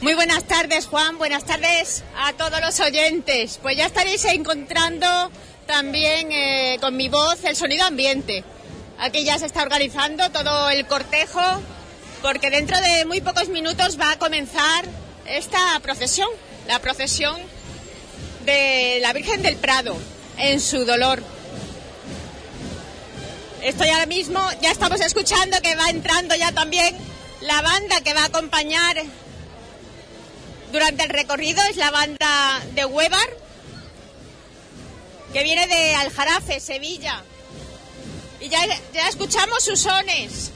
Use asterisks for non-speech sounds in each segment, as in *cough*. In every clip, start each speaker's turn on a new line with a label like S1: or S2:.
S1: Muy buenas tardes, Juan. Buenas tardes a todos los oyentes. Pues ya estaréis encontrando también eh, con mi voz el sonido ambiente. Aquí ya se está organizando todo el cortejo porque dentro de muy pocos minutos va a comenzar esta procesión, la procesión de la Virgen del Prado en su dolor. Estoy ahora mismo, ya estamos escuchando que va entrando ya también la banda que va a acompañar durante el recorrido, es la banda de Huevar, que viene de Aljarafe, Sevilla. Y ya, ya escuchamos sus sones.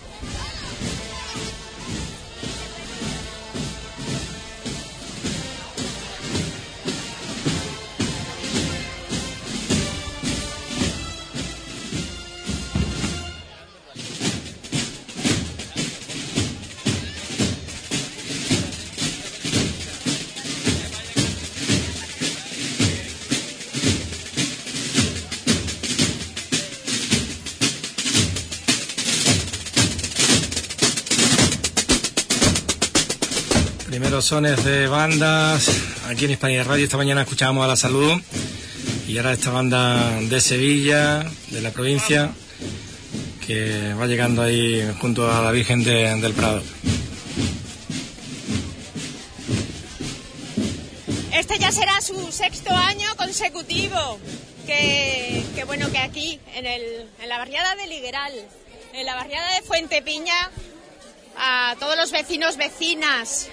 S2: Sones de bandas aquí en España Radio. Esta mañana escuchábamos a La Salud y ahora esta banda de Sevilla, de la provincia, que va llegando ahí junto a la Virgen de- del Prado.
S1: Este ya será su sexto año consecutivo. Que bueno, que aquí, en, el, en la barriada de Ligueral, en la barriada de Fuente Piña, a todos los vecinos, vecinas,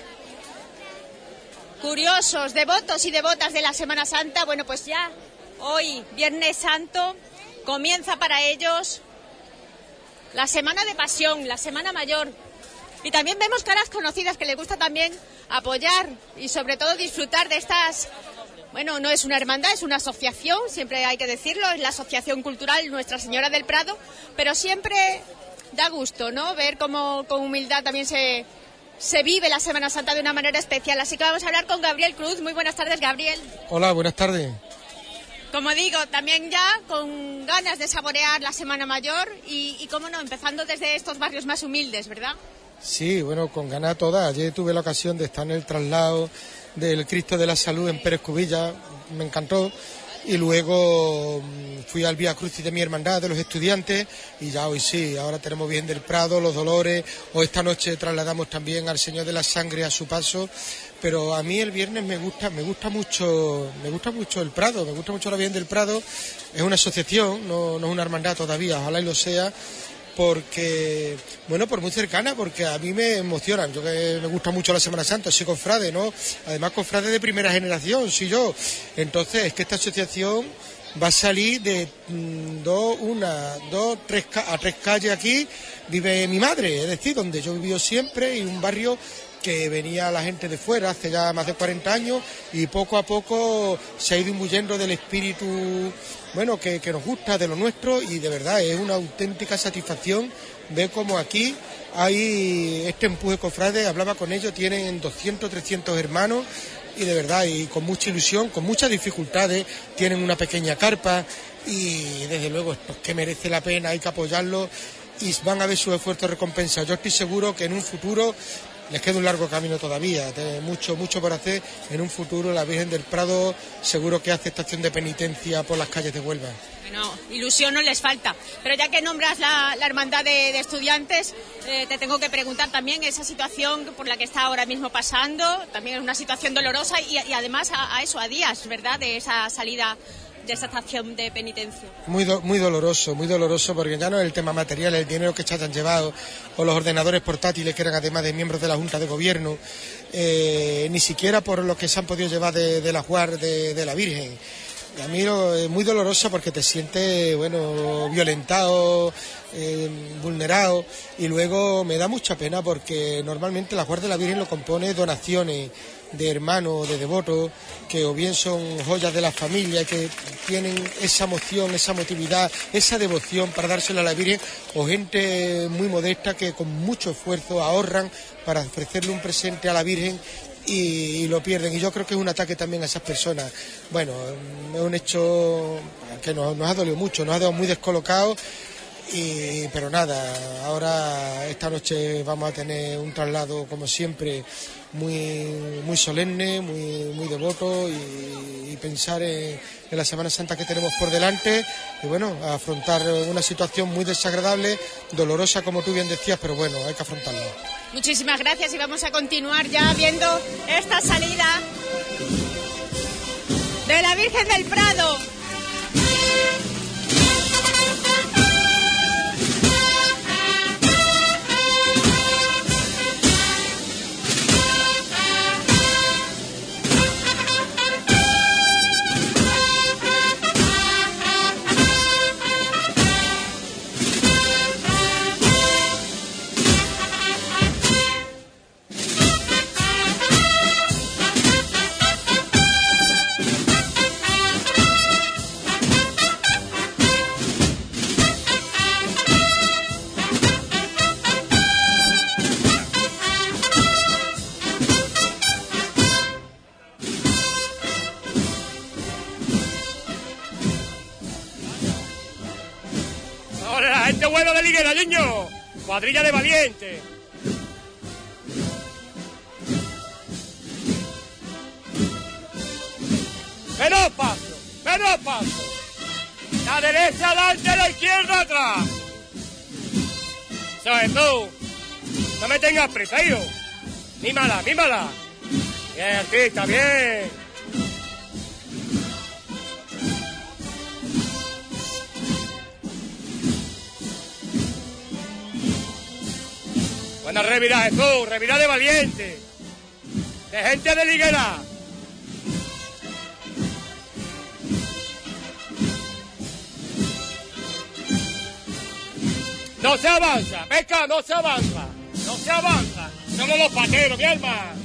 S1: curiosos, devotos y devotas de la Semana Santa, bueno, pues ya hoy, Viernes Santo, comienza para ellos la Semana de Pasión, la Semana Mayor. Y también vemos caras conocidas que les gusta también apoyar y sobre todo disfrutar de estas... Bueno, no es una hermandad, es una asociación, siempre hay que decirlo, es la Asociación Cultural Nuestra Señora del Prado, pero siempre da gusto, ¿no? Ver cómo con humildad también se, se vive la Semana Santa de una manera especial. Así que vamos a hablar con Gabriel Cruz. Muy buenas tardes, Gabriel.
S3: Hola, buenas tardes.
S1: Como digo, también ya con ganas de saborear la Semana Mayor y, y cómo no, empezando desde estos barrios más humildes, ¿verdad?
S3: Sí, bueno, con ganas todas. Ayer tuve la ocasión de estar en el traslado del Cristo de la Salud en Pérez Cubilla, me encantó. Y luego mm, fui al Vía Crucis de mi hermandad, de los estudiantes, y ya hoy sí, ahora tenemos bien del Prado, los dolores, o esta noche trasladamos también al Señor de la Sangre a su paso. Pero a mí el viernes me gusta, me gusta mucho, me gusta mucho el Prado, me gusta mucho la Bien del Prado. Es una asociación, no, no es una hermandad todavía, ojalá y lo sea porque, bueno, por muy cercana, porque a mí me emocionan. Yo que me gusta mucho la Semana Santa, soy cofrade, ¿no? Además, cofrade de primera generación, soy yo. Entonces, es que esta asociación va a salir de mm, dos, una, dos, tres, a tres calles aquí, vive mi madre, es decir, donde yo he vivido siempre, y un barrio que venía la gente de fuera hace ya más de 40 años y poco a poco se ha ido imbuyendo del espíritu bueno que, nos gusta de lo nuestro y de verdad es una auténtica satisfacción ver cómo aquí hay este empuje cofrade, hablaba con ellos, tienen 200, 300 hermanos y de verdad, y con mucha ilusión, con muchas dificultades, tienen una pequeña carpa y desde luego que merece la pena, hay que apoyarlo y van a ver su esfuerzo recompensa. Yo estoy seguro que en un futuro les queda un largo camino todavía, tiene mucho, mucho por hacer. En un futuro la Virgen del Prado seguro que hace estación de penitencia por las calles de Huelva.
S1: Bueno, ilusión no les falta. Pero ya que nombras la, la hermandad de, estudiantes, eh, te tengo que preguntar también esa situación por la que está ahora mismo pasando. También es una situación dolorosa y, y además a, a eso, a días, ¿verdad?, de esa salida de esa estación de penitencia.
S3: Muy, do- muy doloroso, muy doloroso, porque ya no es el tema material, el dinero que hayan llevado, o los ordenadores portátiles que eran además de miembros de la Junta de Gobierno, eh, ni siquiera por lo que se han podido llevar de, de la Juar de, la Virgen. Y a mí es muy doloroso porque te sientes, bueno, violentado, eh, vulnerado, y luego me da mucha pena porque normalmente la Juar de la Virgen lo compone donaciones de hermanos, de devotos, que o bien son joyas de la familia, que tienen esa emoción, esa motividad, esa devoción para dársela a la Virgen, o gente muy modesta que con mucho esfuerzo ahorran para ofrecerle un presente a la Virgen y, lo pierden. Y yo creo que es un ataque también a esas personas. Bueno, es un hecho que nos, nos ha dolido mucho, nos ha dejado muy descolocados Y, pero nada, ahora esta noche vamos a tener un traslado como siempre muy, muy solemne, muy, muy devoto y, pensar en, la Semana Santa que tenemos por delante y bueno, afrontar una situación muy desagradable, dolorosa como tú bien decías, pero bueno, hay que afrontarla.
S1: Muchísimas gracias y vamos a continuar ya viendo esta salida de la Virgen del Prado.
S4: Cuadrilla de valiente. Menos paso, menos paso. La derecha adelante, la izquierda atrás. ¿Sabes tú? No me tengas prisa, hijo. Mímala, mímala. Bien, artista, bien. Buena revirá, Jesús, revirá de valiente, de gente de liguera. No se avanza, pesca, no se avanza, no se avanza. Somos los pateros, mi hermano.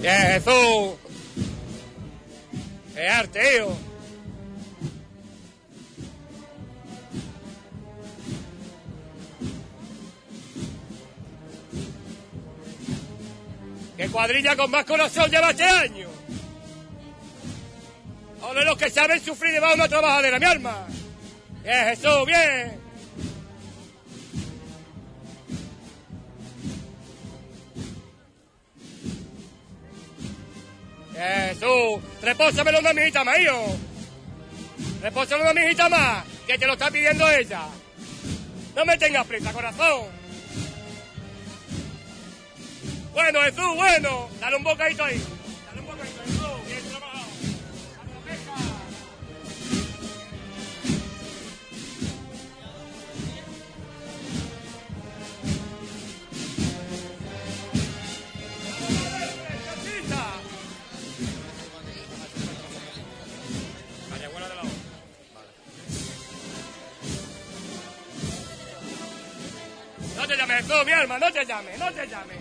S4: Bien, Jesús. Es arteo. ¿Qué cuadrilla con más corazón lleva este año? Ahora los que saben sufrir debajo de una trabajadera, mi arma. Bien, Jesús, bien. Jesús, repósamelo una mijita más, hijo. Repósamelo una mijita más, que te lo está pidiendo ella. No me tengas prisa, corazón. Bueno, Jesús, bueno. Dale un bocadito ahí. Te llames, no, mi alma, no te llames, no te llames.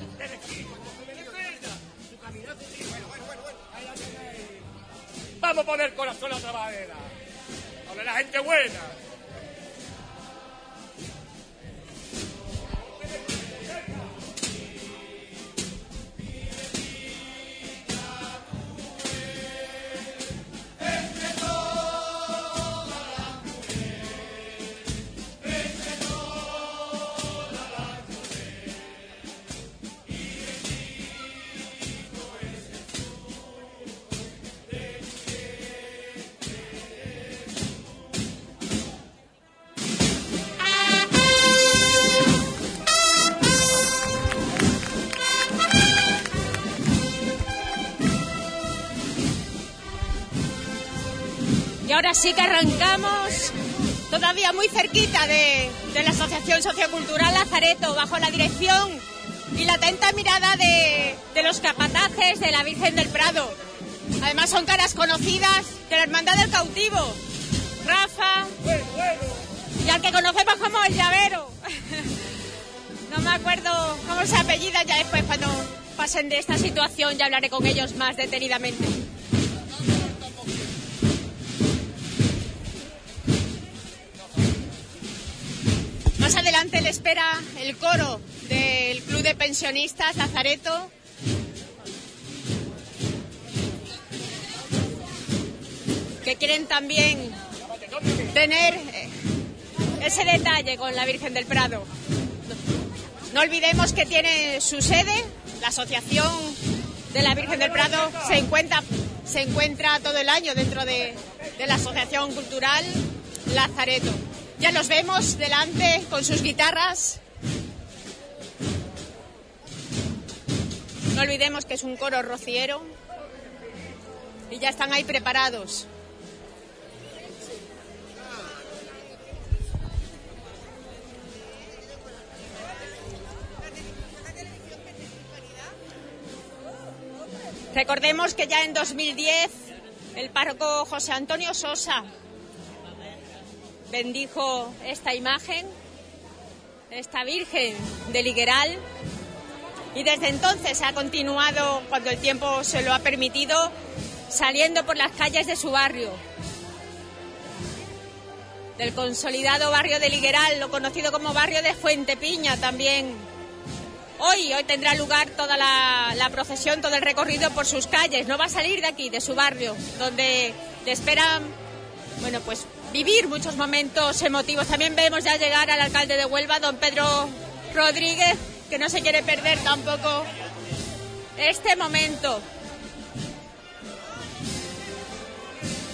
S4: Vamos a poner corazón a la trabajadera. Ahora la gente buena.
S1: Ahora sí que arrancamos todavía muy cerquita de, la Asociación Sociocultural Lazareto, bajo la dirección y la atenta mirada de, los capataces de la Virgen del Prado. Además son caras conocidas de la Hermandad del Cautivo. Rafa y al que conocemos como el llavero. *laughs* no me acuerdo cómo se apellida, ya después cuando pasen de esta situación ya hablaré con ellos más detenidamente. delante le espera el coro del Club de Pensionistas Lazareto. que quieren también tener eh, ese detalle con la Virgen del Prado. No olvidemos que tiene su sede, la Asociación de la Virgen del Prado se encuentra, se encuentra todo el año dentro de, de la Asociación Cultural Lazareto. Ya los vemos delante con sus guitarras. No olvidemos que es un coro rociero y ya están ahí preparados. Recordemos que ya en 2010 el párroco José Antonio Sosa bendijo esta imagen, esta Virgen de Ligueral, y desde entonces ha continuado, cuando el tiempo se lo ha permitido, saliendo por las calles de su barrio, del consolidado barrio de Ligueral, lo conocido como barrio de Fuente Piña también. Hoy, hoy tendrá lugar toda la, la, procesión, todo el recorrido por sus calles. No va a salir de aquí, de su barrio, donde le esperan, bueno, pues vivir muchos momentos emotivos. También vemos ya llegar al alcalde de Huelva, don Pedro Rodríguez, que no se quiere perder tampoco este momento.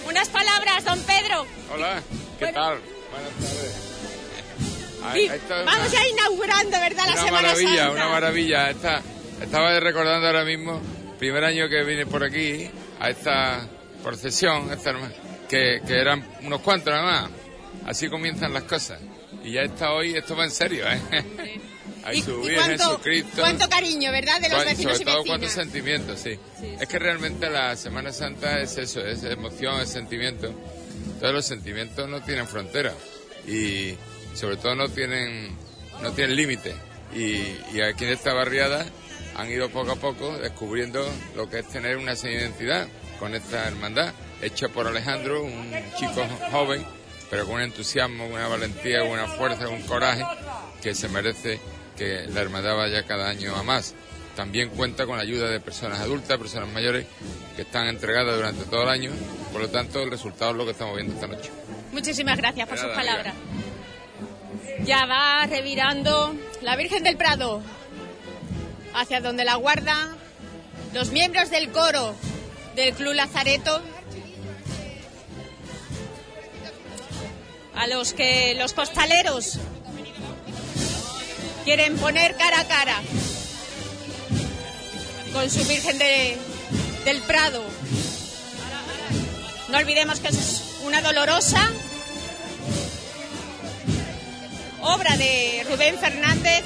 S1: Unas palabras, don Pedro.
S5: Hola, ¿qué bueno, tal? Buenas tardes.
S1: Ahí, ahí está Vamos una, ya inaugurando, ¿verdad? La
S5: una
S1: Semana
S5: maravilla,
S1: Santa.
S5: una maravilla. Esta, estaba recordando ahora mismo, primer año que vine por aquí, a esta procesión, esta, que, que eran unos cuantos nada más. Así comienzan las cosas. Y ya está hoy, esto va en serio, ¿eh?
S1: Sí. *laughs*
S5: Hay
S1: ¿Y,
S5: su Virgen,
S1: cuánto, cuánto cariño, ¿verdad? De los vecinos
S5: sobre
S1: y
S5: todo cuántos sentimientos, sí.
S1: Sí,
S5: Es que realmente la Semana Santa es eso, es emoción, es sentimiento. Todos los sentimientos no tienen frontera y sobre todo no tienen no tienen límite. Y, y aquí en esta barriada han ido poco a poco descubriendo lo que es tener una seña de identidad con esta hermandad, hecha por Alejandro, un chico joven, pero con un entusiasmo, una valentía, una fuerza, un coraje que se merece que la hermandad vaya cada año a más. También cuenta con la ayuda de personas adultas, personas mayores, que están entregadas durante todo el año. Por lo tanto, el resultado es lo que estamos viendo esta noche.
S1: Muchísimas gracias por sus palabras. Ya va revirando la Virgen del Prado hacia donde la guarda los miembros del coro del Club Lazareto a los que los costaleros quieren poner cara a cara con su Virgen de- del Prado. No olvidemos que es una dolorosa obra de Rubén Fernández.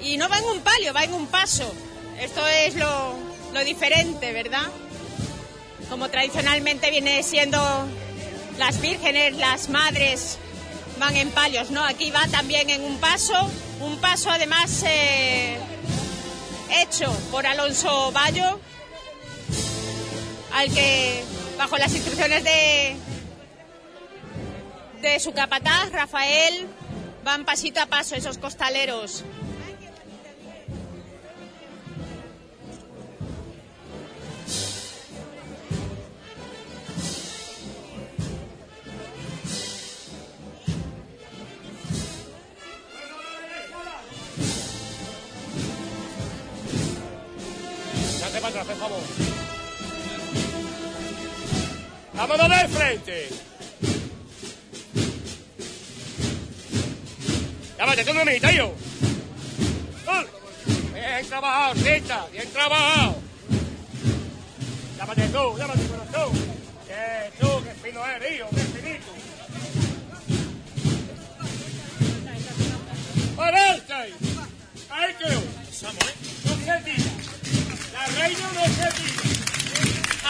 S1: Y no va en un palio, va en un paso. Esto es lo, lo diferente, ¿verdad? Como tradicionalmente viene siendo las vírgenes, las madres van en palios, ¿no? Aquí va también en un paso, un paso además eh, hecho por Alonso Bayo, al que bajo las instrucciones de, de su capataz, Rafael, van pasito a paso esos costaleros.
S4: Atrás, por favor. ¡Vámonos del frente! Llámate tú, mi tío. Bien trabajado, Tita, bien trabajado. Llámate tú, llámate corazón. Que tú, que fino eres, hijo, que finito. ¡Pararte! ¡Ahí quedó! No. La reina no se tira.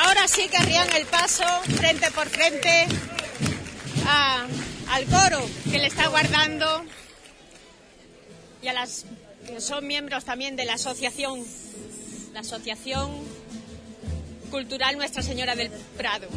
S1: Ahora sí querrían el paso frente por frente al coro que le está guardando y a las que son miembros también de la asociación, la asociación cultural Nuestra Señora del Prado.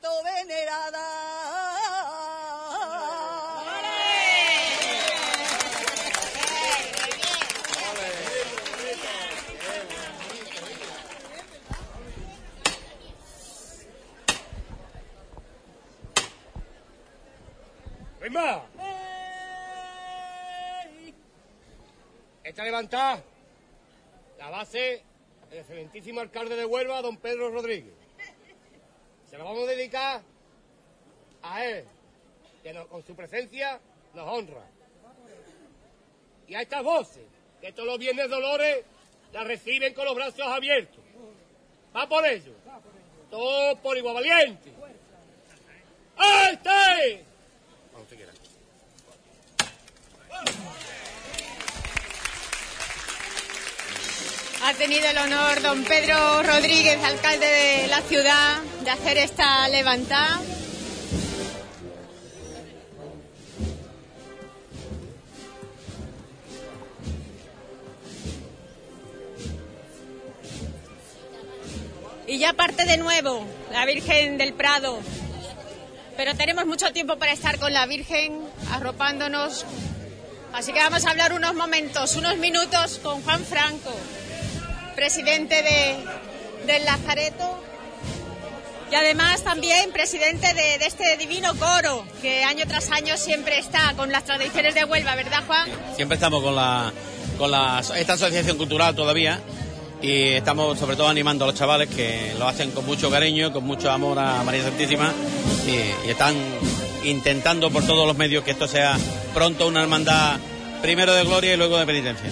S6: Venerada.
S4: ¡Ven más! Esta levantada la base el excelentísimo alcalde de Huelva, don Pedro Rodríguez. Se lo vamos a dedicar a él, que nos- con su presencia nos honra. Y a estas voces, que todos los viernes Dolores la reciben con los brazos abiertos. Va por ello. Todo por igual valiente. ¡Este! Cuando usted quiera.
S1: Ha tenido el honor don Pedro Rodríguez, alcalde de la ciudad, de hacer esta levantada. Y ya parte de nuevo la Virgen del Prado. Pero tenemos mucho tiempo para estar con la Virgen, arropándonos. Así que vamos a hablar unos momentos, unos minutos con Juan Franco, presidente de, del Lazareto y además también presidente de, este divino coro que año tras año siempre está con las tradiciones de Huelva, ¿verdad Juan?
S7: Siempre estamos con la con la, esta asociación cultural todavía y estamos sobre todo animando a los chavales que lo hacen con mucho cariño, con mucho amor a María Santísima y están intentando por todos los medios que esto sea pronto una hermandad primero de gloria y luego de penitencia.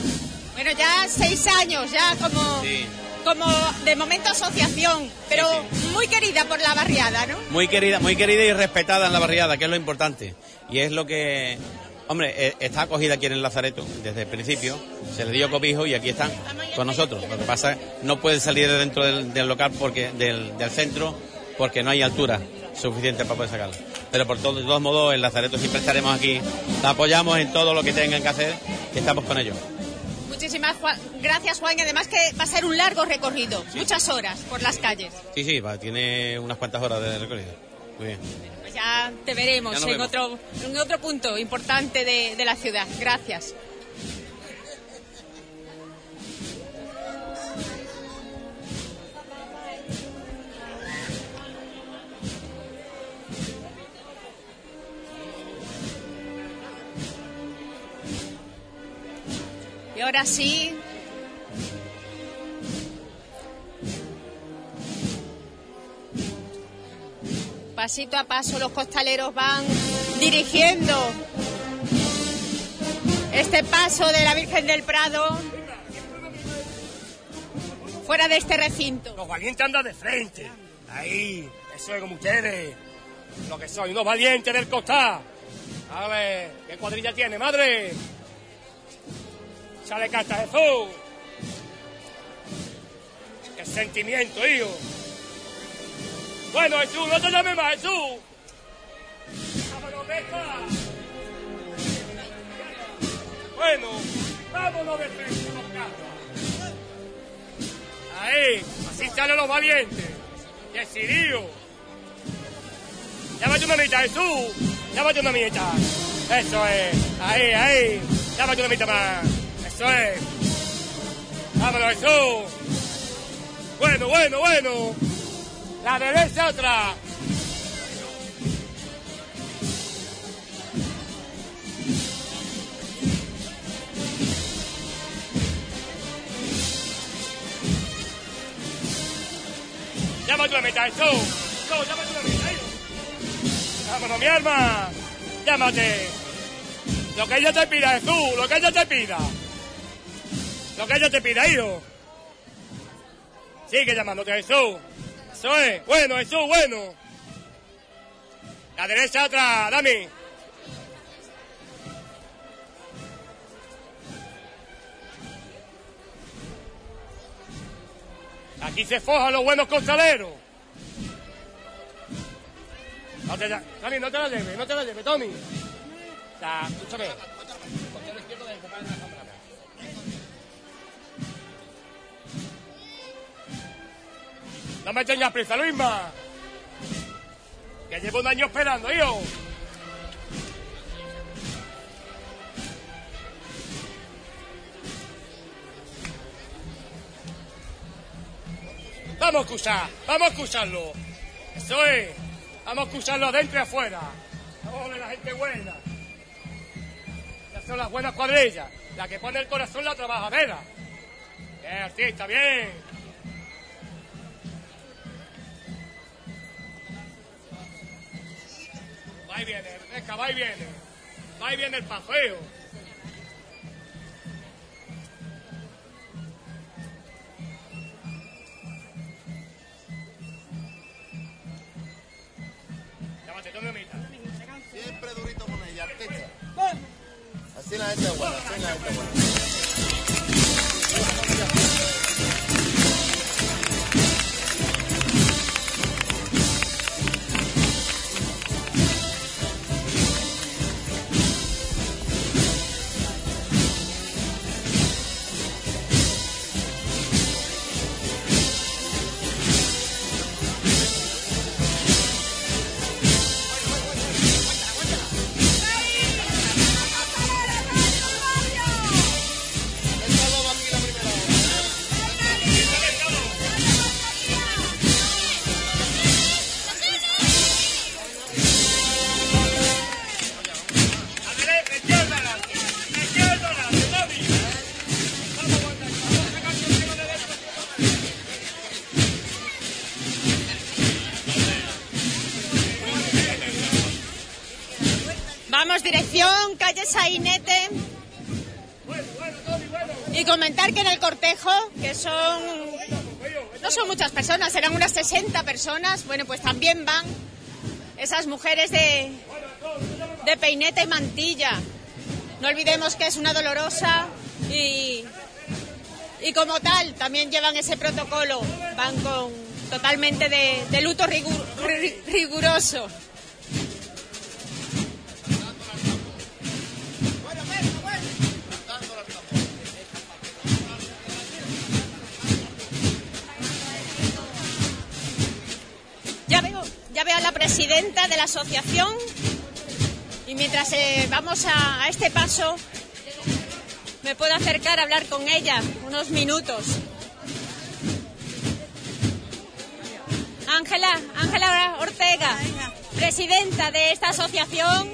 S1: Bueno, ya seis años, ya como,
S7: Sí.
S1: como de momento asociación, pero muy querida por la barriada, ¿no?
S7: Muy querida, muy querida y respetada en la barriada, que es lo importante. Y es lo que Hombre, eh, está acogida aquí en el Lazareto desde el principio, se le dio cobijo y aquí están con nosotros. Lo que pasa es que no puede salir de dentro del, del local porque del, del centro porque no hay altura suficiente para poder sacarla. Pero por todo- de todos modos, el Lazareto siempre estaremos aquí, la apoyamos en todo lo que tengan que hacer y estamos con ellos.
S1: Muchísimas Juan- gracias, Juan. Y además que va a ser un largo recorrido, muchas horas por las calles.
S7: Sí, sí, va, tiene unas cuantas horas de recorrido. Muy bien.
S1: Pues ya te veremos
S7: Ya
S1: en
S7: vemos.
S1: otro, en otro punto importante de, de la ciudad. Gracias. Y ahora sí. Pasito a paso los costaleros van dirigiendo este paso de la Virgen del Prado fuera de este recinto.
S4: Los valientes andan de frente. Ahí, eso es como ustedes. Lo que soy, unos valientes del costal. A ver, ¿qué cuadrilla tiene, madre? Sale carta Jesús. Qué sentimiento, hijo. Bueno, Jesús, no te llames más, Jesús. Vámonos, beca. Bueno, vámonos cabros. Ahí, así salen los valientes. Decidido. Llámate una mitad, Jesús. Llámate una mitad. Eso es. Ahí, ahí. Llámate una mitad más. Eso es. Vámonos, Jesús. Bueno, bueno, bueno. La derecha otra. Llámate una mitad, Jesús. No, llámate una mitad. hijo. Vámonos, mi alma. Llámate. Lo que ella te pida, Jesús. Lo que ella te pida. Lo que ella te pida, hijo. Sigue llamándote Jesús. Eso es. Bueno, Jesús, bueno. La derecha otra, Dami. Aquí se fojan los buenos costaleros. No la- no te la lleves, no te la lleves, Tommy. Sea, escúchame. No me tengas prisa, Luisma. Que llevo un año esperando, hijo. Vamos a escuchar, vamos a escucharlo. Eso es. Vamos a escucharlo adentro y afuera. Vamos a la gente buena. Ya son las buenas cuadrillas. La que pone el corazón la trabajadera. Bien, artista, bien. Y viene, Rebeca, va y viene. Va y viene el pajeo. Llámate, tome mitad.
S8: Siempre durito con ella, artista. Así la gente es buena, así la gente buena.
S1: Sainete. Y comentar que en el cortejo, que son. No son muchas personas, serán unas 60 personas. Bueno, pues también van esas mujeres de, de peineta y mantilla. No olvidemos que es una dolorosa y, y como tal también llevan ese protocolo, van con totalmente de, luto rigu- ri- riguroso. Presidenta de la asociación y mientras eh, vamos a, a este paso me puedo acercar a hablar con ella unos minutos. Ángela, Ángela Ortega, presidenta de esta asociación.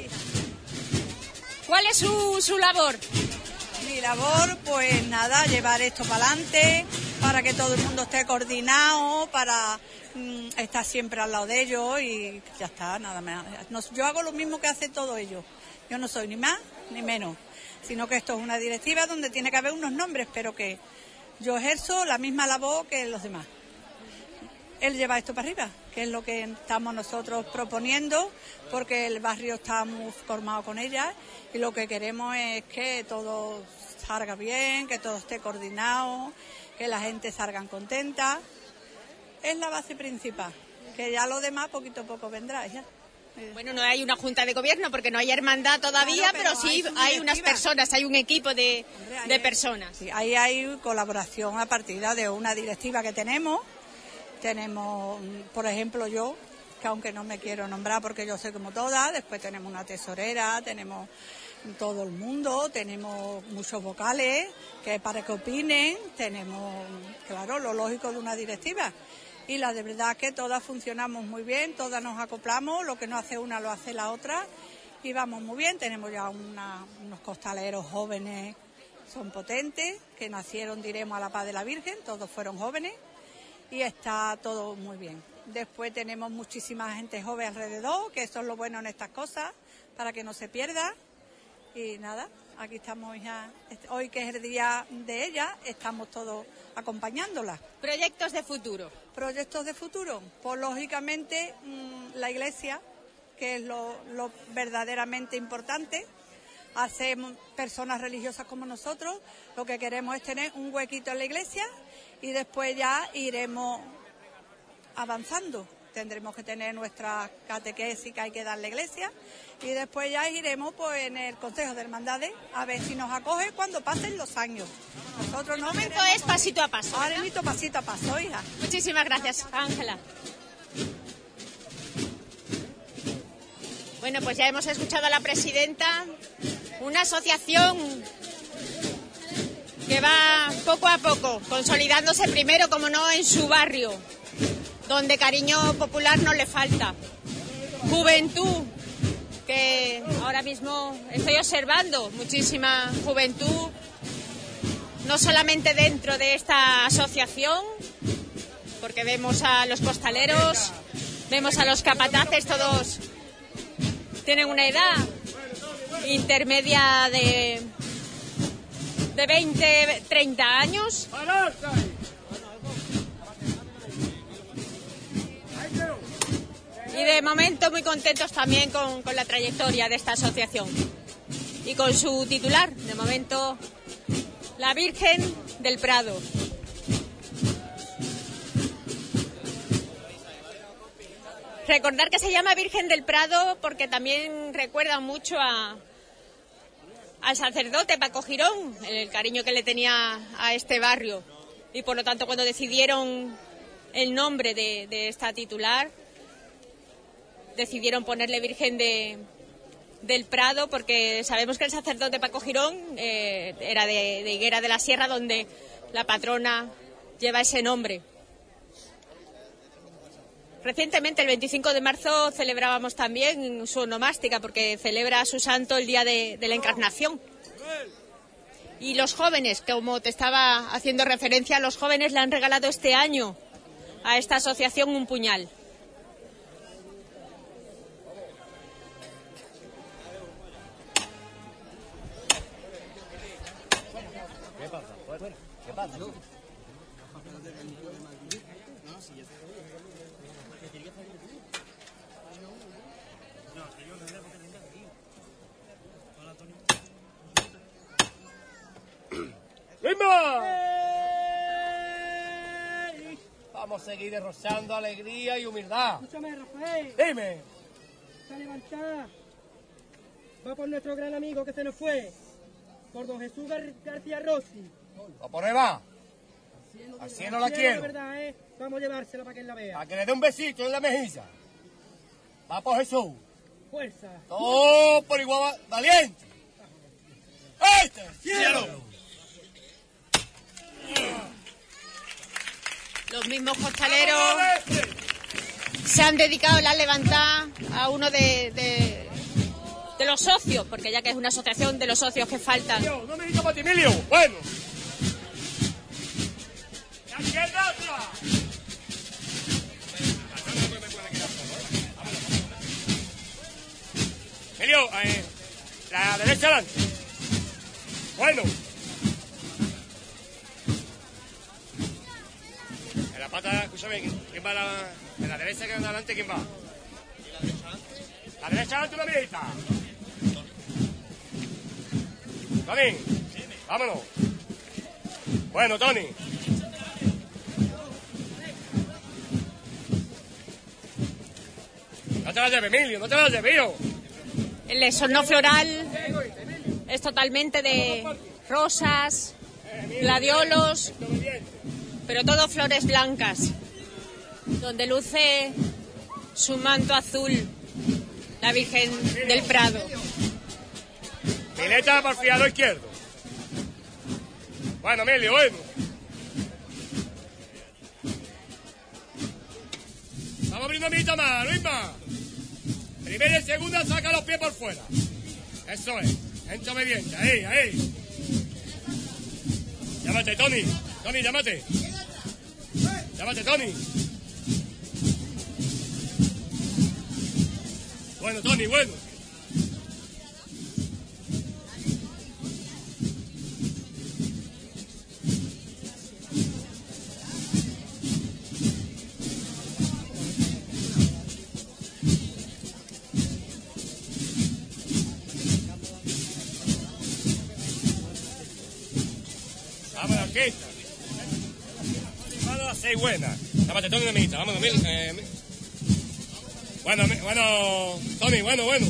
S1: ¿Cuál es su, su labor?
S9: Mi labor, pues nada, llevar esto para adelante, para que todo el mundo esté coordinado, para estar siempre al lado de ellos y ya está, nada más. Yo hago lo mismo que hace todo ellos. Yo no soy ni más ni menos, sino que esto es una directiva donde tiene que haber unos nombres, pero que yo ejerzo la misma labor que los demás. Él lleva esto para arriba, que es lo que estamos nosotros proponiendo, porque el barrio está muy formado con ella y lo que queremos es que todo salga bien, que todo esté coordinado, que la gente salga contenta. Es la base principal, que ya lo demás poquito a poco vendrá ya.
S1: Bueno, no hay una junta de gobierno porque no hay hermandad todavía,
S9: Claro,
S1: pero,
S9: pero
S1: sí
S9: hay
S1: unas personas, hay un equipo de,
S9: Hombre,
S1: de
S9: hay-
S1: personas.
S9: Sí, ahí hay colaboración a partir de una directiva que tenemos. Tenemos, mm, por ejemplo, yo, que aunque no me quiero nombrar porque yo soy como todas, después tenemos una tesorera, tenemos todo el mundo, tenemos muchos vocales que para que opinen, tenemos, claro, lo lógico de una directiva. Y la de verdad que todas funcionamos muy bien, todas nos acoplamos, lo que no hace una lo hace la otra y vamos muy bien. Tenemos ya unos costaleros jóvenes, son potentes, que nacieron, diremos, a la paz de la Virgen, todos fueron jóvenes y está todo muy bien. Después tenemos muchísima gente joven alrededor, que eso es lo bueno en estas cosas, para que no se pierda. Y nada, aquí estamos ya, este- hoy que es el día de ella, estamos todos acompañándola.
S1: Proyectos de futuro.
S9: Proyectos de futuro, pues lógicamente mm, la iglesia, que es lo, lo verdaderamente importante. Hacemos personas religiosas como nosotros, lo que queremos es tener un huequito en la iglesia y después ya iremos avanzando. Tendremos que tener nuestra catequesis que hay que dar la iglesia y después ya iremos pues en el Consejo de Hermandades a ver si nos acoge cuando pasen los años. Nosotros no
S1: momento
S9: queremos-
S1: es pasito a paso,
S9: Ahora pasito a paso, hija.
S1: Muchísimas gracias, Ángela. Bueno, pues ya hemos escuchado a la presidenta, una asociación que va poco a poco, consolidándose primero, como no, en su barrio, donde cariño popular no le falta. Juventud, que ahora mismo estoy observando muchísima juventud, no solamente dentro de esta asociación, porque vemos a los costaleros, vemos a los capataces, todos tienen una edad intermedia de, de 20, 30 años. Y de momento muy contentos también con, con la trayectoria de esta asociación y con su titular, de momento la Virgen del Prado. Recordar que se llama Virgen del Prado porque también recuerda mucho a, al sacerdote Paco Girón, el cariño que le tenía a este barrio. Y por lo tanto, cuando decidieron el nombre de, de esta titular, decidieron ponerle Virgen de, del Prado porque sabemos que el sacerdote Paco Girón eh, era de, Higuera de la Sierra, donde la patrona lleva ese nombre. Recientemente, el 25 de marzo, celebrábamos también su onomástica porque celebra a su santo el día de, de la Encarnación. Y los jóvenes, como te estaba haciendo referencia, los jóvenes le han regalado este año a esta asociación un puñal.
S4: Vamos a seguir derrochando alegría y humildad.
S10: Escúchame, Rafael.
S4: Dime.
S10: Está levantada. Va por nuestro gran amigo que se nos fue. Por don Jesús García Rossi.
S4: ¿O por ahí va? Así no la quiero.
S10: ¿eh? Vamos a llevársela para que él la vea.
S4: Para que le dé un besito en la mejilla. Va por Jesús.
S10: Fuerza.
S4: Todo por igual va- valiente. ¡Este! ¡Cielo!
S1: Los mismos costaleros se han dedicado la levantada a uno de, de, de los socios, porque ya que es una asociación de los socios que faltan.
S4: Yo, no me digas para ti, Emilio. Bueno. La. Emilio, eh, la derecha adelante. Bueno. En la pata, escúchame, ¿quién va a la, en la derecha que anda adelante? ¿Quién va? La derecha adelante una mirita. Tony, vámonos. Bueno, Tony. No te lleves, Emilio, no te lleves, yo.
S1: El exorno floral es totalmente de rosas, gladiolos, pero todo flores blancas, donde luce su manto azul, la Virgen del Prado.
S4: Pileta para fiado izquierdo. Bueno, Emilio, bueno. Vamos abriendo mitad más, Luisma. Primera y segunda, saca los pies por fuera. Eso es. Entra obediente. Ahí, ahí. Llámate, Tony. Tony, llámate. Llámate, Tony. Bueno, Tony, bueno. Vamos a la orquesta. Vamos a las seis buenas. Llámate Tony de mitad. Vamos, mil. Eh, bueno, bueno, Tony, bueno, bueno.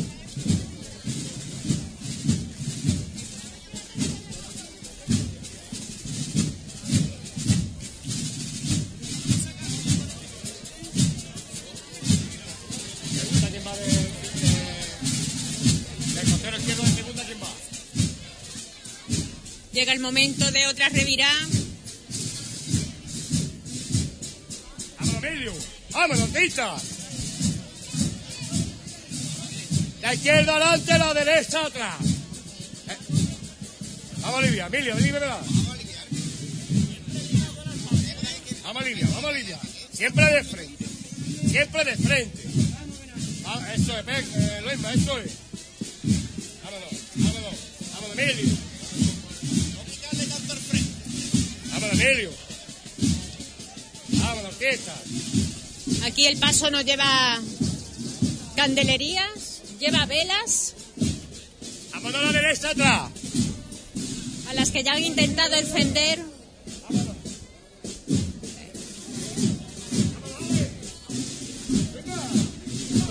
S1: Llega el momento de otra revirá.
S4: Vámonos, Emilio. Vámonos, Tita. La izquierda adelante, la derecha atrás. Eh. Vamos, Olivia. Emilio, Olivia, ¿verdad? Vamos, Olivia, vamos, Olivia. Siempre de frente. Siempre de frente. Ah, eso es, eh, Luisma, eso es. Vámonos, vámonos. Vámonos, Emilio. Vámonos, quieta.
S1: Aquí el paso nos lleva candelerías, lleva velas,
S4: Vámonos a la derecha atrás.
S1: a las que ya han intentado encender.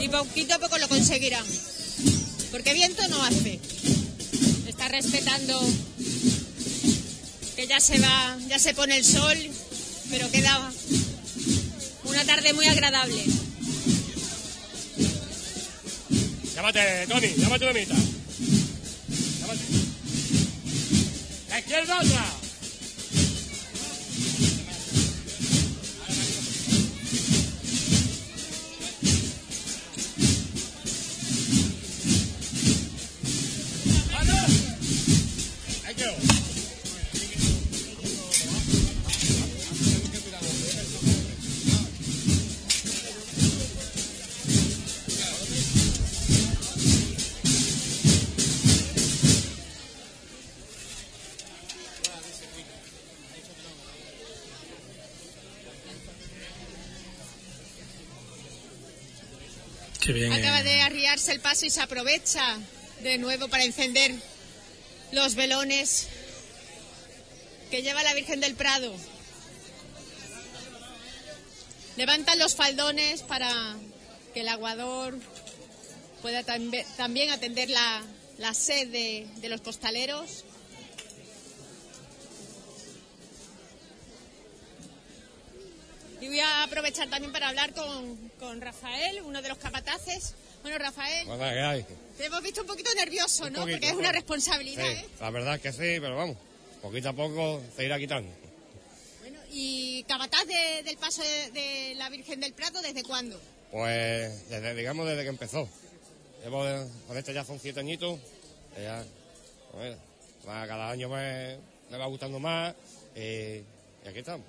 S1: Y poquito a poco lo conseguirán. Porque viento no hace. Está respetando que ya se va, ya se pone el sol, pero queda una tarde muy agradable.
S4: Llámate, Tony, llámate una mitad. Llámate. La izquierda atrás.
S1: El paso y se aprovecha de nuevo para encender los velones. que lleva la Virgen del Prado. Levantan los faldones para que el aguador pueda también atender la, la sed de, de los costaleros. Y voy a aprovechar también para hablar con, con Rafael, uno de los capataces. Bueno, Rafael,
S11: Bueno, ¿qué hay?
S1: te hemos visto un poquito nervioso,
S11: Un
S1: ¿no?
S11: poquito,
S1: Porque es
S11: un
S1: una responsabilidad,
S11: Sí,
S1: ¿eh?
S11: la verdad es que sí, pero vamos, poquito a poco se irá quitando.
S1: Bueno, ¿y capataz de- del paso de, de la Virgen del Prado desde cuándo?
S11: Pues desde, digamos desde que empezó. Llevo con este ya son siete añitos. Ya, pues, cada año me, me va gustando más eh, y aquí estamos.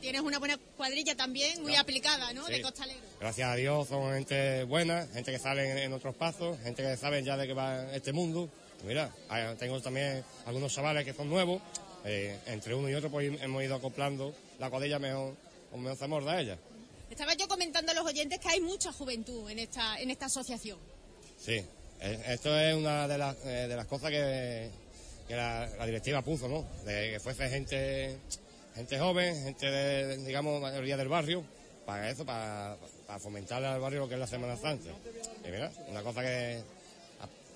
S1: Tienes una buena cuadrilla también, muy aplicada, ¿no?
S11: Sí.
S1: De costaleros.
S11: Gracias a Dios son gente buena, gente que sale en, otros pasos, gente que sabe ya de qué va este mundo. Mira, tengo también algunos chavales que son nuevos. eh, entre uno y otro pues hemos ido acoplando la cuadrilla mejor, o mejor se morda ella.
S1: Estaba yo comentando a los oyentes que hay mucha juventud en esta, en esta asociación.
S11: Sí, eh, esto es una de las, eh, de las cosas que, que la, la directiva puso, ¿no? De que fuese gente, gente joven, gente de, digamos, mayoría del barrio, para eso, para, para fomentar al barrio lo que es la Semana Santa. Y mira, una cosa que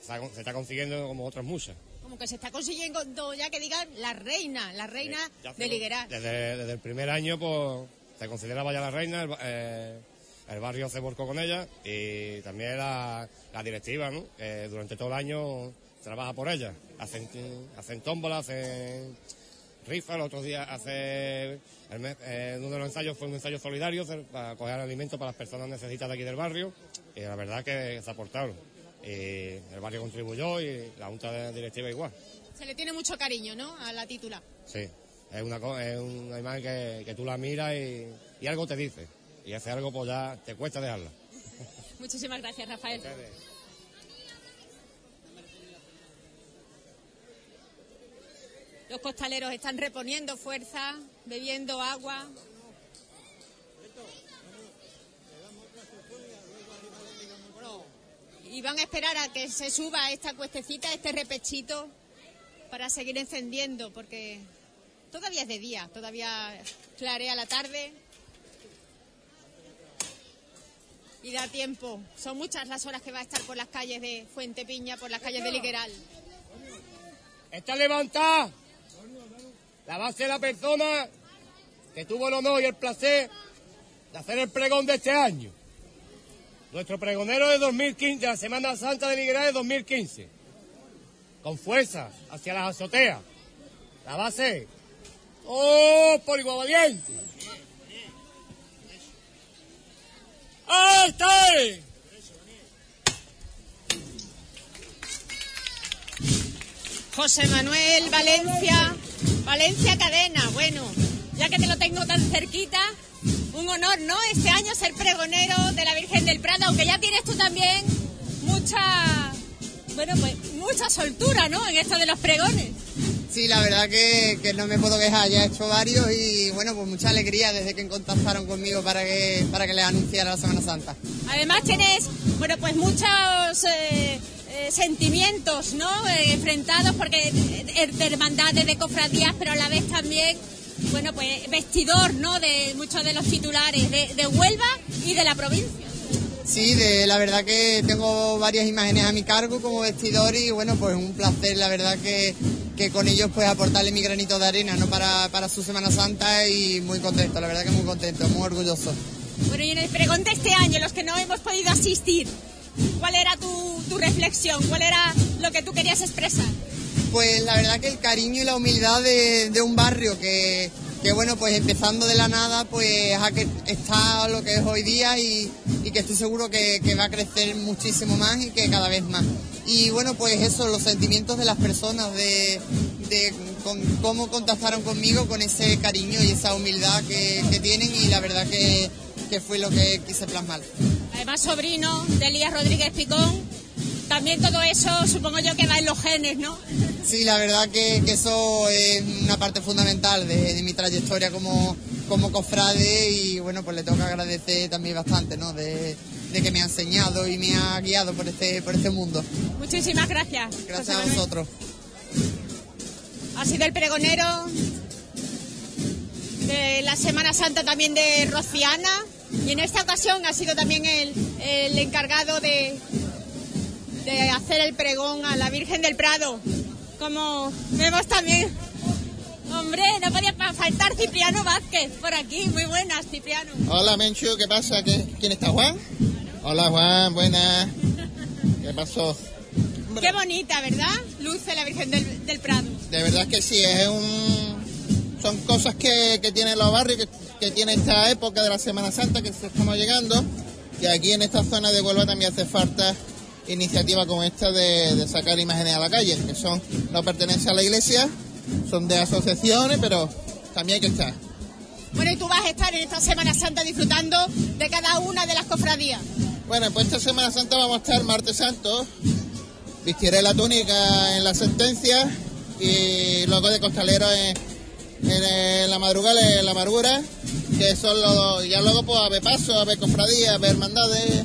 S11: se, está consiguiendo como otras muchas.
S1: Como que se está consiguiendo ya que digan la reina, la reina de Ligueral.
S11: Desde, desde el primer año, pues, se consideraba ya la reina, el, eh, el barrio se volcó con ella y también la, la directiva, ¿no? Que durante todo el año trabaja por ella. Hacen, hacen tómbola, hacen rifas, el otro día hace, el mes- eh, uno de los ensayos fue un ensayo solidario para coger alimentos para las personas necesitadas aquí del barrio y la verdad que se aportaron. Y el barrio contribuyó y la junta directiva igual.
S1: Se le tiene mucho cariño, ¿no? A la títula.
S11: Sí, es una, es una imagen que, que tú la miras y, y algo te dice. Y hace algo, pues ya te cuesta dejarla. *laughs*
S1: Muchísimas gracias, Rafael. Los costaleros están reponiendo fuerza, bebiendo agua. Y van a esperar a que se suba esta cuestecita, este repechito, para seguir encendiendo, porque todavía es de día, todavía clarea la tarde. Y da tiempo. Son muchas las horas que va a estar por las calles de Fuente Piña, por las calles de Ligueral.
S11: Está levantada la base de la persona que tuvo el honor y el placer de hacer el pregón de este año. Nuestro pregonero de 2015, de la Semana Santa de Ligueral de 2015. Con fuerza hacia las azoteas. La base. ¡Oh, por igual valiente! ¡Ahí está!
S1: José Manuel Valencia, Valencia Cadena. Bueno, ya que te lo tengo tan cerquita, un honor, ¿no? Este año ser pregonero de la Virgen del Prado, aunque ya tienes tú también mucha, bueno, pues mucha soltura, ¿no? En esto de los pregones.
S12: Sí, la verdad que, que no me puedo quejar, ya he hecho varios y bueno, pues mucha alegría desde que contactaron conmigo para que, para que les anunciara la Semana Santa.
S1: Además tienes, bueno, pues muchos eh, eh, sentimientos, ¿no? Eh, enfrentados porque es de hermandades, de cofradías, pero a la vez también, bueno, pues vestidor, ¿no? De muchos de los titulares de, de Huelva y de la provincia.
S12: Sí, de, la verdad que tengo varias imágenes a mi cargo como vestidor y bueno, pues un placer, la verdad que, que con ellos pues aportarle mi granito de arena, ¿no? Para, para su Semana Santa y muy contento, la verdad que muy contento, muy orgulloso.
S1: Bueno, y en el pregón de este año, los que no hemos podido asistir, ¿cuál era tu, reflexión? ¿Cuál era lo que tú querías expresar?
S12: Pues la verdad que el cariño y la humildad de, un barrio que, bueno, pues empezando de la nada, pues a que está lo que es hoy día y, que estoy seguro que, va a crecer muchísimo más y que cada vez más. Y bueno, pues eso, los sentimientos de las personas, de, cómo contactaron conmigo con ese cariño y esa humildad que, tienen y la verdad que fue lo que quise plasmar.
S1: Además, sobrino de Elías Rodríguez Picón, también todo eso supongo yo que va en los genes, ¿no?
S12: Sí, la verdad que, que eso es una parte fundamental de, de mi trayectoria como, como cofrade y bueno, pues le tengo que agradecer también bastante, ¿no? De, de que me ha enseñado y me ha guiado por este, por este mundo.
S1: Muchísimas gracias.
S12: Gracias a vosotros.
S1: Ha sido el pregonero de la Semana Santa también de Rociana y en esta ocasión ha sido también el, el encargado de, de hacer el pregón a la Virgen del Prado. Como vemos también, hombre, no podía faltar Cipriano Vázquez por aquí. Muy buenas, Cipriano.
S13: Hola Menchu, ¿qué pasa? ¿Qué- ¿Quién está Juan? Hola Juan, buenas. ¿Qué pasó?
S1: Qué bonita, ¿verdad? Luce la Virgen del, del Prado.
S13: De verdad que sí, es un... son cosas que, que tienen los barrios, que, que tiene esta época de la Semana Santa que se estamos llegando. Y aquí en esta zona de Huelva también hace falta iniciativas como esta de, de sacar imágenes a la calle, que son no pertenecen a la iglesia, son de asociaciones, pero también hay que estar.
S1: Bueno, y tú vas a estar en esta Semana Santa disfrutando de cada una de las cofradías.
S13: Bueno, pues esta Semana Santa vamos a estar martes santo. Vestiré la túnica en la sentencia y luego de costalero en, en, la madrugada, en la amargura, que son los, ya luego pues a ver paso, a ver cofradías, a ver hermandades,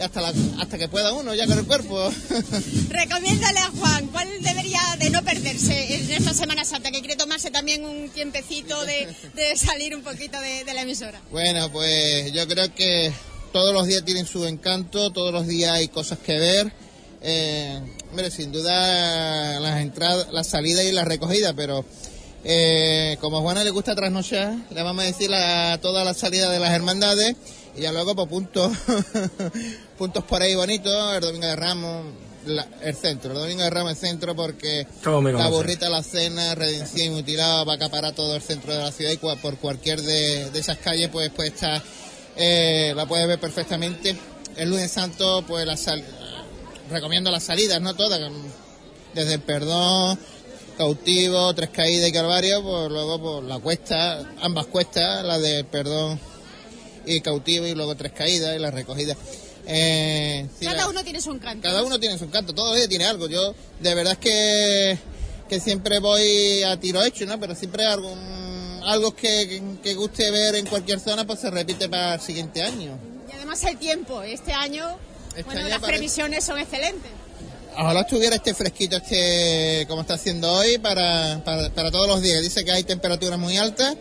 S13: hasta, la- hasta que pueda uno ya con el cuerpo. *laughs*
S1: Recomiéndale a Juan cuál debería de no perderse en esta Semana Santa, que quiere tomarse también un tiempecito de, de salir un poquito de, de la emisora.
S13: Bueno, pues yo creo que todos los días tienen su encanto, todos los días hay cosas que ver. Eh, hombre, sin duda las entradas, las salidas y las recogidas, pero eh, como a Juana le gusta trasnochar, le vamos a decir la, toda la salida de las hermandades y ya luego por puntos, *laughs* puntos por ahí bonitos, el domingo de Ramos, la- el centro, el domingo de Ramos el centro porque la burrita, la cena, redención y mutilado va a acaparar todo el centro de la ciudad y cua- por cualquier de, de esas calles pues pues está eh, la puedes ver perfectamente. El lunes santo pues la sal- recomiendo las salidas no todas desde el perdón cautivo tres caídas y calvario pues luego por la cuesta ambas cuestas la de perdón y cautivo y luego tres caídas y la recogida eh, la-
S1: Cada uno tiene su encanto.
S13: cada uno tiene su encanto, todos ellos tiene algo. Yo de verdad es que, que siempre voy a tiro hecho, ¿no? Pero siempre algo, algo que, que, que guste ver en cualquier zona, pues se repite para el siguiente año.
S1: Y además el tiempo, este año,
S13: Este
S1: bueno,
S13: año
S1: las
S13: parece-
S1: previsiones son excelentes.
S13: Ojalá estuviera este fresquito, este como está haciendo hoy, para, para, para todos los días. Dice que hay temperaturas muy altas.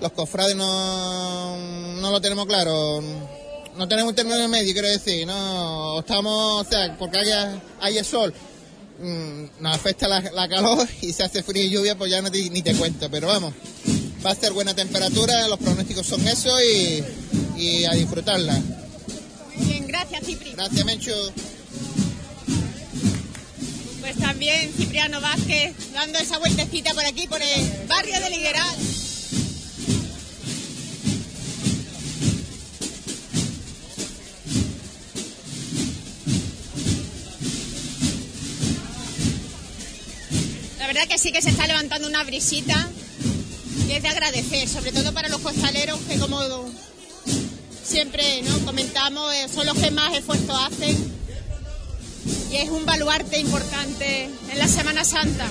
S13: Los cofrades no, no lo tenemos claro. No tenemos un término medio, quiero decir. No estamos, o sea, porque haya, haya sol, mm, nos afecta la, la calor *laughs* y se hace frío y lluvia, pues ya no te- ni te cuento. Pero vamos, va a ser buena temperatura, los pronósticos son eso y, y a disfrutarla.
S1: Muy bien, gracias Cipri.
S13: Gracias, Mencho.
S1: Pues también Cipriano Vázquez dando esa vueltecita por aquí, por el barrio de Ligueral. La verdad que sí que se está levantando una brisita y es de agradecer, sobre todo para los costaleros que como siempre ¿no? comentamos, eh, son los que más esfuerzo hacen y es un baluarte importante en la Semana Santa.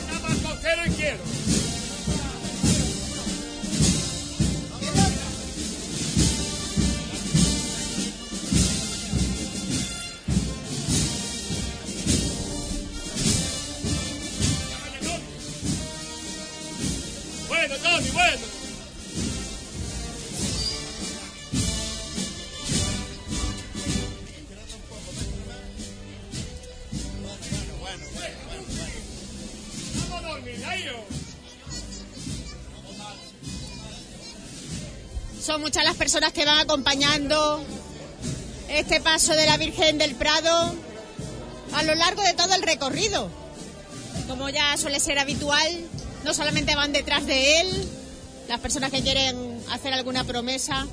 S1: Personas que van acompañando este paso de la Virgen del Prado a lo largo de todo el recorrido. Como ya suele ser habitual, no solamente van detrás de él, las personas que quieren hacer alguna promesa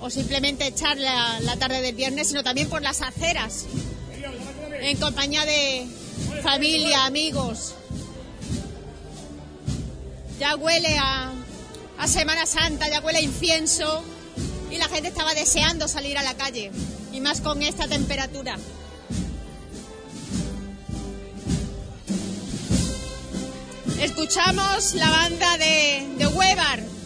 S1: o simplemente echar la, la tarde del viernes, sino también por las aceras, en compañía de familia, amigos. Ya huele a, a Semana Santa, ya huele incienso y la gente estaba deseando salir a la calle, y más con esta temperatura. Escuchamos la banda de, de.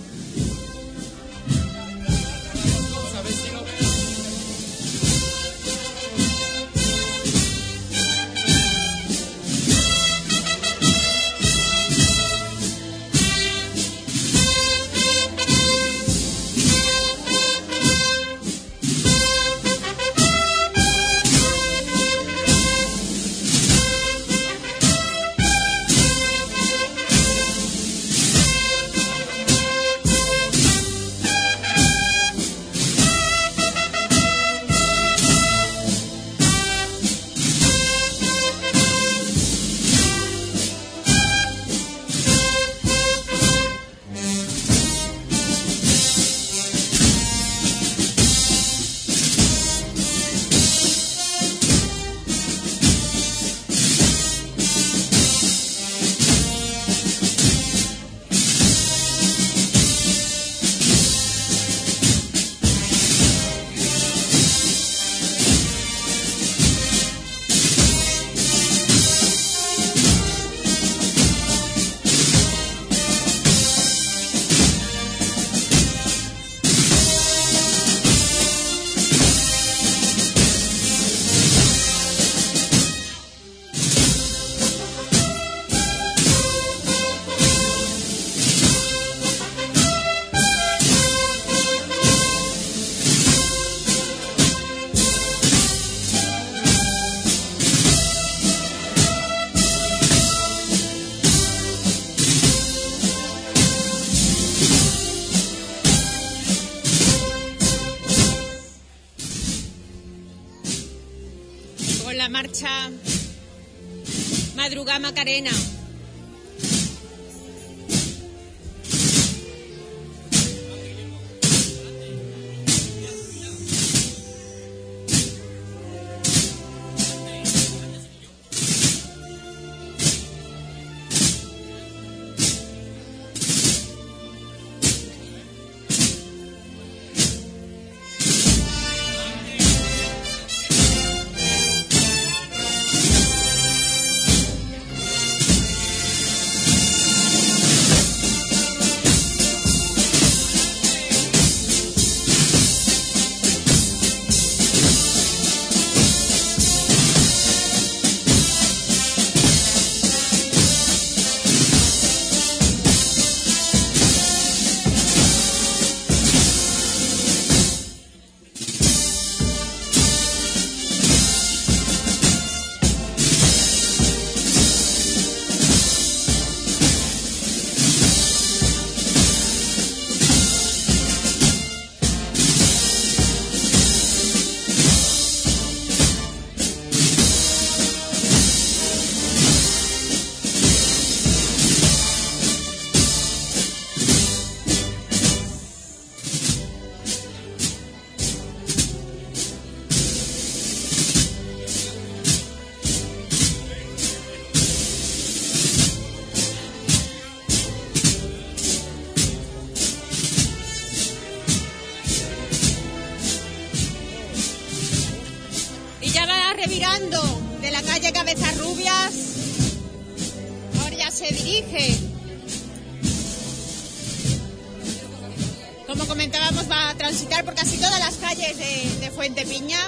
S1: Macarena. Cabezas Rubias. Ahora ya se dirige. Como comentábamos, va a transitar por casi todas las calles de, de Fuente Piña.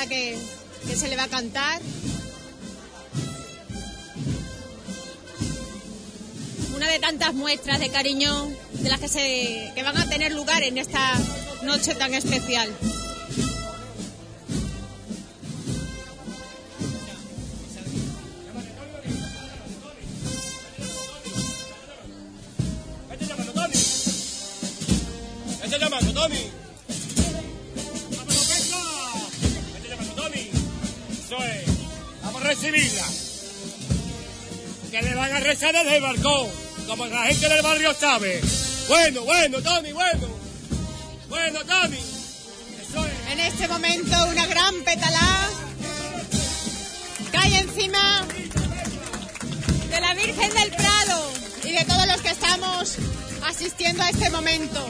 S1: Que que se le va a cantar. Una de tantas muestras de cariño de las que, se, que van a tener lugar en esta noche tan especial.
S4: Le van a rezar desde el balcón. Como la gente del barrio sabe. Bueno, bueno, Tony, bueno. Bueno, Tony. Eso es.
S1: En este momento una gran petalá cae encima de la Virgen del Prado y de todos los que estamos asistiendo a este momento.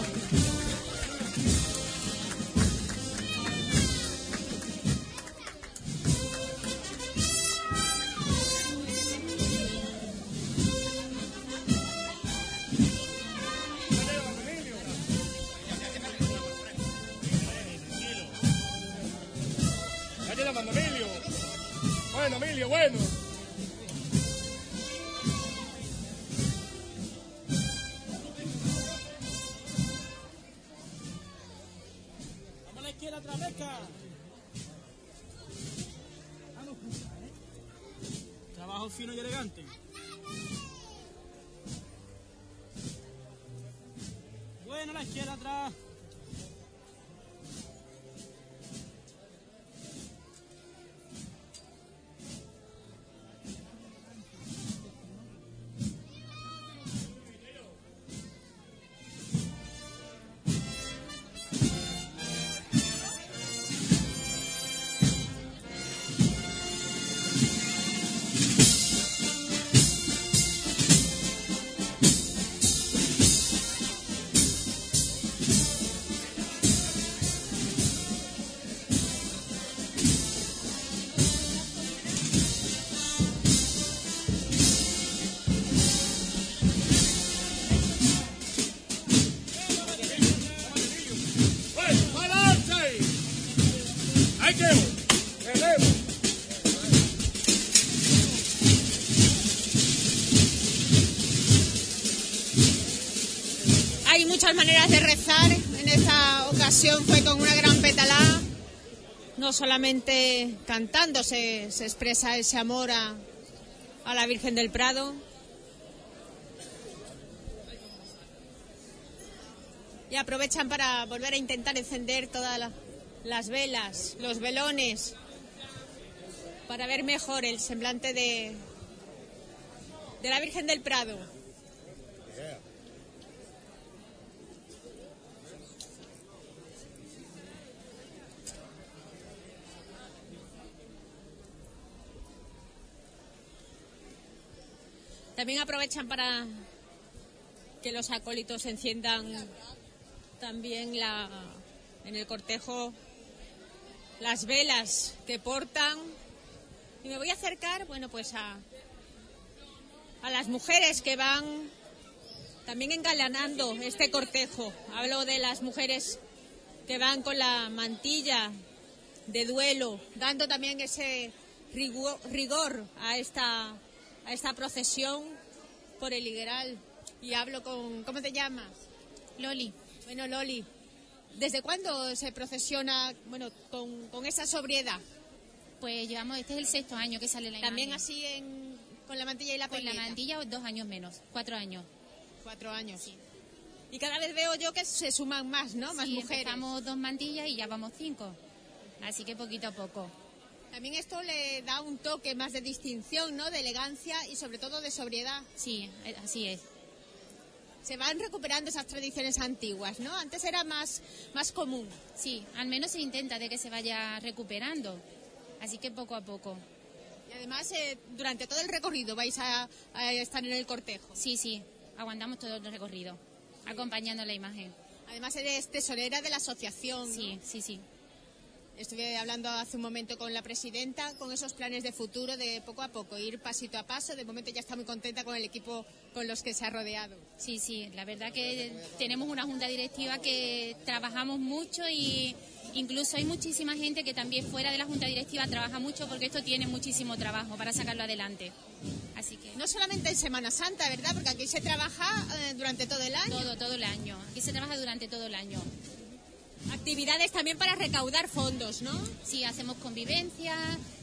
S1: Maneras de rezar. En esta ocasión fue con una gran petalá. No solamente cantando se, expresa ese amor a, a la Virgen del Prado. Y aprovechan para volver a intentar encender todas la- las velas, los velones, para ver mejor el semblante de, de la Virgen del Prado. También aprovechan para que los acólitos enciendan también la, en el cortejo las velas que portan. Y me voy a acercar, bueno, pues a, a las mujeres que van también engalanando este cortejo. Hablo de las mujeres que van con la mantilla de duelo, dando también ese rigu- rigor a esta, a esta procesión por el Ligueral. Y hablo con, ¿cómo te llamas?
S14: Loli.
S1: Bueno, Loli, ¿desde cuándo se procesiona, bueno, con, con esa sobriedad?
S14: Pues llevamos, este es el sexto año que sale la
S1: También
S14: imagen.
S1: así en, con la mantilla y la
S14: Con la mantilla dos años menos, cuatro años.
S1: Cuatro años. Y cada vez veo yo que se suman más, ¿no? Más
S14: Sí,
S1: mujeres.
S14: empezamos dos mantillas y ya vamos cinco. Así que poquito a poco.
S1: También esto le da un toque más de distinción, ¿no? De elegancia y sobre todo de sobriedad.
S14: Sí, eh, así es.
S1: Se van recuperando esas tradiciones antiguas, ¿no? Antes era más, más común.
S14: Sí, al menos se intenta de que se vaya recuperando. Así que poco a poco.
S1: Y además, eh, durante todo el recorrido vais a, a estar en el cortejo.
S14: Sí, sí, aguantamos todo el recorrido, acompañando la imagen.
S1: Además, eres tesorera de la asociación. ¿no?
S14: Sí, sí, sí.
S1: Estuve hablando hace un momento con la presidenta, con esos planes de futuro de poco a poco, ir pasito a paso. De momento ya está muy contenta con el equipo con los que se ha rodeado.
S14: Sí, sí, la verdad que tenemos una junta directiva que trabajamos mucho y incluso hay muchísima gente que también fuera de la junta directiva trabaja mucho porque esto tiene muchísimo trabajo para sacarlo adelante. Así que
S1: No solamente en Semana Santa, ¿verdad? Porque aquí se trabaja eh, durante todo el año.
S14: todo, todo el año. Aquí se trabaja durante todo el año.
S1: Actividades también para recaudar fondos, ¿no?
S14: Sí, hacemos convivencia.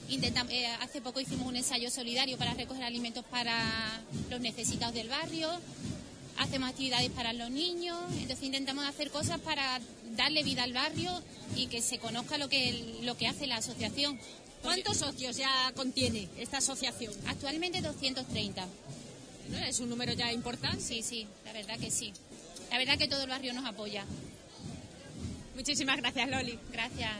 S14: Intentamos, eh, hace poco hicimos un ensayo solidario para recoger alimentos para los necesitados del barrio. Hacemos actividades para los niños. Entonces intentamos hacer cosas para darle vida al barrio y que se conozca lo que, lo que hace la asociación.
S1: ¿Cuántos socios ya contiene esta asociación?
S14: Actualmente 230.
S1: ¿No? Es un número ya importante.
S14: Sí, sí, la verdad que sí. La verdad que todo el barrio nos apoya.
S1: Muchísimas gracias, Loli.
S14: Gracias.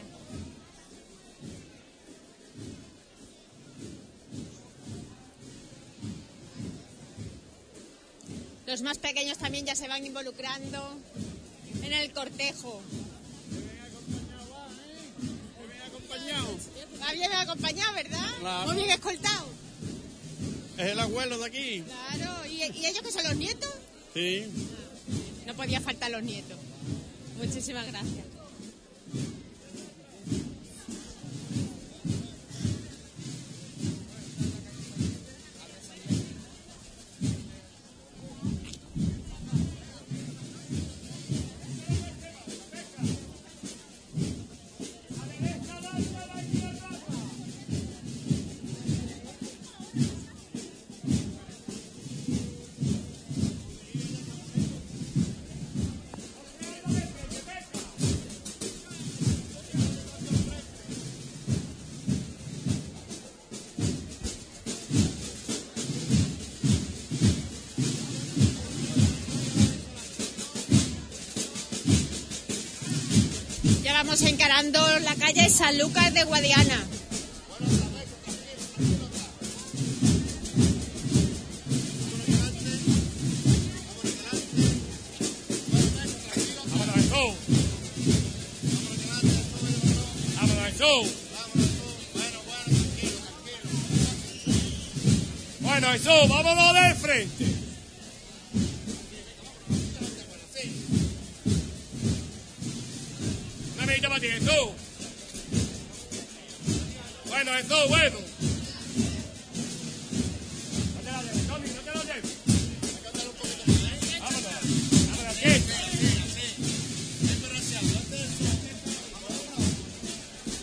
S1: Los más pequeños también ya se van involucrando en el cortejo. Va bien acompañado, ¿verdad?
S15: Claro.
S1: Muy bien escoltado.
S15: Es el abuelo de aquí.
S1: Claro. ¿Y, y ellos que son los nietos?
S15: Sí.
S1: No podía faltar los nietos. Muchísimas gracias. La calle San Lucas de Guadiana.
S4: Bueno, Jesús, vámonos de frente. no bueno.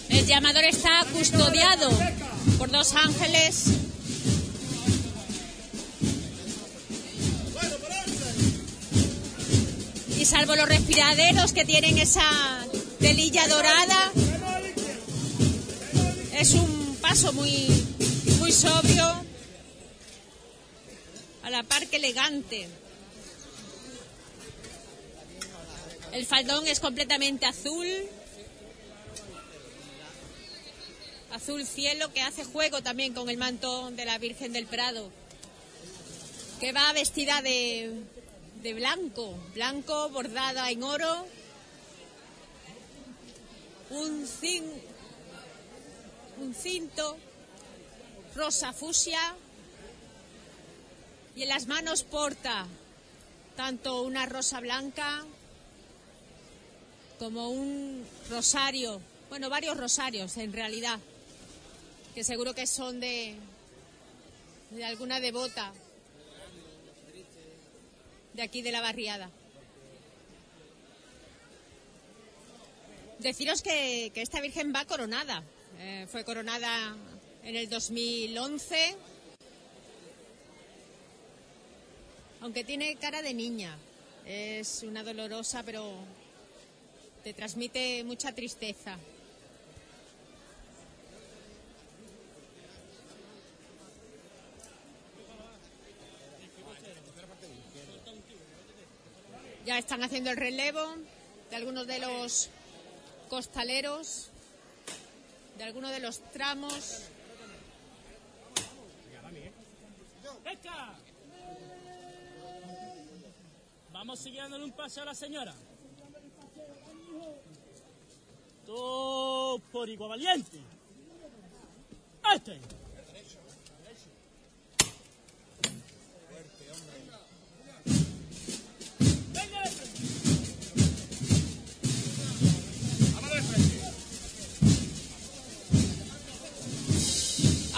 S4: El
S1: llamador está custodiado por dos ángeles. Y salvo los respiraderos que tienen esa telilla dorada paso muy, muy sobrio, a la par que elegante. El faldón es completamente azul, azul cielo que hace juego también con el manto de la Virgen del Prado, que va vestida de, de blanco, blanco bordada en oro, un, cin, un cinto rosa fusia y en las manos porta tanto una rosa blanca como un rosario, bueno, varios rosarios en realidad, que seguro que son de, de alguna devota de aquí de la barriada. Deciros que, que esta Virgen va coronada. Eh, fue coronada en el 2011, aunque tiene cara de niña. Es una dolorosa, pero te transmite mucha tristeza. Ya están haciendo el relevo de algunos de los costaleros, de algunos de los tramos.
S16: Vamos siguiéndole un paso a la señora. Tú por igual valiente. Este.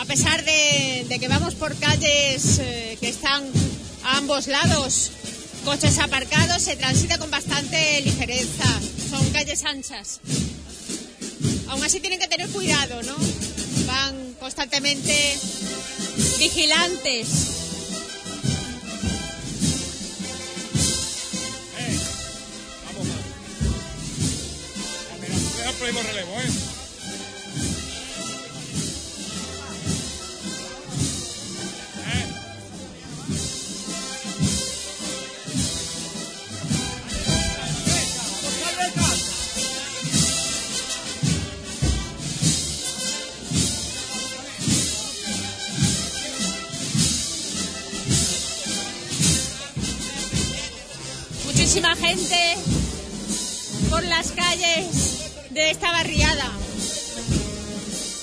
S1: Pesar de, que vamos por calles eh, que están a ambos lados, coches aparcados, se transita con bastante ligereza. Son calles anchas. Aún así tienen que tener cuidado, ¿no? Van constantemente vigilantes.
S17: Deja el próximo relevo, ¿eh?
S1: Gente por las calles de esta barriada.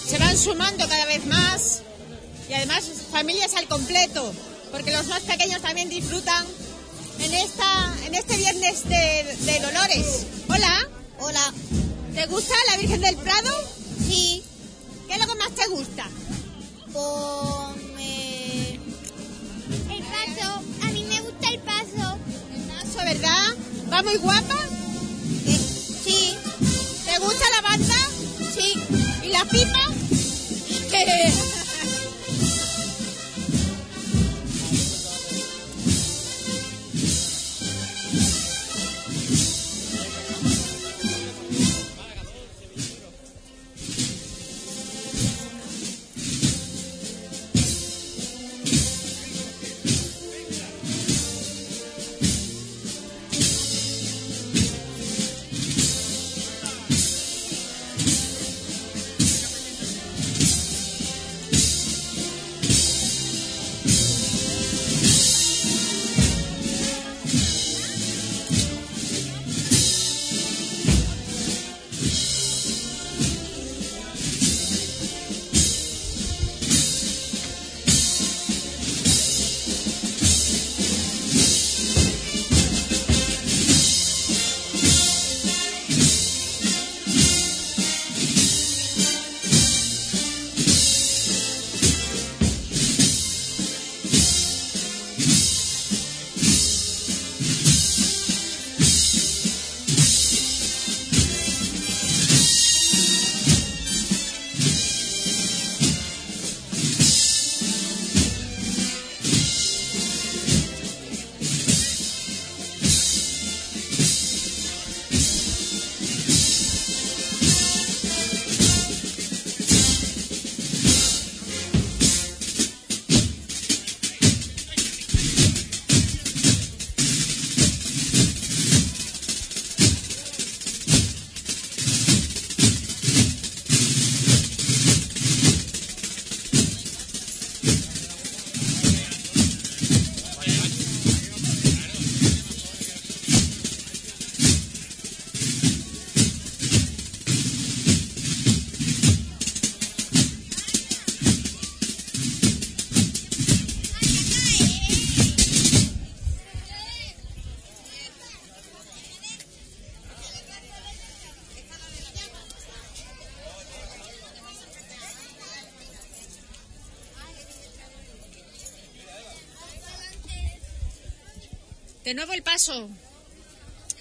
S1: Se van sumando cada vez más y además familias al completo, porque los más pequeños también disfrutan en esta en este viernes de, de Dolores. Hola. Hola. ¿Te gusta la Virgen del Prado? Sí. ¿Qué es lo que más te gusta?
S18: El paso, a mí me gusta el paso.
S1: El paso, ¿verdad? ¿Va muy guapa?
S18: Sí.
S1: ¿Te gusta la banda?
S18: Sí.
S1: ¿Y la pipa? *laughs*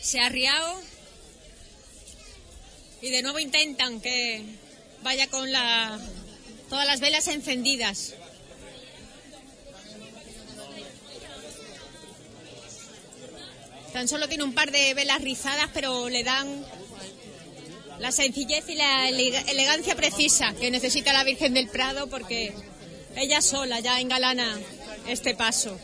S1: Se ha arriado y de nuevo intentan que vaya con todas las velas encendidas. Tan solo tiene un par de velas rizadas, pero le dan la sencillez y la ele- elegancia precisa que necesita la Virgen del Prado porque ella sola ya engalana este paso.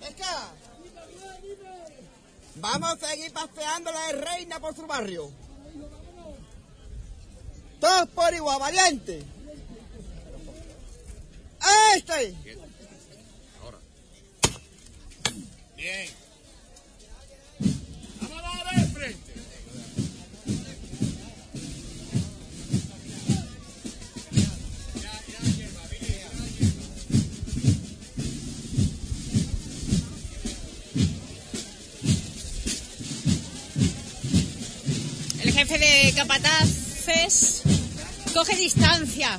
S19: Esca, vamos a seguir paseando la de reina por su barrio. Todos por igual, valiente. Este.
S4: Bien. Vamos
S1: capataces coge distancia.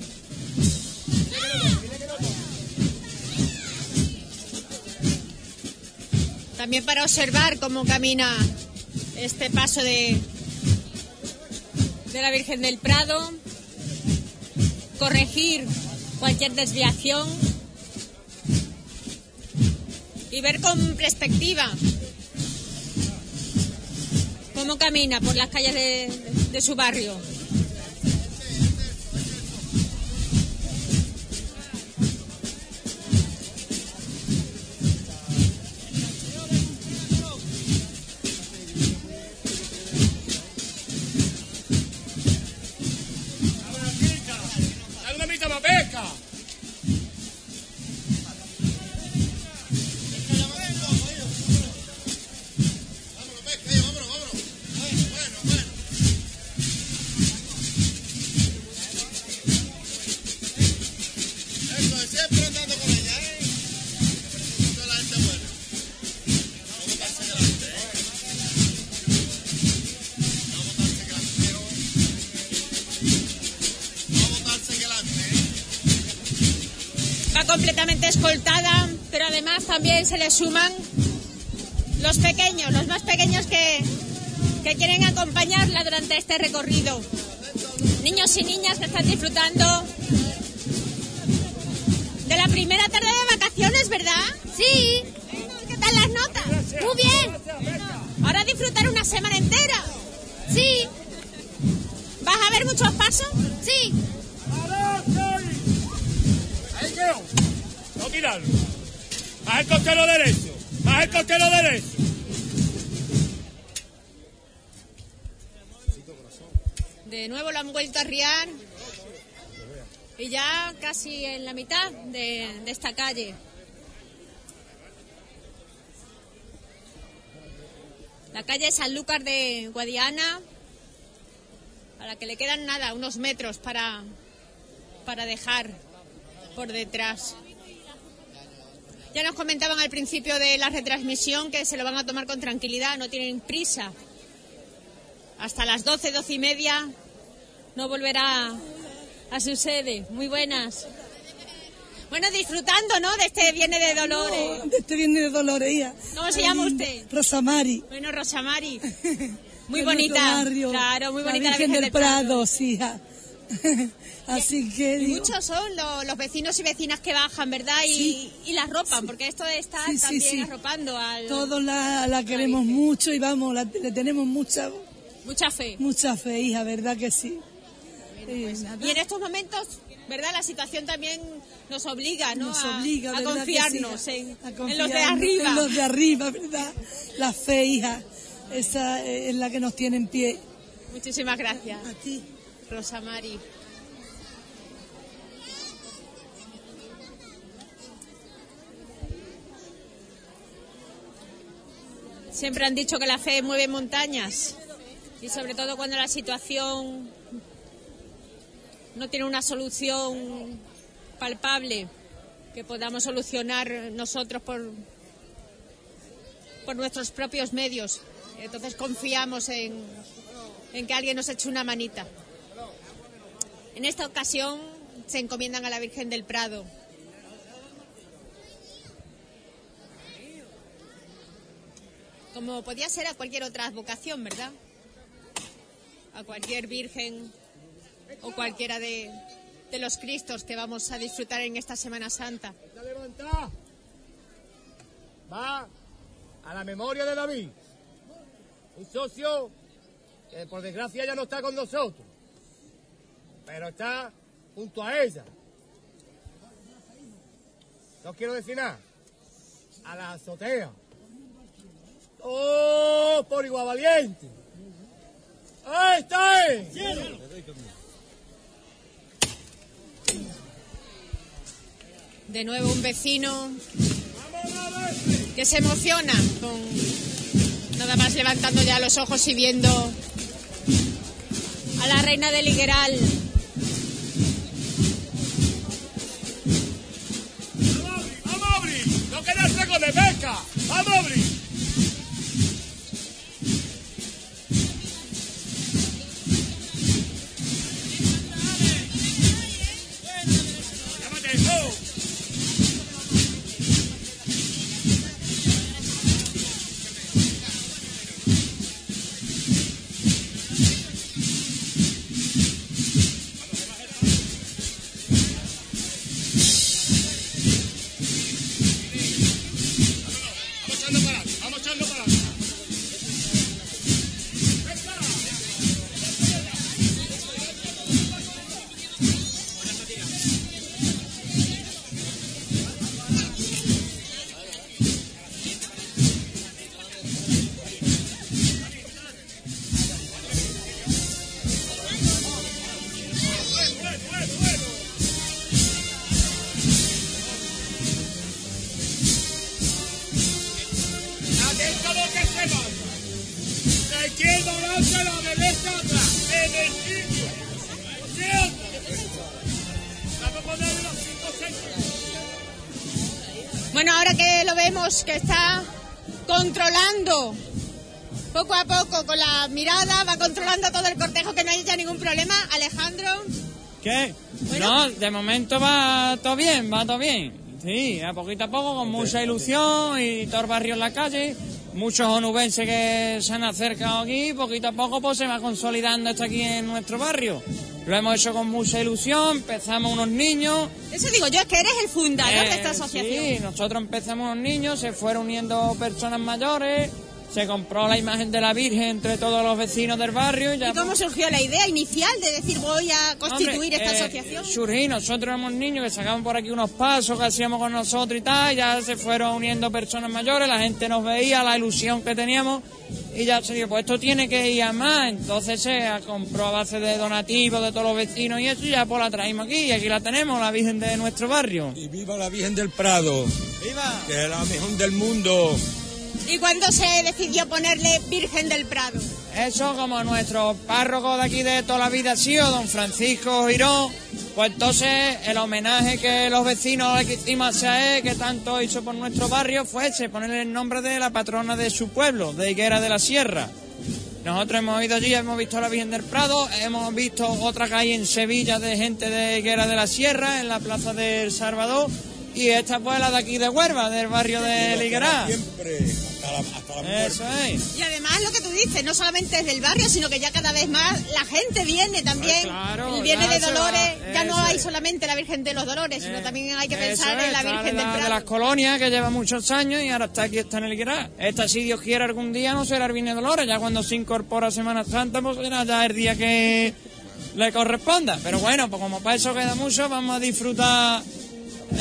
S1: También para observar cómo camina este paso de, de la Virgen del Prado, corregir cualquier desviación y ver con perspectiva cómo camina por las calles de, de su barrio. También se le suman los pequeños, los más pequeños que, que quieren acompañarla durante este recorrido. Niños y niñas que están disfrutando de la primera tarde de vacaciones, ¿verdad? Sí. ¿Qué tal las notas? Muy bien. Ahora disfrutar una semana entera. Casi en la mitad de, esta calle. La calle Sanlúcar de Guadiana, a la que le quedan nada, unos metros para, para dejar por detrás. Ya nos comentaban al principio de la retransmisión que se lo van a tomar con tranquilidad, no tienen prisa. Hasta las 12, 12 y media no volverá a su sede. Muy buenas. Bueno, disfrutando, ¿no? De este Viernes de Dolores.
S17: De este viernes de Dolores, hija.
S1: ¿Cómo se llama usted?
S17: Rosamari.
S1: Bueno, Rosamari. *laughs* Muy bonita.
S17: barrio.
S1: Claro, muy
S17: La
S1: bonita
S17: Virgen
S1: la
S17: del Prado, sí, hija. *laughs* Así que
S1: Y muchos son lo- los vecinos y vecinas que bajan, ¿verdad? Y,
S17: Sí.
S1: y las ropan, porque esto está
S17: Sí, sí,
S1: también
S17: sí.
S1: arropando al...
S17: todos la, la queremos mucho y vamos, la- le tenemos mucha,
S1: Mucha fe.
S17: mucha fe, hija, ¿verdad que sí? Eh, nada.
S1: Y en estos momentos, ¿verdad? La situación también nos obliga, ¿no?
S17: Nos
S1: A-
S17: obliga,
S1: a,
S17: ¿verdad que sí,
S1: confiarnos en,
S17: A
S1: en
S17: confiar
S1: los de arriba.
S17: En los de arriba, ¿verdad? La fe, hija, esa es la que nos tiene en pie.
S1: Muchísimas gracias.
S17: A ti.
S1: Rosa Mari. Siempre han dicho que la fe mueve montañas y sobre todo cuando la situación no tiene una solución palpable que podamos solucionar nosotros por, por nuestros propios medios. Entonces confiamos en, en que alguien nos eche una manita. En esta ocasión se encomiendan a la Virgen del Prado. Como podía ser a cualquier otra advocación, ¿verdad? A cualquier virgen o cualquiera de, de los Cristos que vamos a disfrutar en esta Semana Santa.
S4: Está levantada. Va a la memoria de David. Un socio que por desgracia ya no está con nosotros. Pero está junto a ella. No quiero decir nada. A la azotea. ¡Oh! Por igual valiente. ¡Ahí está él!
S1: De nuevo un vecino que se emociona con nada más levantando ya los ojos y viendo a la reina del Ligueral.
S4: ¡Vamos! ¡No quedarse con de beca! ¡Vamos la
S1: mirada, va controlando todo el cortejo, que no haya ningún problema. Alejandro,
S20: ¿Qué? No, de momento va todo bien, va todo bien. Sí, a poquito a poco, con mucha ilusión y todo el barrio en la calle. Muchos onubenses que se han acercado aquí, poquito a poco pues se va consolidando esto aquí en nuestro barrio. Lo hemos hecho con mucha ilusión, empezamos unos niños.
S1: eso digo yo, es que eres el fundador de esta
S20: Eh,
S1: asociación.
S20: Sí, nosotros empezamos unos niños, se fueron uniendo personas mayores, se compró la imagen de la Virgen entre todos los vecinos del barrio y ya
S1: ¿Y cómo surgió la idea inicial de decir voy a constituir
S20: Hombre,
S1: esta
S20: eh,
S1: asociación?
S20: surgí, nosotros éramos niños que sacaban por aquí unos pasos que hacíamos con nosotros y tal, y ya se fueron uniendo personas mayores, la gente nos veía, la ilusión que teníamos, y ya se dijo, pues esto tiene que ir a más, entonces se compró a base de donativos de todos los vecinos y eso, y ya pues la traímos aquí, y aquí la tenemos, la Virgen de nuestro barrio.
S21: Y viva la Virgen del Prado. ¡Viva! Que es la mejor del mundo.
S1: ¿Y cuándo se decidió ponerle Virgen del Prado?
S20: Eso como nuestro párroco de aquí de toda la vida ha sido, don Francisco Girón, pues entonces el homenaje que los vecinos le quisimos a él, que tanto hizo por nuestro barrio, fue ese, ponerle el nombre de la patrona de su pueblo, de Higuera de la Sierra. Nosotros hemos ido allí, hemos visto a la Virgen del Prado, hemos visto otra calle en Sevilla de gente de Higuera de la Sierra, en la Plaza del Salvador, y esta pues la de aquí de Huerva, del barrio de Liguerá.
S21: Siempre, hasta la, hasta la
S20: Eso es.
S1: Y además lo que tú dices, no solamente es del barrio, sino que ya cada vez más la gente viene también.
S20: claro, ya
S1: de
S20: va,
S1: Dolores, ya no hay
S20: es.
S1: solamente la Virgen de los Dolores, sino también hay que pensar en la Virgen
S20: de,
S1: del
S20: la- de
S1: Prado.
S20: las colonias que lleva muchos años y ahora está aquí, está en el Guirá. Esta, si Dios quiere, algún día no será el Viernes de Dolores, ya cuando se incorpora Semana Santa, pues será ya el día que le corresponda. Pero bueno, pues como para eso queda mucho, vamos a disfrutar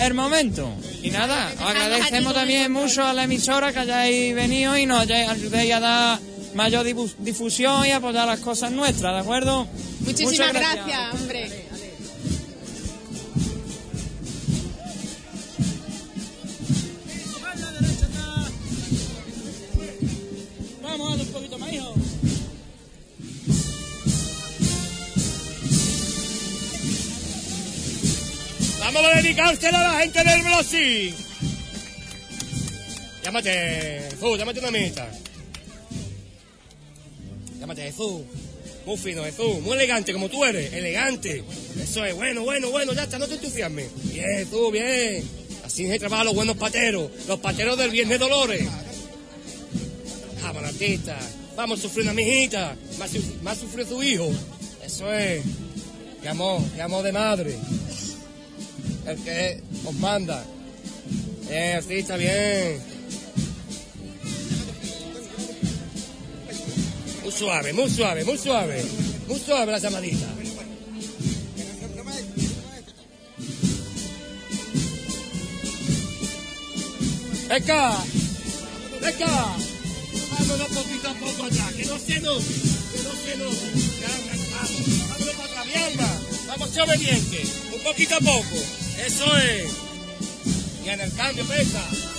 S20: el momento. Y nada, os agradecemos también mucho a la emisora que hayáis venido y nos ayudéis a dar mayor difu- difusión y apoyar las cosas nuestras, ¿de acuerdo?
S1: Muchísimas
S20: Muchas
S1: gracias, hombre.
S16: Vamos a
S4: dedicárselo a la gente del Brasil. Llámate, Jesús, llámate una amiguita. Llámate Jesús. Muy fino, Jesús. Muy elegante, como tú eres. Elegante. Eso es. Bueno, bueno, bueno. Ya está, no te entusiasmes. Bien, Jesús, bien. Así se trabajan los buenos pateros. Los pateros del Viernes Dolores. Ah, baratita. Vamos a sufrir una mijita. Más, más sufrió su hijo. Eso es. Qué amor de madre. El que os manda. Bien, así está bien. Muy suave, muy suave, muy suave. Muy suave la llamadita. ¡Venga! ¡Venga! Vámonos poquito a poco atrás, que no se nos, que no se nos. Arrancamos. Vámonos para atrás, mi alma. Vamos obedientes, un poquito a poco. Eso es. Y en el cambio, pesa.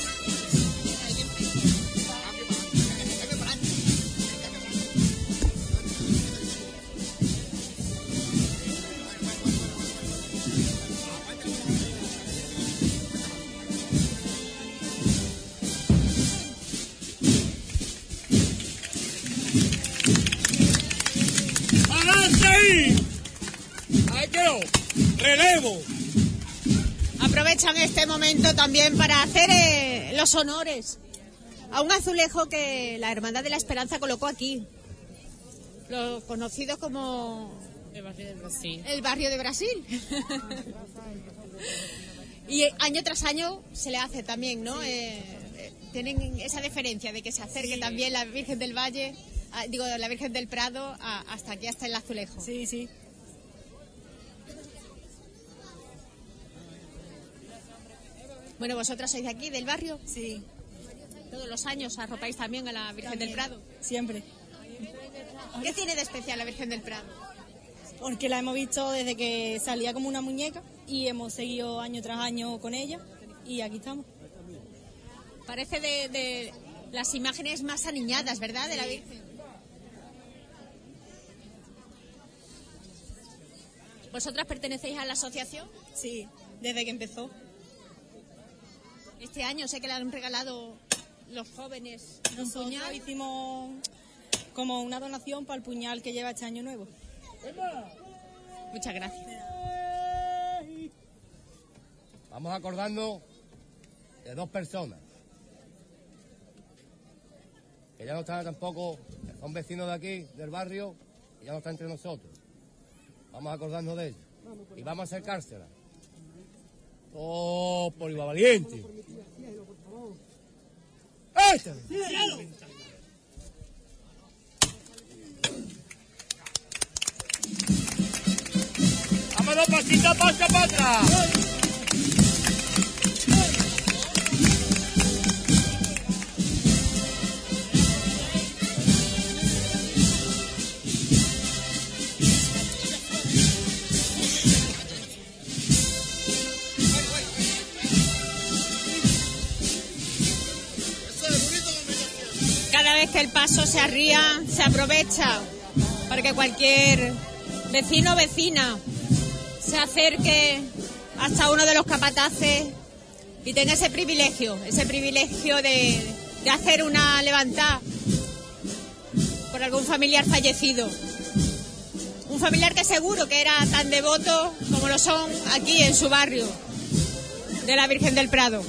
S1: Aprovechan este momento también para hacer eh, los honores a un azulejo que la Hermandad de la Esperanza colocó aquí. Lo conocido como
S22: El barrio de Brasil.
S1: el barrio de Brasil. *laughs* y eh, año tras año se le hace también, ¿no? Eh, eh, tienen esa deferencia de que se acerque también la Virgen del Valle, ah, digo, la Virgen del Prado, a- hasta aquí, hasta el azulejo.
S22: Sí, sí.
S1: Bueno, vosotras sois de aquí, del barrio.
S22: Sí.
S1: Todos los años arropáis también a la Virgen del. Prado.
S22: Siempre.
S1: ¿Qué tiene de especial la Virgen del Prado?
S22: Porque la hemos visto desde que salía como una muñeca y hemos seguido año tras año con ella y aquí estamos.
S1: Parece de, de las imágenes más aniñadas, ¿verdad? De la Virgen. ¿Vosotras pertenecéis a la asociación?
S22: Sí, desde que empezó.
S1: Este año sé que le han regalado los jóvenes un
S22: Nosotros
S1: puñal.
S22: hicimos como una donación para el puñal que lleva este año nuevo.
S1: Muchas gracias.
S4: Vamos acordando de dos personas. Que ya no están tampoco, son vecinos de aquí, del barrio, y ya no están entre nosotros. Vamos a acordarnos de ellos. Y vamos a acercársela. Oh, por Iba Valiente. ¡Este! Vámonos pasito, paso para
S1: que el paso se arría, se aprovecha para que cualquier vecino o vecina se acerque hasta uno de los capataces y tenga ese privilegio, ese privilegio de, de hacer una levantada por algún familiar fallecido. Un familiar que seguro que era tan devoto como lo son aquí en su barrio de la Virgen del Prado.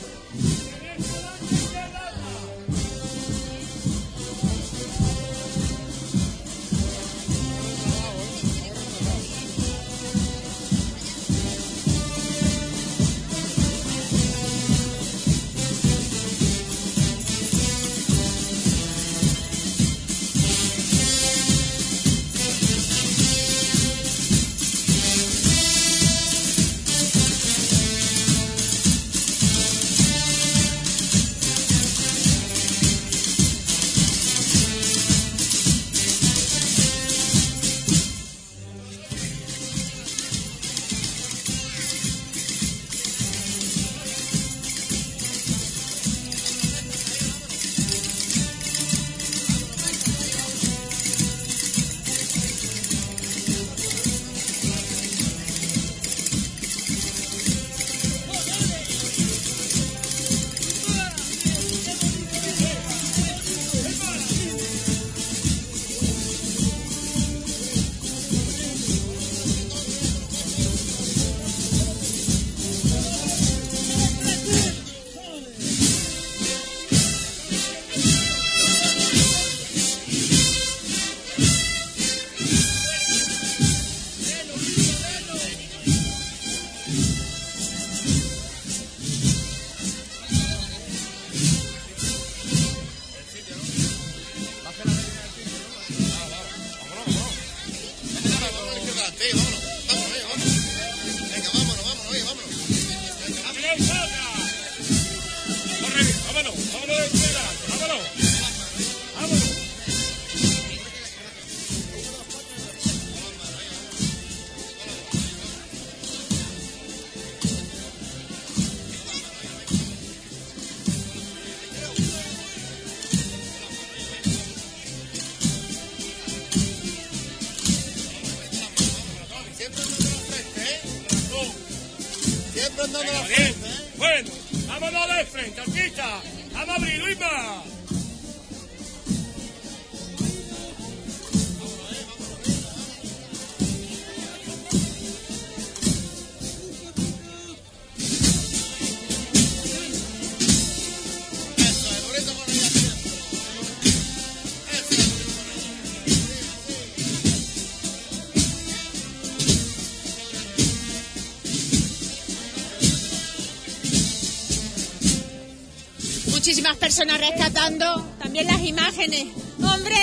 S1: Muchísimas personas rescatando también las imágenes. Hombre,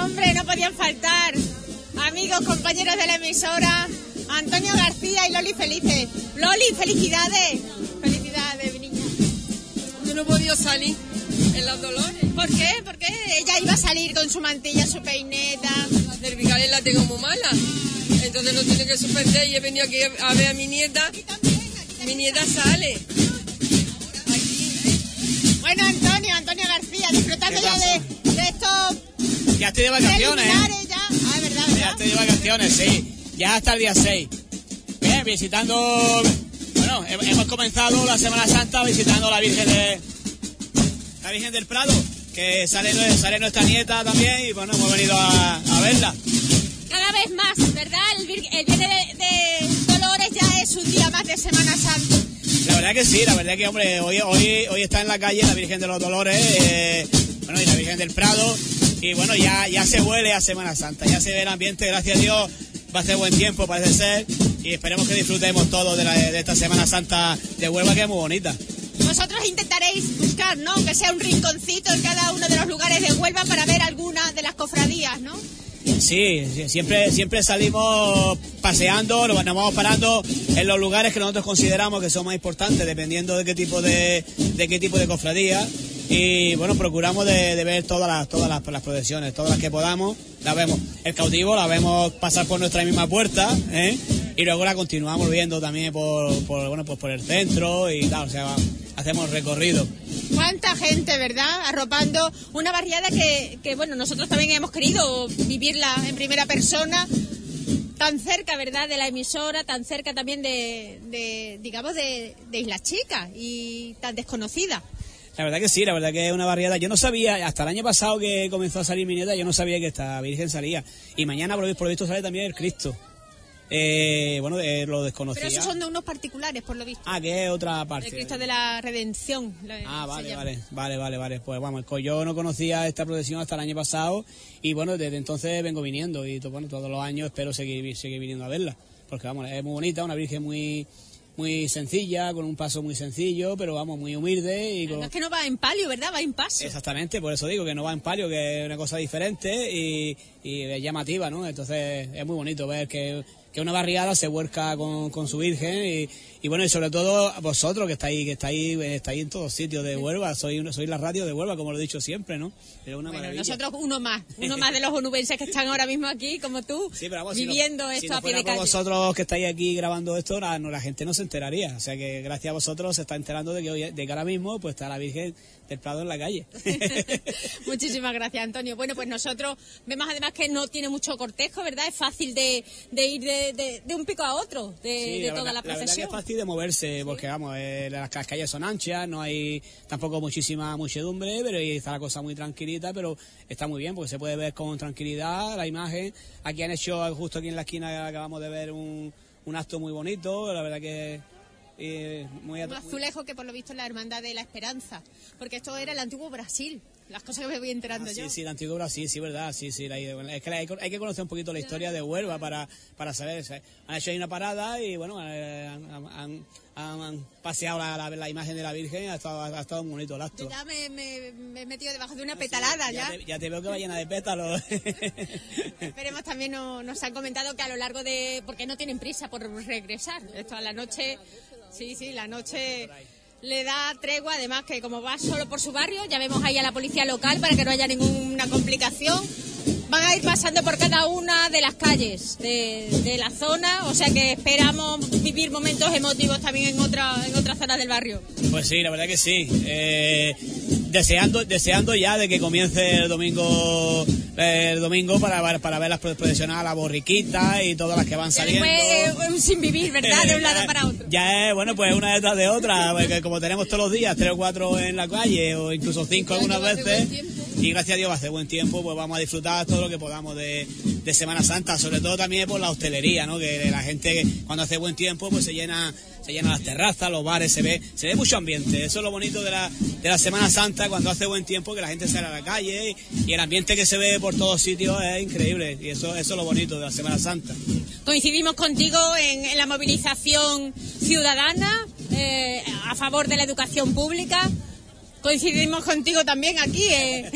S1: hombre, no podían faltar. Amigos, compañeros de la emisora, Antonio García y Loli Felices. Loli, felicidades. Felicidades, mi niña.
S23: Yo no he podido salir en los dolores.
S1: ¿Por qué? ¿Por qué? Ella iba a salir con su mantilla, su peineta.
S23: Las cervicales la tengo muy mala. Entonces lo tiene que suspender y he venido aquí a ver a mi nieta. Mi nieta sale.
S1: García, disfrutando
S24: ¿Qué
S1: ya
S24: pasa?
S1: de, de estos
S24: Ya estoy de vacaciones, ¿eh?
S1: ya. Ah, verdad,
S24: Ya
S1: ¿verdad?
S24: estoy de vacaciones, sí. Ya hasta el día 6. Bien, visitando... Bueno, he- hemos comenzado la Semana Santa visitando la Virgen de... La Virgen del Prado, que sale, sale nuestra nieta también y bueno, hemos venido a, a verla.
S1: Cada vez más, ¿verdad? El, el Viernes de, de Dolores ya es un día más de Semana Santa.
S24: La verdad que sí, la verdad que, hombre, hoy, hoy, hoy está en la calle la Virgen de los Dolores, eh, y la Virgen del Prado, y bueno, ya, ya se huele a Semana Santa, ya se ve el ambiente, gracias a Dios, va a ser buen tiempo, parece ser, y esperemos que disfrutemos todos de, la- de esta Semana Santa de Huelva, que es muy bonita.
S1: Vosotros intentaréis buscar, ¿no? Que sea un rinconcito en cada uno de los lugares de Huelva para ver alguna de las cofradías, ¿no?
S24: Sí, siempre, siempre salimos paseando, nos vamos parando en los lugares que nosotros consideramos que son más importantes, dependiendo de qué tipo de, de qué tipo de cofradía. Y bueno, procuramos de, ver todas las, todas las, procesiones, todas las que podamos, las vemos. El cautivo la vemos pasar por nuestra misma puerta, ¿eh? y luego la continuamos viendo también por, por, bueno, pues por el centro y tal, o sea, hacemos recorrido.
S1: Cuánta gente, ¿verdad? Arropando una barriada que, que, bueno, nosotros también hemos querido vivirla en primera persona, tan cerca, ¿verdad?, de la emisora, tan cerca también de, de, digamos, de, de Islas Chicas y tan desconocida.
S24: La verdad que sí, la verdad que es una barriada. Yo no sabía, hasta el año pasado que comenzó a salir mi nieta, yo no sabía que esta Virgen salía. Y mañana, por lo visto, sale también el Cristo. Eh, bueno, eh, lo desconocía.
S1: Pero esos son de unos particulares, por lo visto.
S24: Ah, que es otra
S1: El
S24: parte.
S1: Cristo de la Redención.
S24: Ah, vale, vale, vale, vale, vale. Pues vamos, co- yo no conocía esta procesión hasta el año pasado y bueno, desde entonces vengo viniendo y bueno, todos los años espero seguir, seguir viniendo a verla. Porque vamos, es muy bonita, una virgen muy muy sencilla, con un paso muy sencillo, pero vamos, muy humilde y con...
S1: Es que no va en palio, ¿verdad? Va en paso.
S24: Exactamente, por eso digo que no va en palio, que es una cosa diferente y, y es llamativa, ¿no? Entonces es muy bonito ver que, que una barriada se vuelca con, con su Virgen y, y bueno, y sobre todo vosotros que estáis, que estáis, estáis en todos sitios de Huelva, sois, una- sois la radio de Huelva, como lo he dicho siempre, ¿no? Es una
S1: Bueno,
S24: maravilla.
S1: nosotros uno más, uno más de los onubenses que están ahora mismo aquí, como tú,
S24: Sí, pero vamos, si no-
S1: viviendo
S24: si
S1: esto
S24: no
S1: a pie de calle.
S24: vosotros que estáis aquí grabando esto, la, no, la gente no se enteraría. O sea que gracias a vosotros se está enterando de que hoy, de que ahora mismo pues está la Virgen del Prado en la calle. *laughs*
S1: Muchísimas gracias, Antonio. Bueno, pues nosotros vemos además que no tiene mucho cortejo, ¿verdad? Es fácil de, de ir de, de- de un pico a otro de,
S24: Sí, la
S1: toda
S24: verdad-
S1: la procesión.
S24: es fácil de moverse, porque vamos, eh, las, las calles son anchas, no hay tampoco muchísima muchedumbre, pero ahí está la cosa muy tranquilita, pero está muy bien porque se puede ver con tranquilidad la imagen. Aquí han hecho, justo aquí en la esquina acabamos de ver un, un acto muy bonito, la verdad que eh, muy,
S1: Un azulejo que por lo visto es la Hermandad de la Esperanza, porque esto era el antiguo Brasil, las cosas que me voy enterando
S24: Ah,
S1: yo.
S24: sí, sí, el antiguo Brasil, sí, verdad, sí, sí. la- es que hay, hay que conocer un poquito la historia de Huelva para, para saber. sea, Han hecho ahí una parada y, bueno, eh, han, han- han- han paseado la, la- la imagen de la Virgen, ha estado, ha estado muy bonito el acto.
S1: Yo ya me, me- me he metido debajo de una petalada ya.
S24: Ya te, ya te veo que va llena de *laughs* pétalos.
S1: Esperemos también no- nos han comentado que a lo largo de porque no tienen prisa por regresar. Esto a la noche, sí, sí, la noche le da tregua. Además que como va solo por su barrio, ya vemos ahí a la policía local para que no haya ninguna complicación. Van a ir pasando por cada una de las calles de, la zona, o sea que esperamos vivir momentos emotivos también en otra en otras zonas del barrio.
S24: Pues sí, la verdad que sí. Eh, deseando deseando ya de que comience el domingo el domingo para, para ver las procesiones a la borriquita y todas las que van saliendo.
S1: Después, eh, sin vivir, ¿verdad? De un lado para otro.
S24: Ya es, bueno, pues una detrás de otra, porque como tenemos todos los días tres o cuatro en la calle, o incluso cinco algunas veces, y gracias a Dios hace buen tiempo, pues vamos a disfrutar todo lo que podamos de, de Semana Santa, sobre todo también por la hostelería, ¿no? Que la gente cuando hace buen tiempo, pues se llena se llenan las terrazas, los bares, se ve, se ve mucho ambiente. Eso es lo bonito de la, de la Semana Santa, cuando hace buen tiempo, que la gente sale a la calle y, el ambiente que se ve por todos sitios es increíble. Y eso, eso es lo bonito de la Semana Santa.
S1: Coincidimos contigo en, la movilización ciudadana eh, a favor de la educación pública. Coincidimos contigo también aquí. Eh,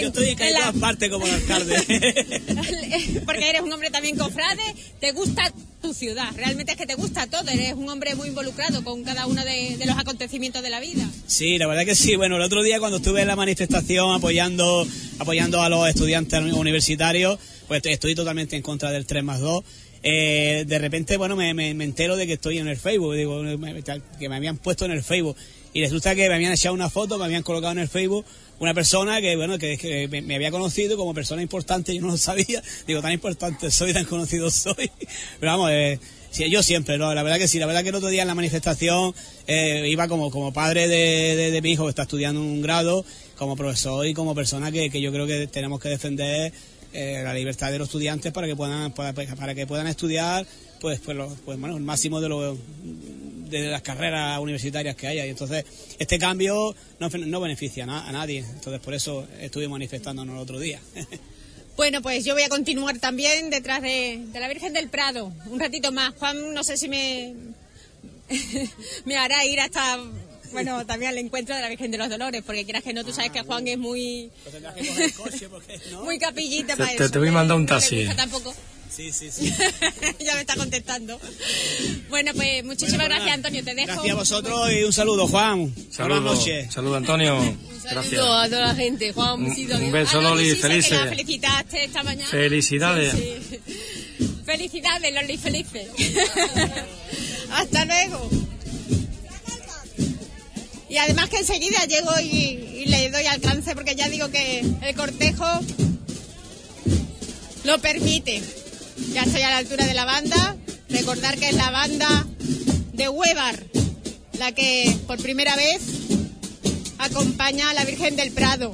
S24: Yo estoy en, todas partes como el alcalde. *laughs*
S1: Porque eres un hombre también cofrade, te gusta tu ciudad, realmente es que te gusta todo, eres un hombre muy involucrado con cada uno de, los acontecimientos de la vida.
S24: Sí, la verdad que sí. Bueno, el otro día cuando estuve en la manifestación apoyando, apoyando a los estudiantes universitarios, pues estoy totalmente en contra del 3 más 2. Eh, de repente, bueno, me, me, entero de que estoy en el Facebook, digo, que me habían puesto en el Facebook. Y resulta que me habían echado una foto, me habían colocado en el Facebook una persona que, bueno, que, me, había conocido como persona importante, yo no lo sabía, digo, tan importante soy, tan conocido soy, *laughs* pero vamos, eh, yo siempre, ¿no? La verdad que sí, la verdad que el otro día en la manifestación eh, iba como, como padre de, mi hijo que está estudiando un grado, como profesor y como persona que, yo creo que tenemos que defender eh, la libertad de los estudiantes para que puedan, para, para que puedan estudiar pues, pues, pues bueno, el máximo de lo de las carreras universitarias que haya. Y entonces, este cambio no, no beneficia a, nadie. Entonces, por eso estuve manifestándonos el otro día. *laughs*
S1: Bueno, pues yo voy a continuar también detrás de, la Virgen del Prado. Un ratito más. Juan, no sé si me, *laughs* me hará ir hasta bueno, también al encuentro de la Virgen de los Dolores, porque quieras que no, tú sabes que Juan es muy... *laughs* muy capillita para
S2: te,
S1: eso.
S2: Te voy a mandar un taxi.
S1: tampoco.
S24: Sí, sí, sí. *laughs*
S1: ya me está contestando. Bueno, pues muchísimas gracias, Antonio. Te dejo.
S24: Gracias a vosotros y un saludo, Juan.
S2: Saludos. Buenas noches. Saludos, Antonio.
S23: Un saludo a toda la gente. Juan, un,
S2: un beso, Loli. Felices.
S1: la felicitaste esta mañana.
S2: Felicidades.
S1: Felicidades, Loli, felices. *laughs* Hasta luego. Y además que enseguida llego y, y le doy alcance porque ya digo que el cortejo lo permite. Ya estoy a la altura de la banda. Recordar que es la banda de Huevar la que por primera vez acompaña a la Virgen del Prado.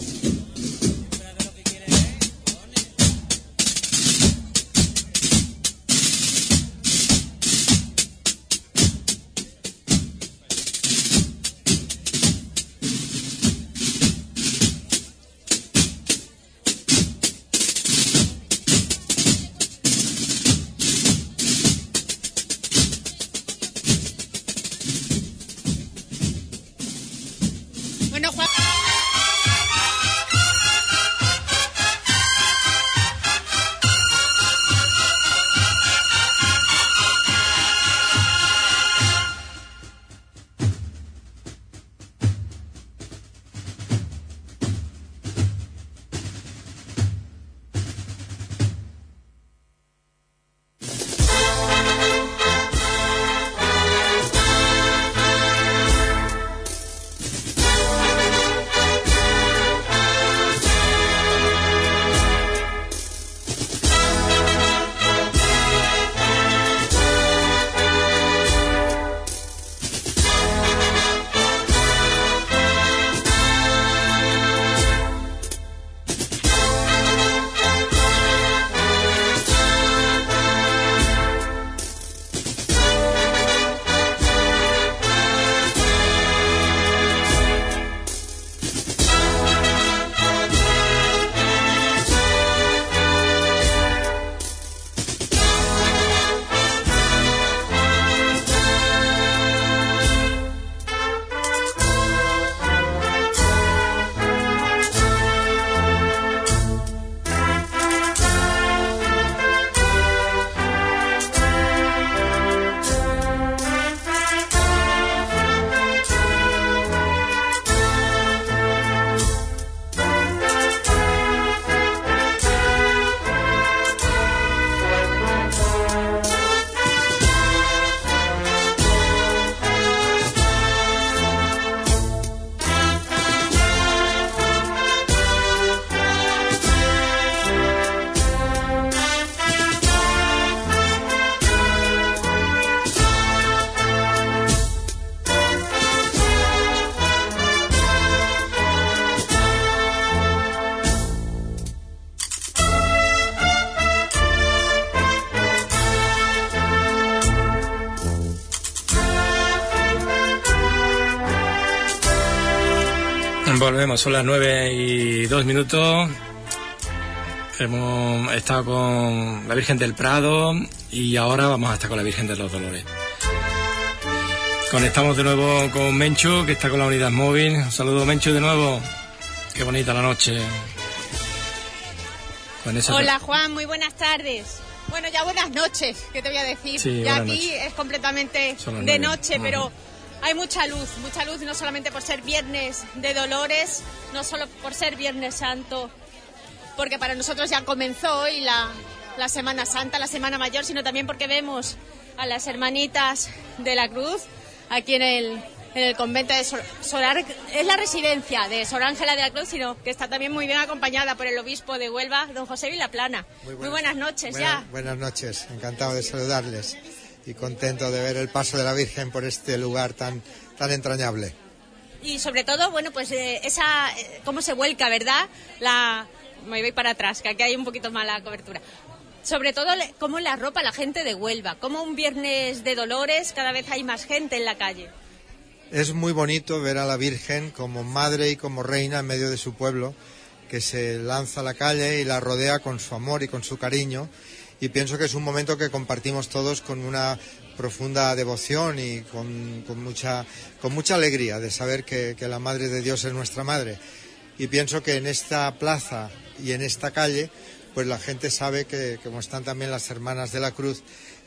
S2: Son las 9 y 2 minutos. Hemos estado con la Virgen del Prado y ahora vamos a estar con la Virgen de los Dolores. Conectamos de nuevo con Menchu, que está con la unidad móvil. Un saludo, Menchu, de nuevo. Qué bonita la noche.
S1: Hola Juan, muy buenas tardes. Bueno, ya buenas noches, ¿qué te voy a decir?
S2: Sí,
S1: ya aquí es completamente de noche, pero hay mucha luz, mucha luz no solamente por ser viernes de Dolores, no solo por ser Viernes Santo, porque para nosotros ya comenzó hoy la, la Semana Santa, la Semana Mayor, sino también porque vemos a las hermanitas de la Cruz aquí en el, en el convento de Sor, Solar. Es la residencia de Sor Ángela de la Cruz, sino que está también muy bien acompañada por el obispo de Huelva, don José Vilaplana. Muy buenas, noches
S25: Buenas,
S1: ya.
S25: buenas noches, encantado de saludarles y contento de ver el paso de la Virgen por este lugar tan, tan entrañable.
S1: Y sobre todo, bueno, pues eh, esa, eh, cómo se vuelca, ¿verdad? La, me voy para atrás, que aquí hay un poquito mala cobertura. Sobre todo, cómo la ropa la gente de Huelva, como un viernes de Dolores cada vez hay más gente en la calle.
S25: Es muy bonito ver a la Virgen como madre y como reina en medio de su pueblo, que se lanza a la calle y la rodea con su amor y con su cariño. Y pienso que es un momento que compartimos todos con una profunda devoción y con, mucha, con mucha alegría de saber que, la Madre de Dios es nuestra Madre. Y pienso que en esta plaza y en esta calle, pues la gente sabe que, como están también las hermanas de la Cruz,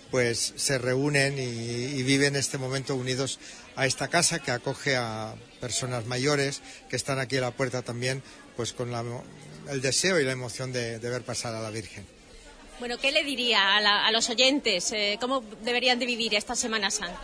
S25: pues se reúnen y, viven este momento unidos a esta casa que acoge a personas mayores que están aquí a la puerta también, pues con la- el deseo y la emoción de ver pasar a la Virgen.
S1: Bueno, ¿qué le diría a, la- a los oyentes? eh, ¿Cómo deberían de vivir esta Semana Santa?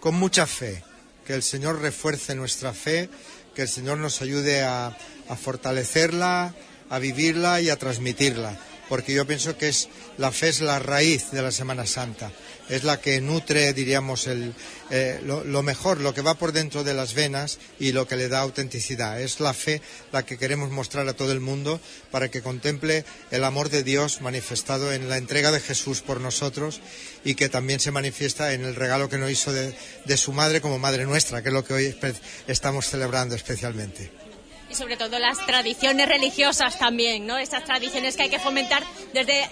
S25: Con mucha fe, que el Señor refuerce nuestra fe, que el Señor nos ayude a, a fortalecerla, a vivirla y a transmitirla, porque yo pienso que es la fe es la raíz de la Semana Santa, es la que nutre, diríamos, el, eh, lo, mejor, lo que va por dentro de las venas y lo que le da autenticidad. Es la fe la que queremos mostrar a todo el mundo para que contemple el amor de Dios manifestado en la entrega de Jesús por nosotros y que también se manifiesta en el regalo que nos hizo de, su madre como madre nuestra, que es lo que hoy estamos celebrando especialmente.
S1: Y sobre todo las tradiciones religiosas también, ¿no? Estas tradiciones que hay que fomentar desde,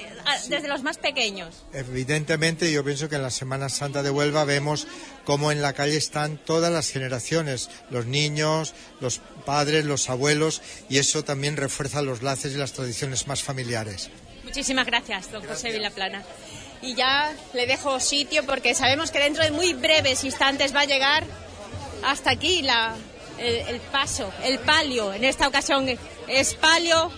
S1: desde los más pequeños.
S25: Evidentemente, yo pienso que en la Semana Santa de Huelva vemos cómo en la calle están todas las generaciones, los niños, los padres, los abuelos, y eso también refuerza los lazos y las tradiciones más familiares.
S1: Muchísimas gracias, don José Vilaplana. Y ya le dejo sitio porque sabemos que dentro de muy breves instantes va a llegar hasta aquí la, el, paso, el palio. En esta ocasión es palio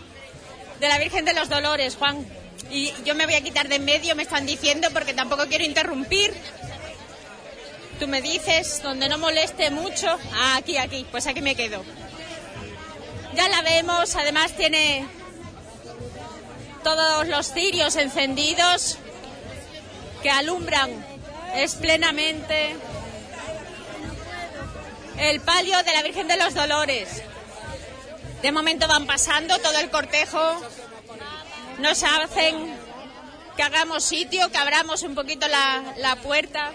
S1: de la Virgen de los Dolores, Juan. Y yo me voy a quitar de en medio, me están diciendo, porque tampoco quiero interrumpir. Tú me dices, donde no moleste mucho. Ah, aquí, aquí, pues aquí me quedo. Ya la vemos, además tiene todos los cirios encendidos que alumbran esplenamente el palio de la Virgen de los Dolores. De momento van pasando todo el cortejo, nos hacen que hagamos sitio, que abramos un poquito la, la puerta.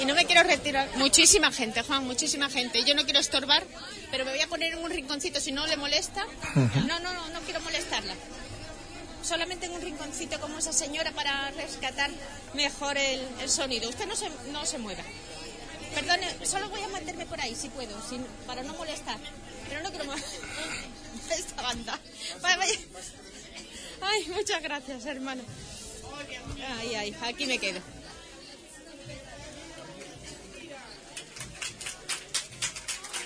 S1: Y no me quiero retirar. Muchísima gente, Juan, muchísima gente. Yo no quiero estorbar, pero me voy a poner en un rinconcito si no le molesta. No, no, no, no quiero molestarla. Solamente en un rinconcito como esa señora para rescatar mejor el, sonido. Usted no se, no se mueva. Perdone, solo voy a mantenerme por ahí si puedo, para no molestar. Pero no quiero mo- *laughs* esta banda. Ay, muchas gracias, hermano. Ay, ay, aquí me quedo.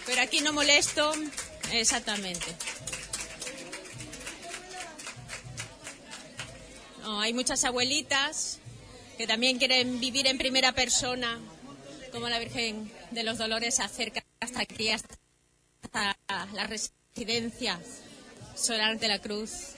S1: Pero aquí no molesto, exactamente. Hay muchas abuelitas que también quieren vivir en primera persona, como la Virgen de los Dolores acerca hasta aquí, hasta la residencia Solar de la Cruz.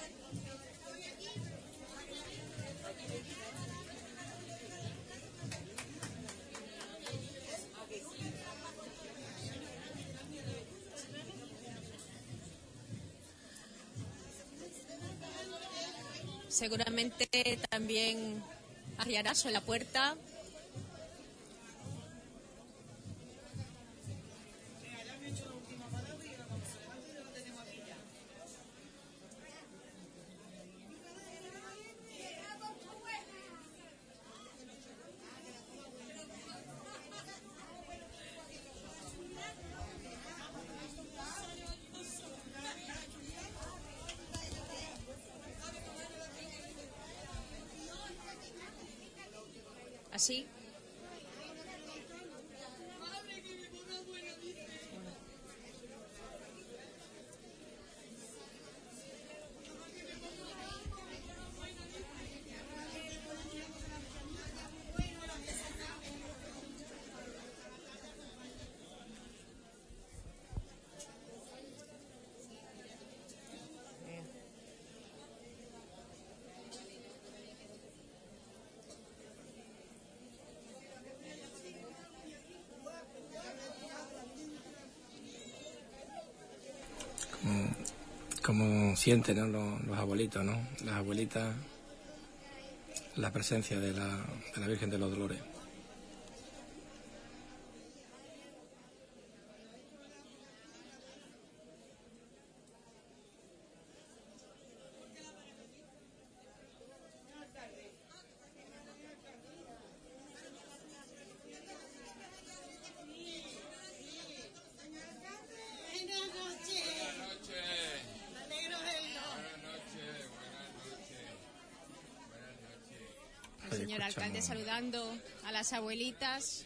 S1: Seguramente también arriarazo en la puerta Así.
S2: como, como sienten ¿no? los, los abuelitos, ¿no? Las abuelitas, la presencia de la, de la Virgen de los Dolores.
S18: Buenas noches. Me alegro verlo.
S1: El señor a las abuelitas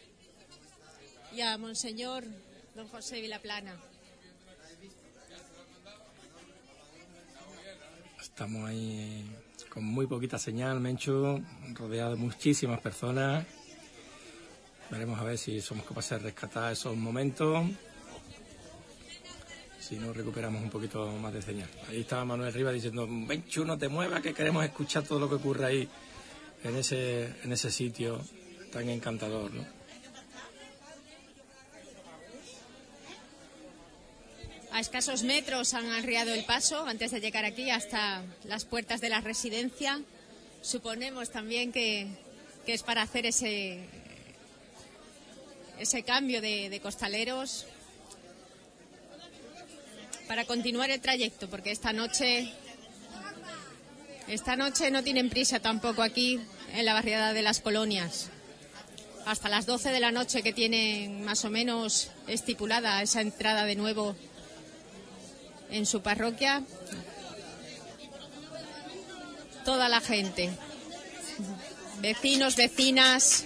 S1: y a Monseñor don José Vilaplana.
S2: Estamos ahí con muy poquita señal, Menchu, rodeado de muchísimas personas. Veremos a ver si somos capaces de rescatar esos momentos. Si no, recuperamos un poquito más de señal. Ahí estaba Manuel Rivas diciendo, Menchu, no te muevas, que queremos escuchar todo lo que ocurre ahí, en ese, en ese sitio tan encantador.
S1: A escasos metros han arriado el paso antes de llegar aquí hasta las puertas de la residencia. Suponemos también que, que es para hacer ese, ese cambio de, de costaleros, para continuar el trayecto, porque esta noche, esta noche no tienen prisa tampoco aquí en la barriada de las colonias. Hasta las 12 de la noche que tienen más o menos estipulada esa entrada de nuevo en su parroquia toda la gente, vecinos, vecinas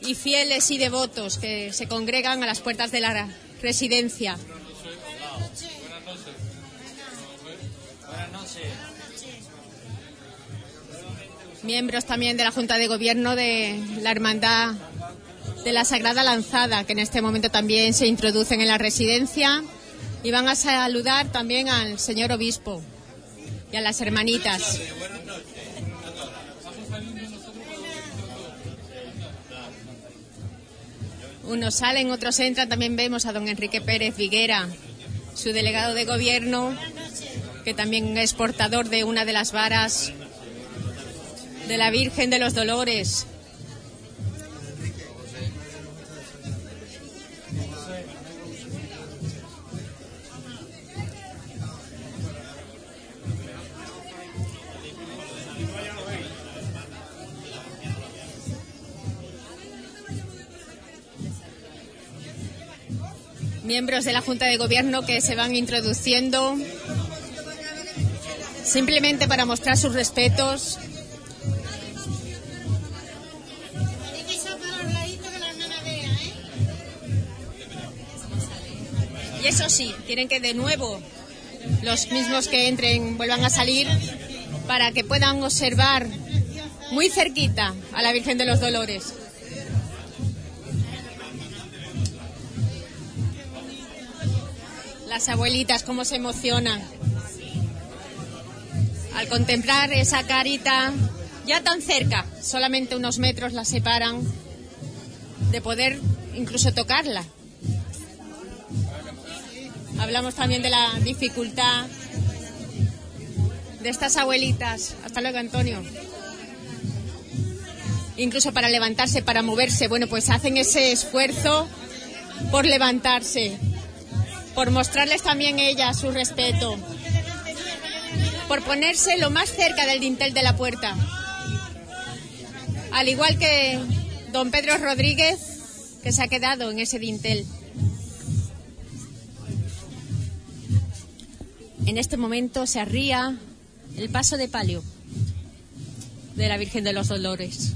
S1: y fieles y devotos que se congregan a las puertas de la residencia. Miembros también de la Junta de Gobierno de la Hermandad de la Sagrada Lanzada, que en este momento también se introducen en la residencia y van a saludar también al señor obispo y a las hermanitas. Unos salen, otros entran. También vemos a don Enrique Pérez Viguera, su delegado de gobierno, que también es portador de una de las varas de la Virgen de los Dolores. miembros de la Junta de Gobierno que se van introduciendo simplemente para mostrar sus respetos. Y eso sí, tienen que de nuevo los mismos que entren vuelvan a salir para que puedan observar muy cerquita a la Virgen de los Dolores. Las abuelitas, cómo se emocionan al contemplar esa carita ya tan cerca, solamente unos metros la separan de poder incluso tocarla. Hablamos también de la dificultad de estas abuelitas. Hasta luego, Antonio. Incluso para levantarse, para moverse, bueno, pues hacen ese esfuerzo por levantarse, por mostrarles también ellas su respeto, por ponerse lo más cerca del dintel de la puerta. Al igual que don Pedro Rodríguez, que se ha quedado en ese dintel. En este momento se arría el paso de palio de la Virgen de los Dolores.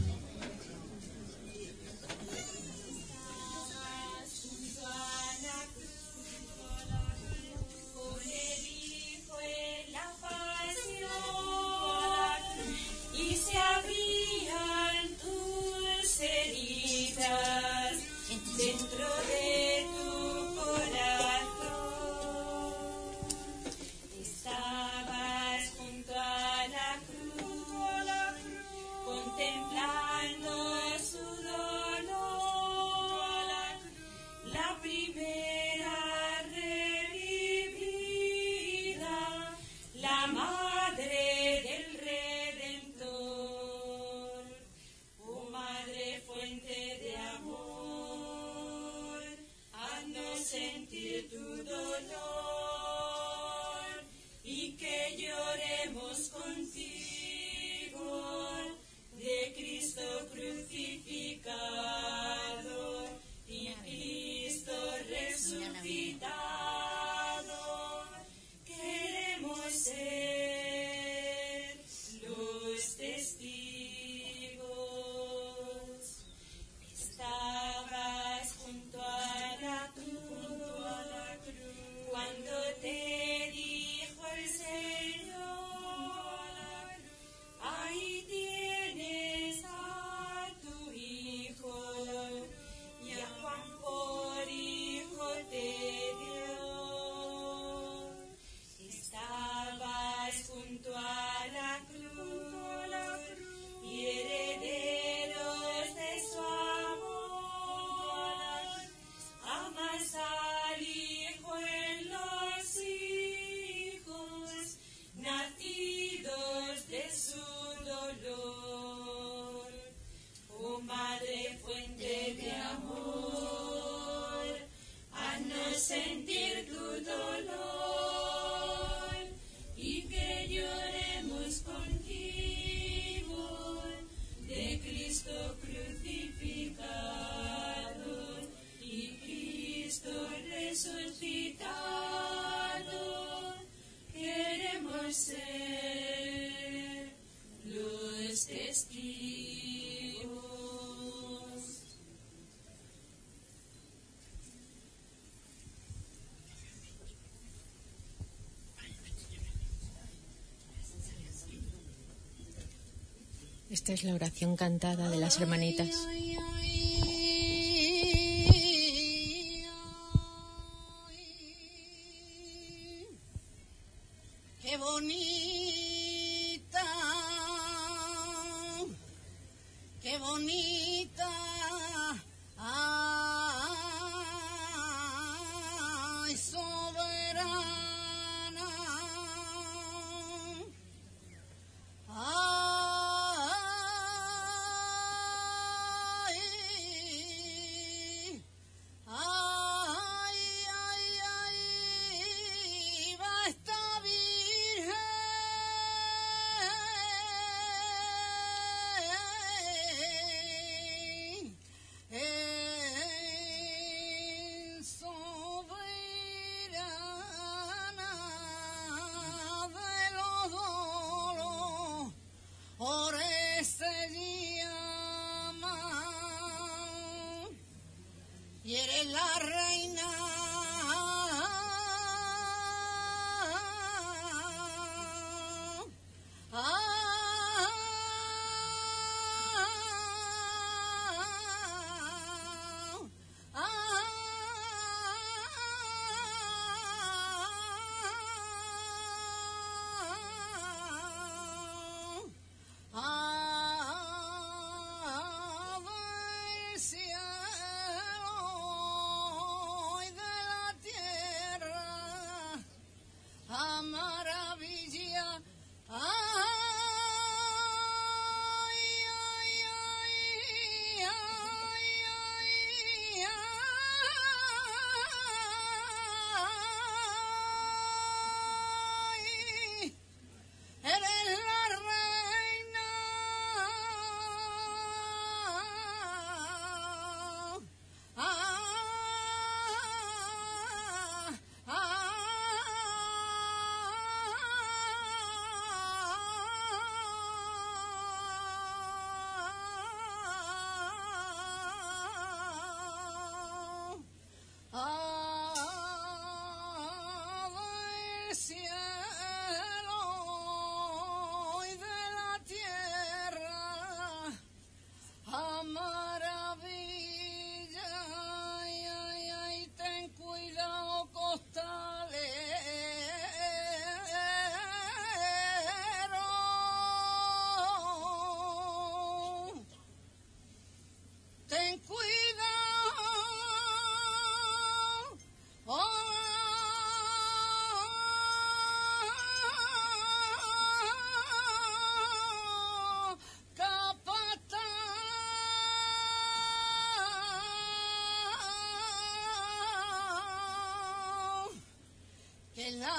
S26: sentir tu dolor y que lloremos contigo de Cristo crucificado y Cristo resucitado. Queremos ser los testigos.
S27: Esta es la oración cantada de las hermanitas.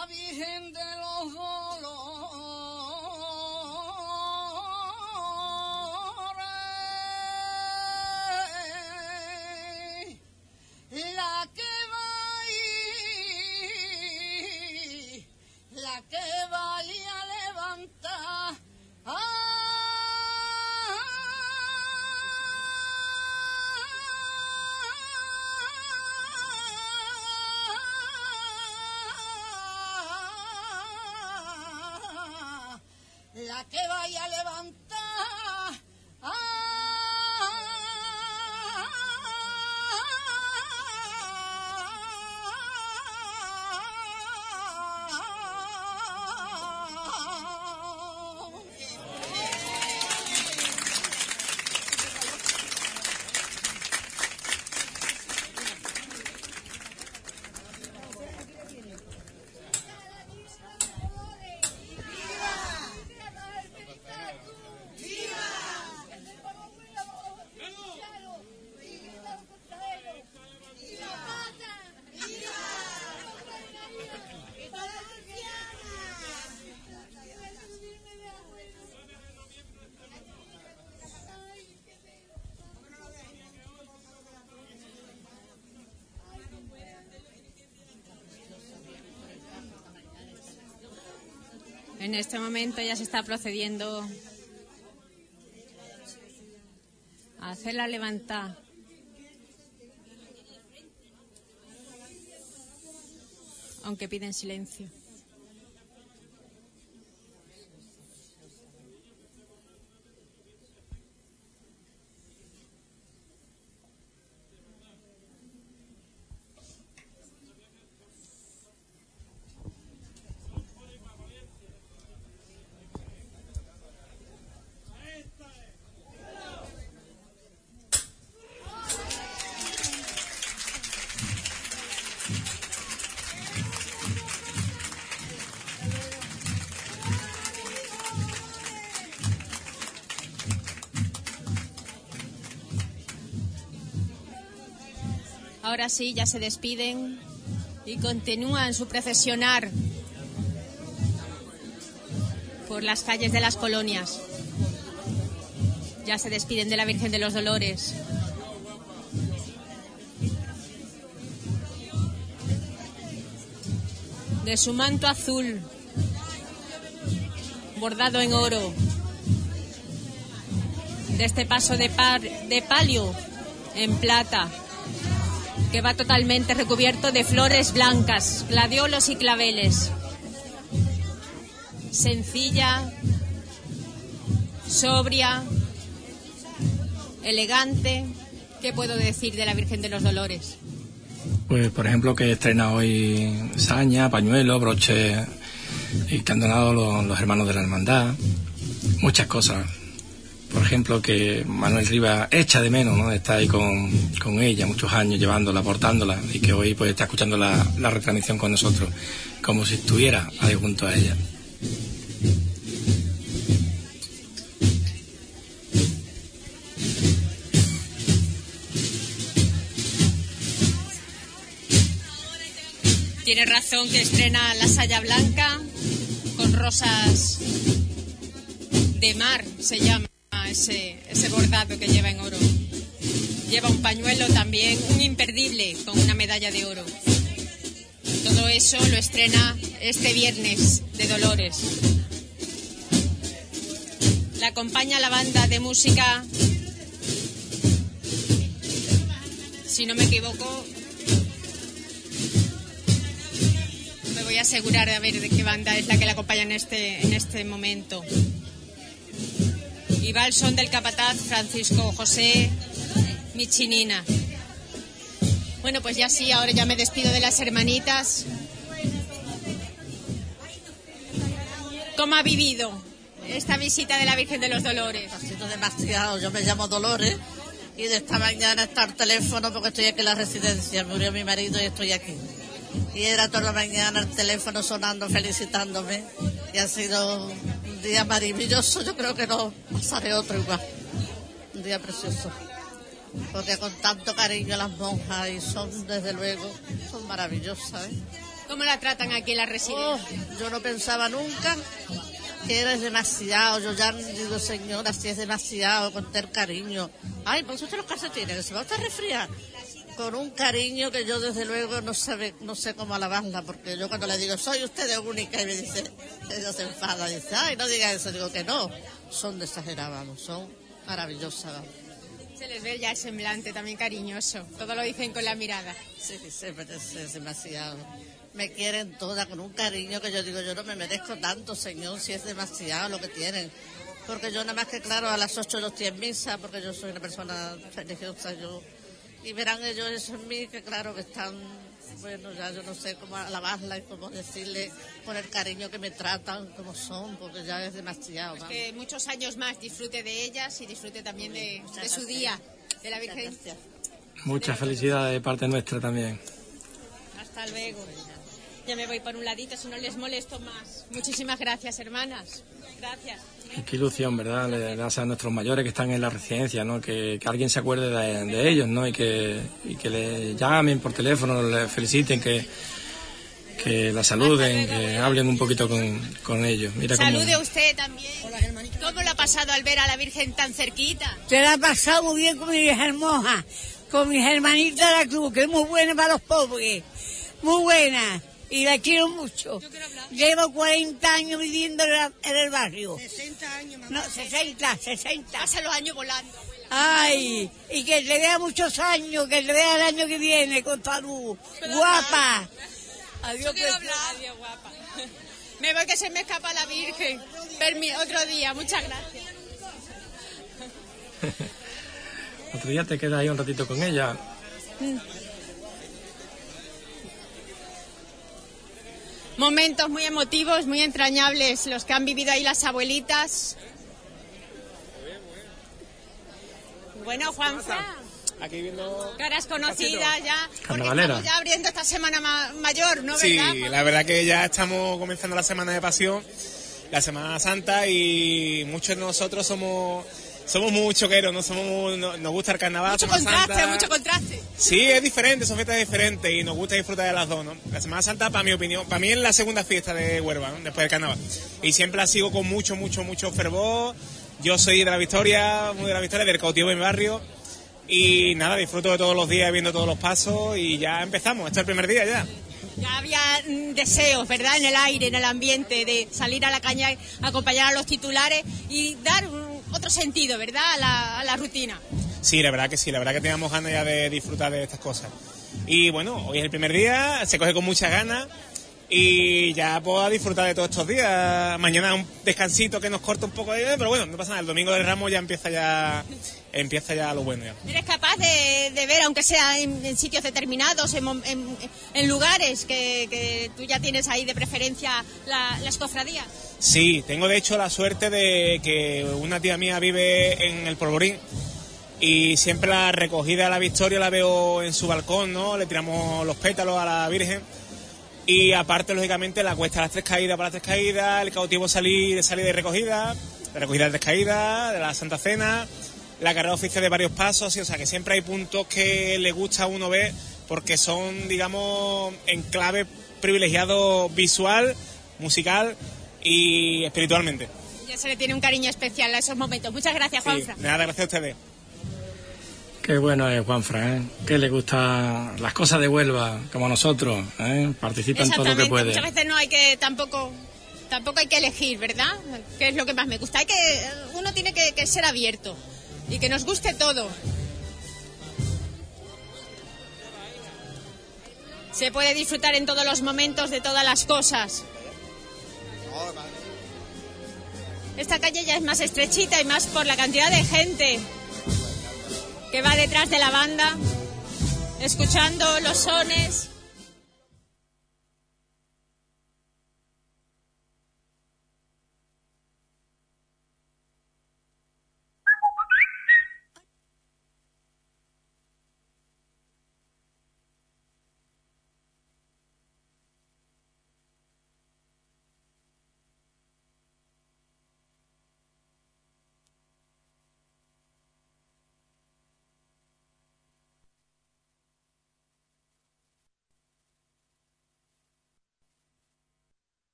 S26: La
S27: Virgen
S1: En este momento ya se está procediendo a hacer la levantada. Aunque piden silencio. Ahora sí, ya se despiden y continúan su procesionar por las calles de las colonias. Ya se despiden de la Virgen de los Dolores. De su manto azul, bordado en oro. De este paso de, palio en plata que va totalmente recubierto de flores blancas, gladiolos y claveles. Sencilla, sobria, elegante. ¿Qué puedo decir de la Virgen de los Dolores?
S2: Pues, por ejemplo, que estrena hoy saña, pañuelo, broche y que han donado los, los hermanos de la hermandad. Muchas cosas. Por ejemplo, que Manuel Rivas echa de menos, ¿no? Está ahí con, con ella muchos años llevándola, portándola y que hoy pues está escuchando la, la retransmisión con nosotros, como si estuviera ahí junto a ella.
S1: Tiene razón que estrena la saya blanca con rosas de mar, se llama ese, ese bordado que lleva en oro. Lleva un pañuelo también, un imperdible, con una medalla de oro. Todo eso lo estrena este viernes de Dolores. La acompaña la banda de música, si no me equivoco, me voy a asegurar de ver de qué banda es la que la acompaña en este, en este momento. Y va son del capataz Francisco José Michinina. Bueno, pues ya sí, ahora ya me despido de las hermanitas. ¿Cómo ha vivido esta visita de la Virgen de los Dolores?
S28: Ha sido demasiado. Yo me llamo Dolores y de esta mañana está el teléfono porque estoy aquí en la residencia. Murió mi marido y estoy aquí. Y era toda la mañana el teléfono sonando, felicitándome. Y ha sido un día maravilloso. Yo creo que no pasaré otro igual. Un día precioso. Porque con tanto cariño las monjas y son, desde luego, son maravillosas. ¿eh?
S1: ¿Cómo la tratan aquí en la residencia?
S28: Oh, yo no pensaba nunca que eres demasiado. Yo ya digo, señora, si es demasiado, con el cariño. Ay, pues usted los calcetines, que se va a estar resfriar. Con un cariño que yo desde luego no sabe, no sé cómo alabarla, porque yo cuando le digo, soy usted de única, y me dice, ella se enfada, dice, ay, no diga eso, digo que no. Son de vamos, son maravillosas, vamos.
S1: Se les ve ya el semblante también cariñoso. Todo lo dicen con la mirada.
S28: Sí, sí, pero es, es demasiado. Me quieren todas con un cariño que yo digo, yo no me merezco tanto, señor, si es demasiado lo que tienen. Porque yo nada más que claro, a las 8 yo estoy en misa, porque yo soy una persona religiosa, yo... Y verán ellos eso en mí, que claro que están, bueno, ya yo no sé cómo alabarla y cómo decirle con el cariño que me tratan, como son, porque ya es demasiado.
S1: Pues que muchos años más disfrute de ellas y disfrute también de, de su día, de la Virgen.
S2: Muchas felicidades de parte nuestra también.
S1: Hasta luego. Ya me voy por un ladito, si no les molesto más. Muchísimas gracias, hermanas. Gracias.
S2: Y Qué ilusión, ¿verdad? Le das a nuestros mayores que están en la residencia, ¿no? Que, que alguien se acuerde de, de ellos, ¿no? Y que, y que le llamen por teléfono, le feliciten, que, que la saluden, que hablen un poquito con, con ellos. Mira cómo...
S1: Salude usted también. ¿Cómo lo ha pasado al ver a la Virgen tan cerquita?
S29: Se la ha pasado muy bien con mis hermosas, con mis hermanitas de la cruz, que es muy buena para los pobres, muy buena, y la quiero mucho. Llevo 40 años viviendo en, la- en el barrio.
S1: 60 años,
S29: No, 60, 60.
S1: Pasa los años volando.
S29: Ay, y que te vea muchos años, que te vea el año que viene con salud. Guapa. Adiós,
S1: Yo quiero
S29: preciosa.
S1: hablar. Adiós, guapa. Me voy que se me escapa la Virgen. Permi- otro día, muchas gracias.
S2: Otro día te quedas ahí un ratito con ella.
S1: Momentos muy emotivos, muy entrañables los que han vivido ahí las abuelitas. Bueno, Juanfa,
S30: Aquí viendo...
S1: caras conocidas ya, porque estamos ya abriendo esta semana ma- mayor, ¿no?
S30: Sí,
S1: ¿Verdad?
S30: la verdad que ya estamos comenzando la Semana de Pasión, la Semana Santa y muchos de nosotros somos somos muy choqueros, no somos muy- no- nos gusta el carnaval,
S1: Mucho contraste,
S30: Santa.
S1: mucho contraste.
S30: Sí, es diferente, son fiestas diferentes y nos gusta disfrutar de las dos, ¿no? La Semana Santa, para mi opinión, para mí es la segunda fiesta de Huelva, ¿no? después del carnaval. Y siempre la sigo con mucho, mucho, mucho fervor. Yo soy de la Victoria, muy de la Victoria, del cautivo de mi barrio. Y nada, disfruto de todos los días viendo todos los pasos y ya empezamos, este es el primer día ya.
S1: Ya había mm, deseos, ¿verdad? En el aire, en el ambiente, de salir a la caña, acompañar a los titulares y dar otro sentido, ¿verdad? A la, a la rutina.
S30: Sí, la verdad que sí, la verdad que teníamos ganas ya de disfrutar de estas cosas. Y bueno, hoy es el primer día, se coge con muchas ganas y ya puedo disfrutar de todos estos días. Mañana un descansito que nos corta un poco, de, pero bueno, no pasa nada. El domingo de Ramos ya empieza ya empieza ya lo bueno ya.
S1: ¿Eres capaz de, de ver, aunque sea en, en sitios determinados, en, en- en lugares que, que tú ya tienes ahí de preferencia la- las cofradías?
S30: Sí, tengo de hecho la suerte de que una tía mía vive en el Polvorín y siempre la recogida de la Victoria la veo en su balcón, ¿no? Le tiramos los pétalos a la Virgen y aparte, lógicamente, la cuesta de las tres caídas para las tres caídas, el cautivo salir de salida y recogida, la recogida de tres caídas, de la Santa Cena, la carrera oficial de varios pasos, y, o sea que siempre hay puntos que le gusta a uno ver porque son, digamos, enclave privilegiado visual, musical y espiritualmente.
S1: Ya se le tiene un cariño especial a esos momentos. Muchas gracias,
S30: Sí,
S1: Juanfra.
S30: nada, gracias a ustedes.
S2: Qué bueno es Juanfran, ¿eh? Que le gusta las cosas de Huelva, como nosotros, ¿eh? Participa en todo lo que puede.
S1: Muchas veces no hay que tampoco tampoco hay que elegir, ¿verdad? ¿Qué es lo que más me gusta? Hay que uno tiene que, que ser abierto y que nos guste todo. Se puede disfrutar en todos los momentos de todas las cosas. Esta calle ya es más estrechita y más por la cantidad de gente que va detrás de la banda, escuchando los sones.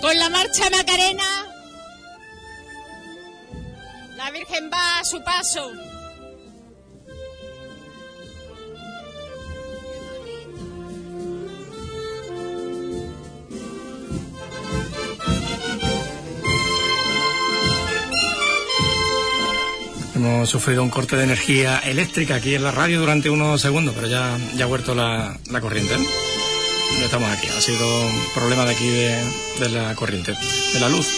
S1: Con la marcha Macarena, la Virgen va a su paso.
S2: Hemos sufrido un corte de energía eléctrica aquí en la radio durante unos segundos, pero ya, ya ha vuelto la, la corriente. ¿eh? Estamos aquí. Ha sido un problema de aquí de, de la corriente, de la luz.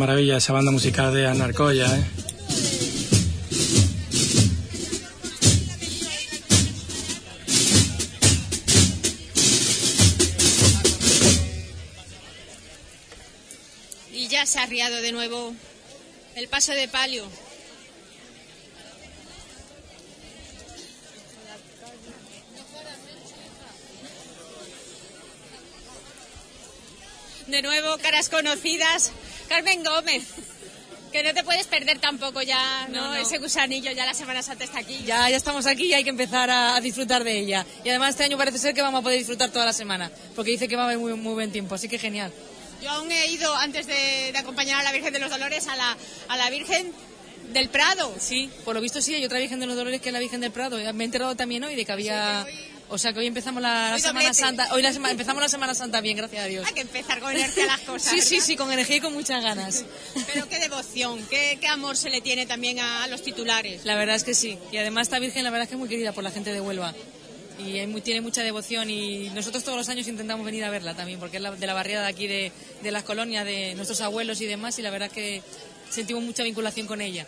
S2: Maravilla esa banda musical de Anarcoya, ¿eh?
S1: Y ya se ha arriado de nuevo el paso de palio. De nuevo, caras conocidas. Carmen Gómez. Que no te puedes perder tampoco ya, ¿no?
S31: No, no.
S1: Ese gusanillo, ya la Semana Santa está aquí.
S31: Ya, ya estamos aquí y hay que empezar a, a disfrutar de ella. Y además este año parece ser que vamos a poder disfrutar toda la semana, porque dice que va a haber muy, muy buen tiempo, así que genial.
S1: Yo aún he ido, antes de, de acompañar a la Virgen de los Dolores, a la, a la Virgen del Prado.
S31: Sí, por lo visto sí, hay otra Virgen de los Dolores que es la Virgen del Prado. Me he enterado también hoy de que había... O sea, que hoy empezamos la, Semana. Santa. Hoy la sema- empezamos la Semana Santa bien, gracias a Dios.
S1: Hay que empezar con energía las cosas.
S31: Sí, sí, sí, con energía y con muchas ganas.
S1: Pero qué devoción, qué, qué amor se le tiene también a, a los titulares.
S31: La verdad es que sí. Y además esta Virgen la verdad es que es muy querida por la gente de Huelva. Y hay muy- tiene mucha devoción y nosotros todos los años intentamos venir a verla también, porque es la- de la barriada de aquí de, de las colonias, de nuestros abuelos y demás, y la verdad es que sentimos mucha vinculación con ella.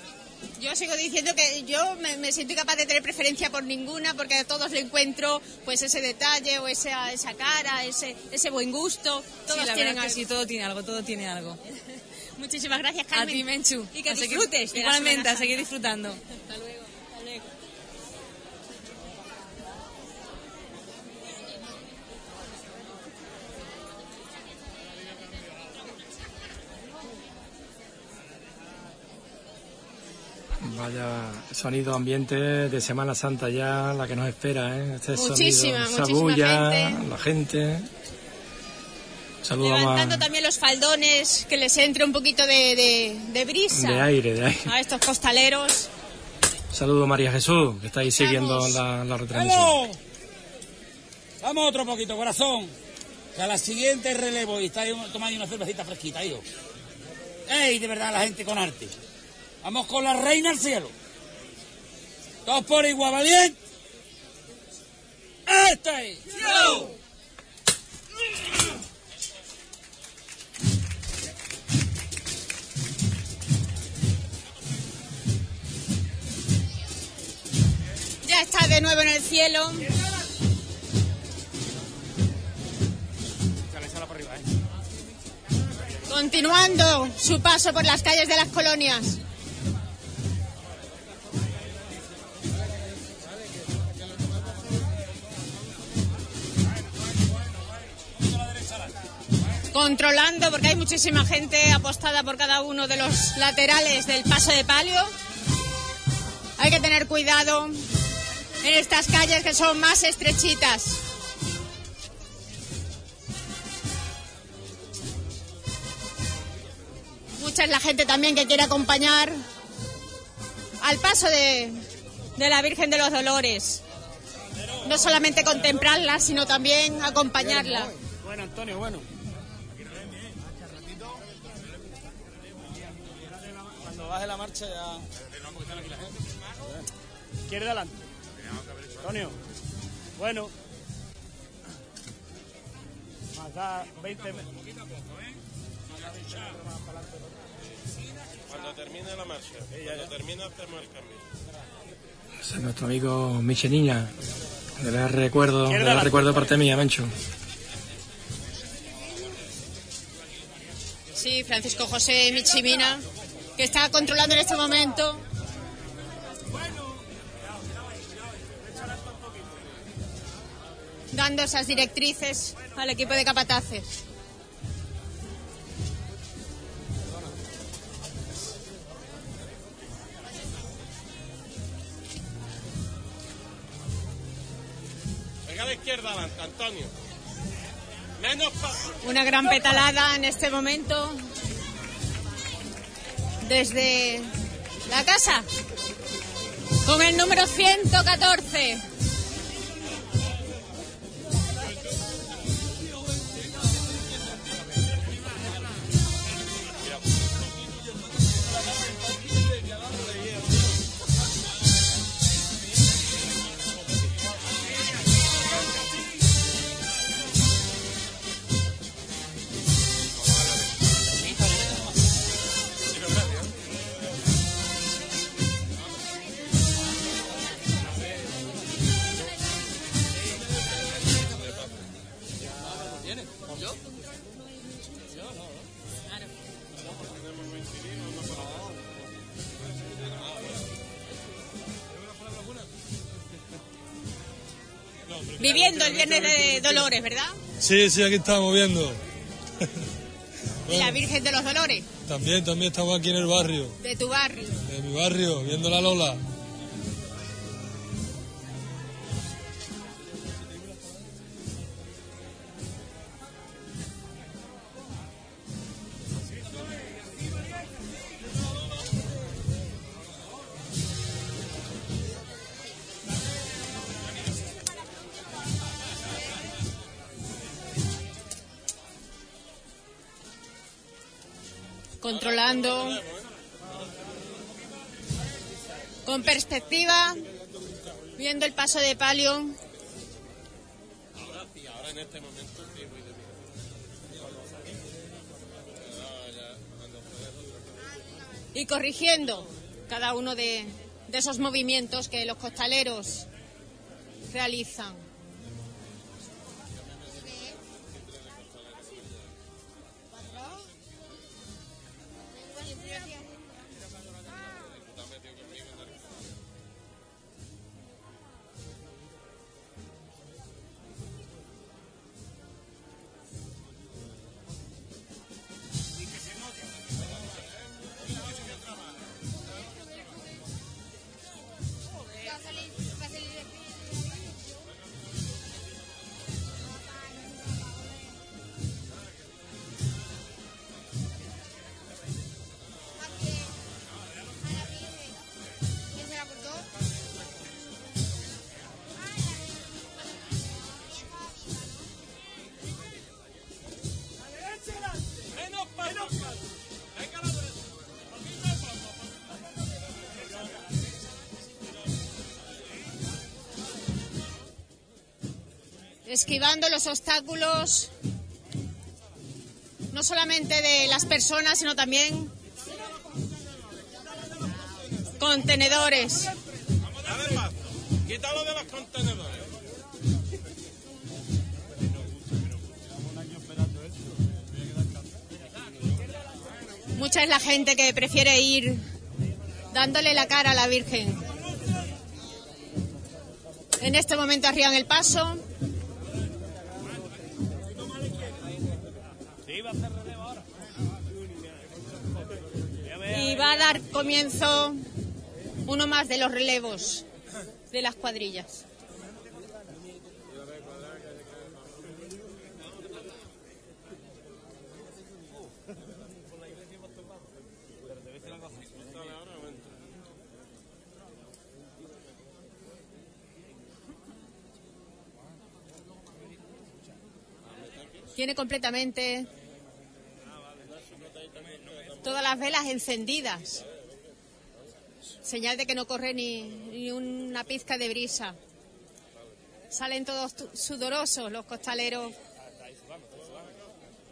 S1: Yo sigo diciendo que yo me, me siento incapaz de tener preferencia por ninguna porque a todos le encuentro pues ese detalle o esa, esa cara, ese, ese buen gusto. Todos
S31: Sí, la
S1: tienen
S31: que
S1: algo.
S31: sí, todo tiene algo, todo tiene algo. *laughs*
S1: Muchísimas gracias,
S31: A
S1: Carmen.
S31: ti, Menchu.
S1: Y que
S31: A
S1: disfrutes.
S31: Igualmente, a seguir disfrutando. *laughs*
S1: Hasta luego.
S2: Vaya sonido ambiente de Semana Santa ya, la que nos espera, ¿eh? Este
S1: Muchísima,
S2: sonido,
S1: muchísima
S2: bulla,
S1: gente.
S2: la gente. Saludamos
S1: Levantando
S2: a-
S1: también los faldones, que les entre un poquito de, de- de brisa
S2: de aire, de aire.
S1: a estos costaleros.
S2: Saludo María Jesús, que está ahí siguiendo la, la retransmisión.
S32: ¡Vamos! Vamos otro poquito, corazón. Que a la siguiente relevo y está tomando una cervecita fresquita, hijo. ¡Ey, de verdad, la gente con arte! Vamos con la reina al cielo. Todos por igual, ¿valiente? ¡Este!
S1: Ya está de nuevo en el cielo. Continuando su paso por las calles de las colonias. Controlando, porque hay muchísima gente apostada por cada uno de los laterales del paso de palio. Hay que tener cuidado en estas calles que son más estrechitas. Mucha es la gente también que quiere acompañar al paso de, de la Virgen de los Dolores. No solamente contemplarla, sino también acompañarla.
S30: Bueno, Antonio, bueno. Baje la marcha ya... ¿Quiere adelante? Antonio. Bueno. Más da 20 me-
S33: Cuando termine la marcha, cuando termine hacemos el cambio.
S2: Ese es nuestro amigo Michelina. Le da recuerdo, le da recuerdo de parte mía, Mencho.
S1: Sí, Francisco José Michimina, que está controlando en este momento. Dando esas directrices al equipo de capataces.
S33: Venga a la izquierda Antonio. Menos
S1: Una gran petalada en este momento. Desde la casa. Con el número 114. Viviendo el Viernes de Dolores, ¿verdad?
S34: Sí, sí, aquí estamos viendo.
S1: Y la Virgen de los Dolores,
S34: También, también estamos aquí en el barrio,
S1: de tu barrio.
S34: de mi barrio, viendo la Lola.
S1: Controlando con perspectiva, viendo el paso de palio.
S33: Ahora sí, ahora en este momento sí voy de
S1: y corrigiendo cada uno de, de esos movimientos que los costaleros realizan. Esquivando los obstáculos, no solamente de las personas, sino también contenedores.
S33: Paso. Quítalo de los contenedores.
S1: Mucha es la gente que prefiere ir dándole la cara a la Virgen. En este momento arrían el paso. Comienzo uno más de los relevos de las cuadrillas. Tiene completamente todas las velas encendidas. Señal de que no corre ni, ni una pizca de brisa. Salen todos sudorosos los costaleros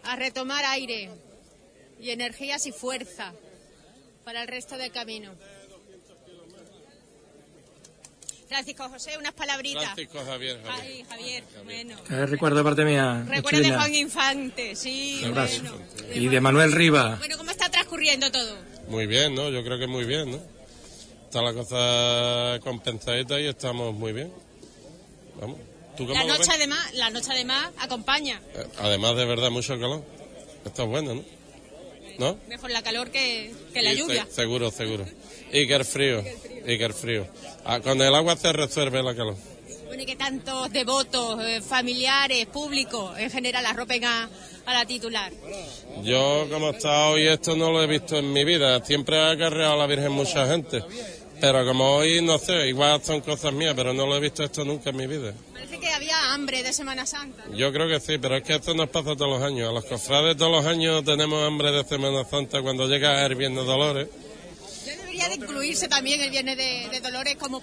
S1: a retomar aire. y energías y fuerza para el resto del camino. Francisco José, unas palabritas.
S33: Francisco Javier, Javier.
S1: Ay, Javier, bueno.
S2: Que recuerdo de parte mía.
S1: Recuerda de. Juan Infante, sí.
S2: Un abrazo.
S1: bueno.
S2: Y de Manuel Riva.
S1: Bueno, ¿cómo está transcurriendo todo?
S33: Muy bien, ¿no? Yo creo que muy bien, ¿no? Está la cosa compensadita y estamos muy bien. Vamos. ¿Tú cómo
S1: La noche
S33: ves?
S1: además, la noche además acompaña.
S33: Eh, Además, de verdad, mucho calor. Está bueno, ¿no? ¿No?
S1: Mejor la calor que, que la lluvia.
S33: se- seguro, seguro. Y que el frío. Y que el frío. Ah, con el agua se resuelve la calor.
S1: Bueno, y que tantos devotos, eh, familiares, públicos, en general arropen a, a la titular.
S33: Yo, como está hoy, esto no lo he visto en mi vida. Siempre ha acarreado a la Virgen mucha gente. Pero como hoy, no sé, igual son cosas mías, pero no lo he visto esto nunca en mi vida.
S1: Parece que había hambre de Semana Santa.
S33: Yo creo que sí, pero es que esto nos pasa todos los años. A los cofrades todos los años tenemos hambre de Semana Santa cuando llega el Viernes Dolores.
S1: Ya debería de incluirse también el Viernes de, de Dolores como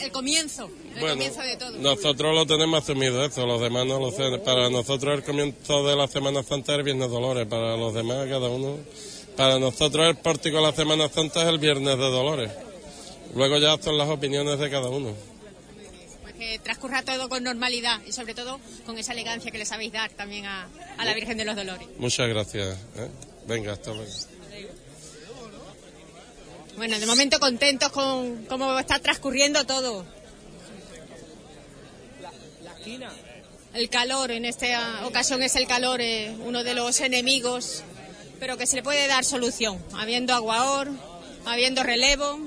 S1: el comienzo, el
S33: Bueno,
S1: comienzo de todo.
S33: nosotros lo tenemos asumido eso, los demás no lo sé. Para nosotros el comienzo de la Semana Santa es el Viernes Dolores, para los demás cada uno. Para nosotros el pórtico de la Semana Santa es el Viernes de Dolores. Luego ya son las opiniones de cada uno.
S1: Pues que transcurra todo con normalidad y sobre todo con esa elegancia que le sabéis dar también a, a la Virgen de los Dolores.
S33: Muchas gracias. ¿eh? Venga, hasta luego.
S1: Bueno, de momento contentos con cómo está transcurriendo todo. El calor, en esta ocasión es el calor, eh, uno de los enemigos, pero que se le puede dar solución. Habiendo aguaor, habiendo relevo,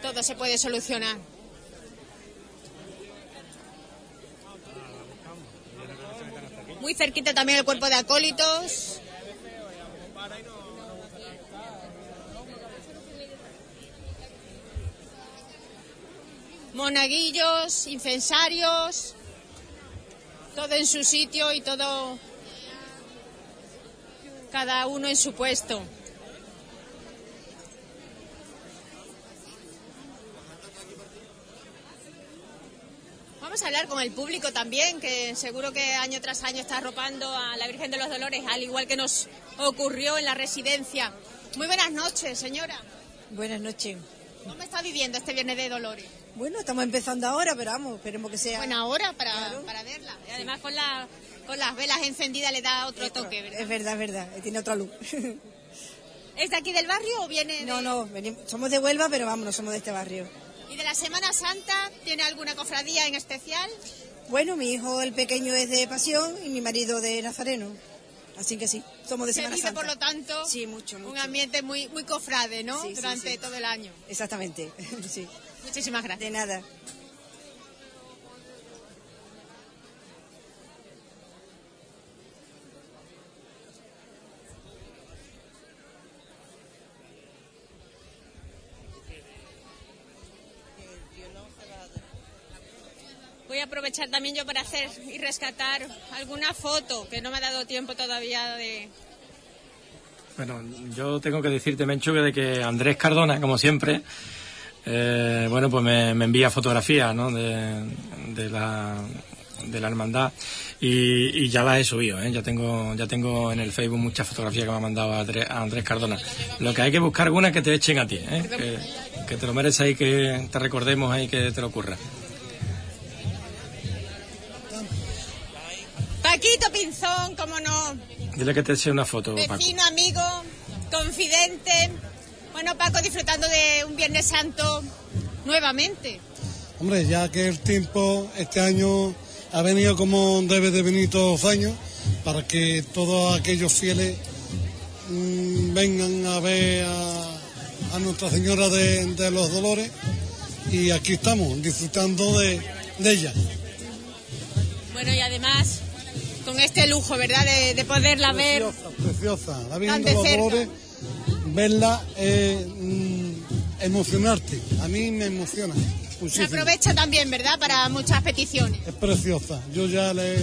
S1: todo se puede solucionar. Muy cerquita también el cuerpo de acólitos. monaguillos, incensarios, todo en su sitio y todo, cada uno en su puesto. Vamos a hablar con el público también, que seguro que año tras año está arropando a la Virgen de los Dolores, al igual que nos ocurrió en la residencia. Muy buenas noches, señora.
S35: Buenas noches.
S1: ¿Cómo está viviendo este Viernes de Dolores?
S35: Bueno, estamos empezando ahora, pero vamos, esperemos que sea.
S1: Buena hora para, para verla. Y además con, la, con las velas encendidas le da otro toque, ¿verdad?
S35: Es verdad, es verdad, tiene otra luz.
S1: ¿Es de aquí del barrio o viene de...
S35: No, no, venimos- somos de Huelva, pero vamos, no somos de este barrio.
S1: ¿Y de la Semana Santa tiene alguna cofradía en especial?
S35: Bueno, mi hijo, el pequeño, es de Pasión y mi marido de Nazareno. Así que sí, somos de
S1: Se
S35: Semana
S1: vive,
S35: Santa.
S1: por lo tanto,
S35: Sí, mucho, mucho.
S1: un ambiente muy, muy cofrade, ¿no?
S35: Sí,
S1: Durante
S35: sí.
S1: todo el año.
S35: Exactamente, *laughs* sí.
S1: Muchísimas gracias.
S35: De nada.
S1: A aprovechar también yo para hacer y rescatar alguna foto que no me ha dado tiempo todavía de...
S2: Bueno, yo tengo que decirte, Menchu, de que Andrés Cardona, como siempre, eh, bueno, pues me, envía fotografías, ¿no? De, la de la hermandad y, y ya las he subido, ¿eh? ya tengo ya tengo en el Facebook muchas fotografías que me ha mandado Andrés, Andrés Cardona. Lo que hay que buscar algunas que te echen a ti, ¿eh? que, que te lo mereces ahí, que te recordemos ahí, que te lo ocurra.
S1: Paquito Pinzón, cómo no,
S2: Dile que te eche una foto, Paco.
S1: vecino, amigo, confidente. Bueno, Paco, disfrutando de un Viernes Santo nuevamente.
S36: Hombre, ya que el tiempo este año ha venido como debe de venir todos los años, para que todos aquellos fieles mm, vengan a ver a, a Nuestra Señora de, de los Dolores y aquí estamos disfrutando de, de ella.
S1: Bueno, y además, con este lujo, ¿verdad?, de, de poderla ver.
S36: Preciosa, la de los
S1: cerca.
S36: Dolores, verla es mm, emocionarte, a mí me emociona
S1: Se aprovecha también, ¿verdad?, para muchas peticiones.
S36: Es preciosa. Yo ya le,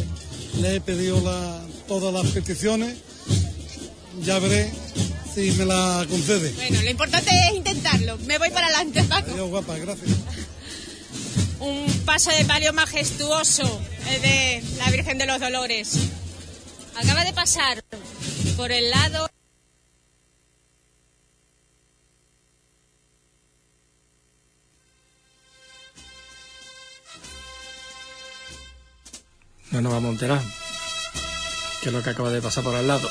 S36: le he pedido la- todas las peticiones. Ya veré si me la concede.
S1: Bueno, lo importante es intentarlo. Me voy para adelante, Paco.
S36: Adiós, guapa, gracias.
S1: Un paso de palio majestuoso el de la Virgen de los Dolores. Acaba de pasar por el lado.
S2: No nos vamos a enterar. Que es lo que acaba de pasar por al lado.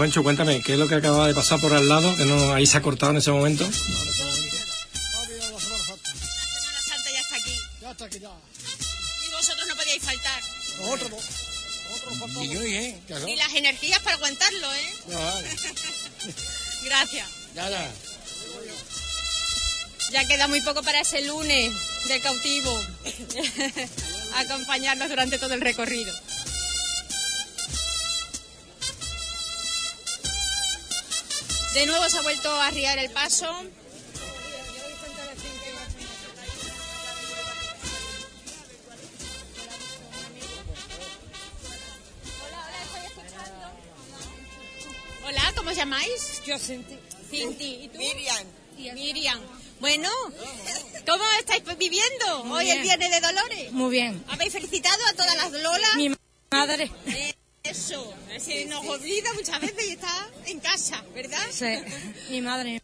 S2: Bueno, Bencho, cuéntame, ¿qué es lo que acaba de pasar por al lado? Que no, ahí se ha cortado en ese momento.
S1: Semana Santa ya está aquí.
S36: Ya está aquí ya.
S1: Y vosotros no podíais faltar.
S36: Nosotros no. Nosotros.
S4: Y yo, ¿eh?
S1: Ni las energías para aguantarlo, ¿eh?
S4: No, vale. *laughs*
S1: Gracias.
S4: Ya, ya.
S1: Ya queda muy poco para ese lunes del cautivo. *laughs* Acompañarnos durante todo el recorrido. De nuevo se ha vuelto a arriar el paso. Hola, ¿cómo os llamáis?
S27: Yo Cinti.
S1: Cinti. ¿Y tú?
S27: Miriam.
S1: Miriam. Bueno, ¿cómo estáis viviendo
S27: Muy
S1: hoy
S27: bien.
S1: el Viernes de Dolores?
S27: Muy bien.
S1: ¿Habéis felicitado a todas las Lolas?
S27: Mi madre.
S1: Eso, se nos olvida muchas veces y está en casa, ¿verdad?
S27: Sí. Mi madre.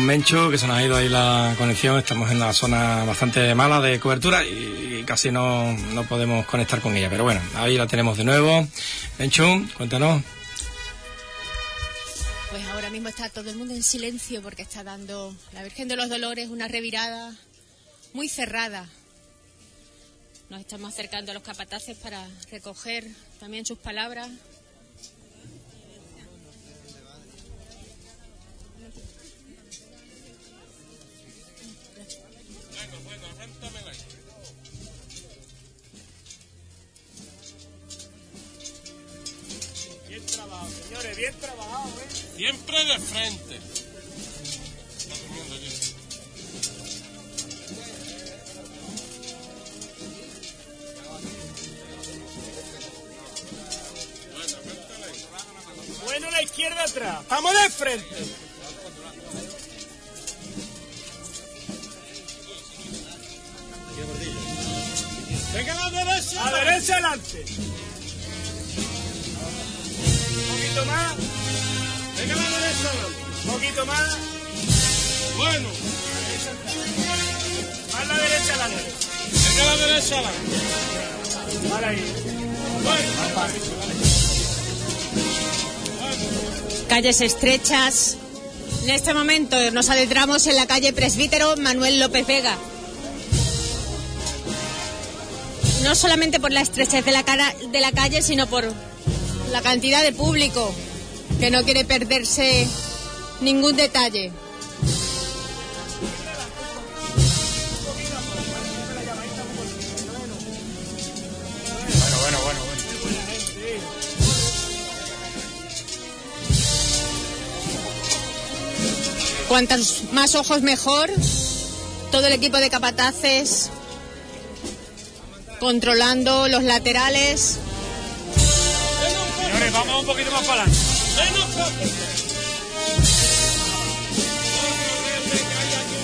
S2: Mencho, que se nos ha ido ahí la conexión. Estamos en una zona bastante mala de cobertura y casi no, no podemos conectar con ella. Pero bueno, ahí la tenemos de nuevo. Mencho, cuéntanos.
S1: Pues ahora mismo está todo el mundo en silencio porque está dando la Virgen de los Dolores una revirada muy cerrada. Nos estamos acercando a los capataces para recoger también sus palabras.
S32: Bien trabajado, ¿eh?
S33: Siempre de frente. Está durmiendo allí.
S32: Bueno, la izquierda atrás. Vamos de frente.
S33: Venga la derecha.
S32: A derecha adelante. Poquito más. Venga la derecha. Un poquito más.
S33: Bueno.
S32: Más la derecha adelante.
S33: Venga a la derecha adelante.
S32: Para ahí.
S1: Calles estrechas. En este momento nos adentramos en la calle Presbítero Manuel López Vega. No solamente por la estrechez de la, cara, de la calle, sino por la cantidad de público que no quiere perderse ningún detalle.
S32: Bueno, bueno, bueno.
S1: Cuantos más ojos mejor. Todo el equipo de capataces controlando los laterales.
S32: Señores, vamos un poquito más para adelante.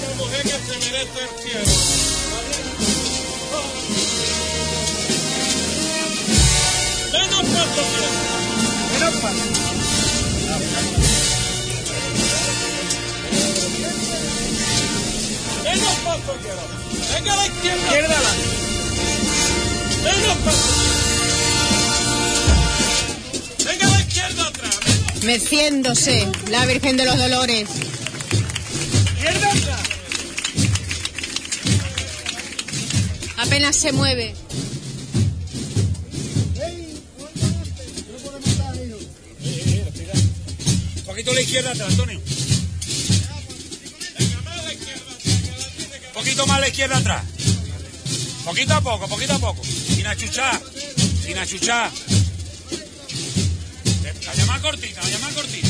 S33: Una mujer que se merece el cielo. Menos paso, quiero. Venga a la izquierda.
S32: Izquierda.
S33: Menos paso.
S1: Meciéndose la Virgen de los Dolores. Apenas se mueve.
S32: Un poquito a la izquierda atrás, Antonio. Un poquito más a la izquierda atrás. Poquito a poco, poquito a poco. Sin achuchar. Sin achuchar. Cortita, la llamada cortita.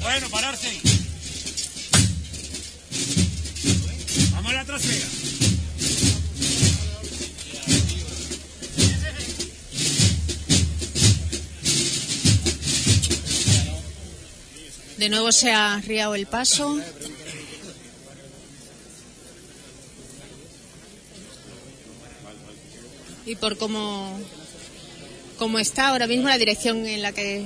S32: Bueno, pararse. Vamos a la trasera.
S1: De nuevo se ha riado el paso. Y por cómo, cómo está ahora mismo la dirección en la que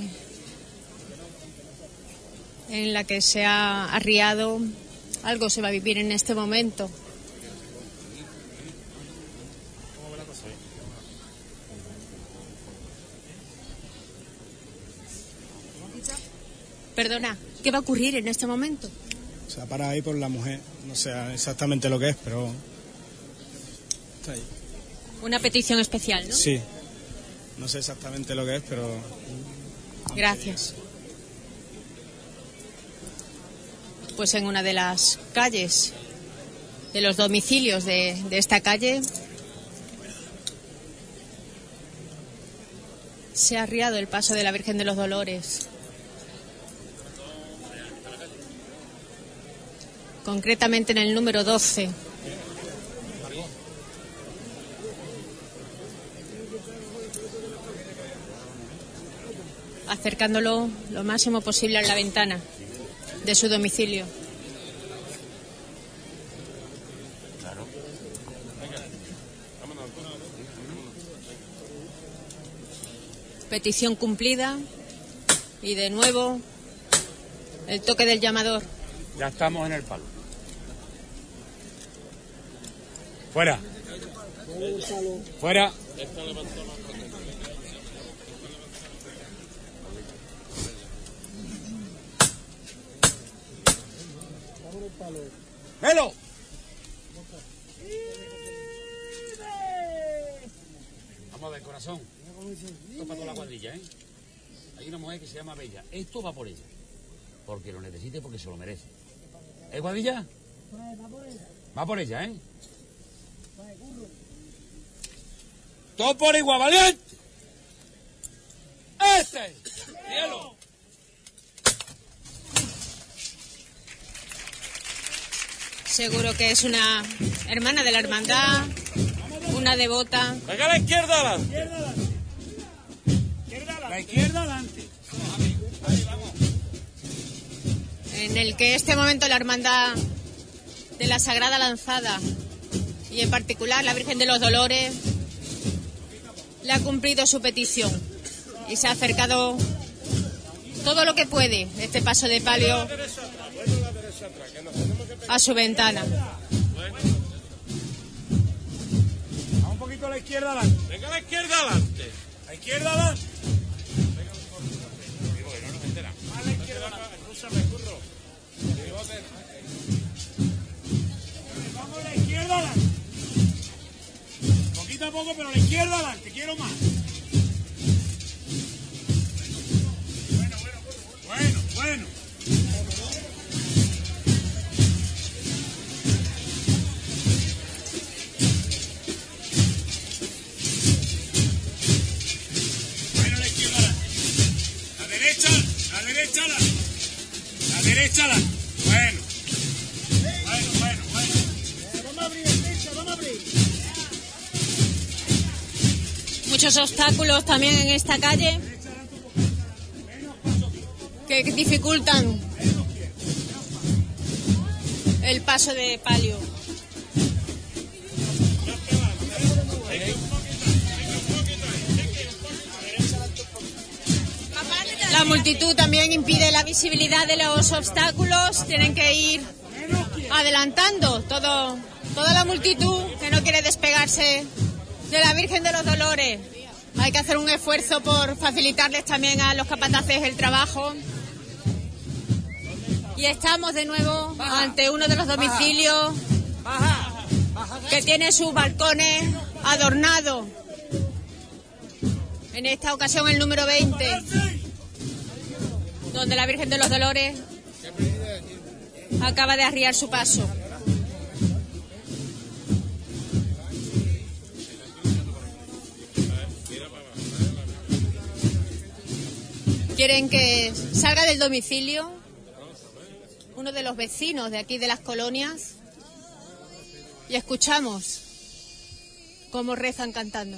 S1: en la que se ha arriado, algo se va a vivir en este momento. Perdona, ¿qué va a ocurrir en este momento?
S37: O sea, para ahí por la mujer. No sé exactamente lo que es, pero. Está ahí.
S1: Una petición especial, ¿no?
S37: Sí. No sé exactamente lo que es, pero.
S1: Gracias. Pues en una de las calles, de los domicilios de, de esta calle, se ha arriado el paso de la Virgen de los Dolores. Concretamente en el número 12. Acercándolo lo máximo posible a la ventana de su domicilio. Petición cumplida. Y de nuevo el toque del llamador.
S32: Ya estamos en el palo. Fuera. Fuera. ¡Melo! Vamos a ver, corazón. Esto es para toda la cuadrilla, ¿eh? Hay una mujer que se llama Bella. Esto va por ella. Porque lo necesite, porque se lo merece. ¿Eh, Guadilla? Va por ella, ¿eh? Todo por igual, valiente. Este. Cielo.
S1: Seguro que es una hermana de la hermandad, una devota.
S32: Venga a la izquierda adelante. La izquierda adelante.
S1: en el que este momento la hermandad de la Sagrada Lanzada y en particular la Virgen de los Dolores le ha cumplido su petición y se ha acercado todo lo que puede este paso de palio a su ventana.
S32: Un poquito a la izquierda adelante. Venga a la izquierda adelante. La izquierda adelante. A la izquierda adelante. Vamos a la izquierda adelante. Poquito a poco, pero a la izquierda adelante. Quiero más. Bueno, bueno, bueno. Bueno, la derecha, la. Bueno. Bueno, bueno, bueno. Vamos a abrir, derecha, vamos a abrir.
S1: Muchos obstáculos también en esta calle que dificultan el paso de palio. La multitud también impide la visibilidad de los obstáculos, tienen que ir adelantando todo, toda la multitud que no quiere despegarse de la Virgen de los Dolores. Hay que hacer un esfuerzo por facilitarles también a los capataces el trabajo. Y estamos de nuevo ante uno de los domicilios que tiene sus balcones adornados. En esta ocasión el número 20, donde la Virgen de los Dolores acaba de arriar su paso. Quieren que salga del domicilio uno de los vecinos de aquí de las colonias y escuchamos cómo rezan cantando.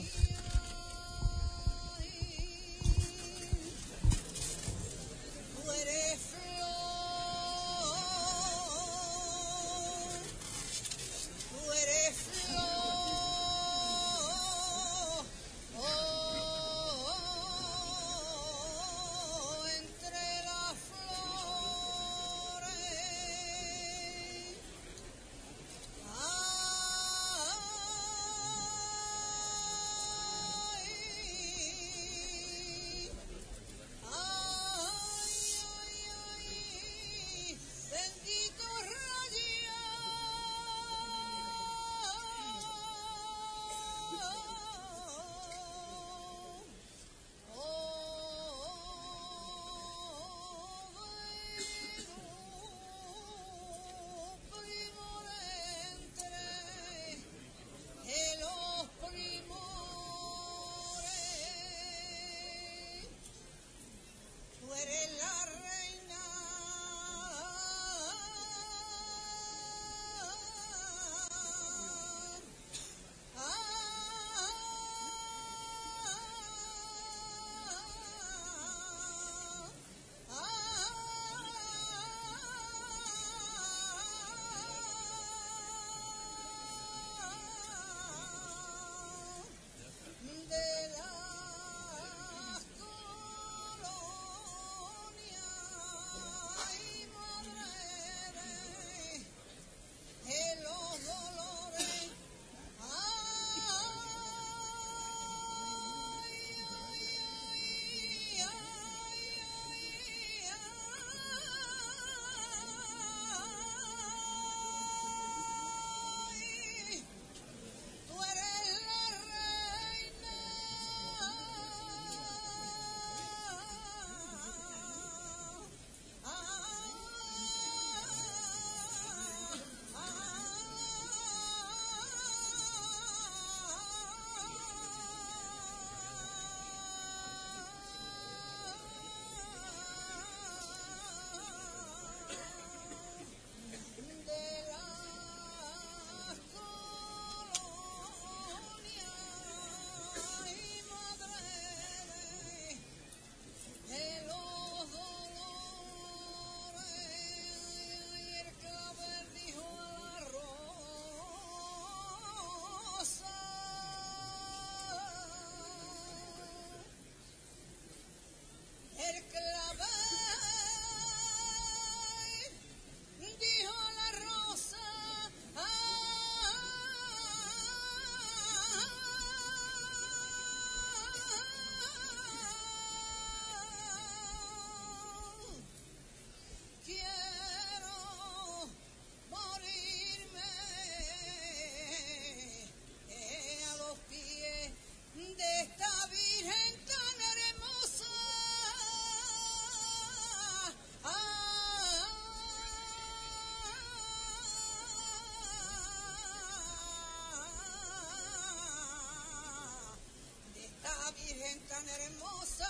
S27: Virgen tan hermosa.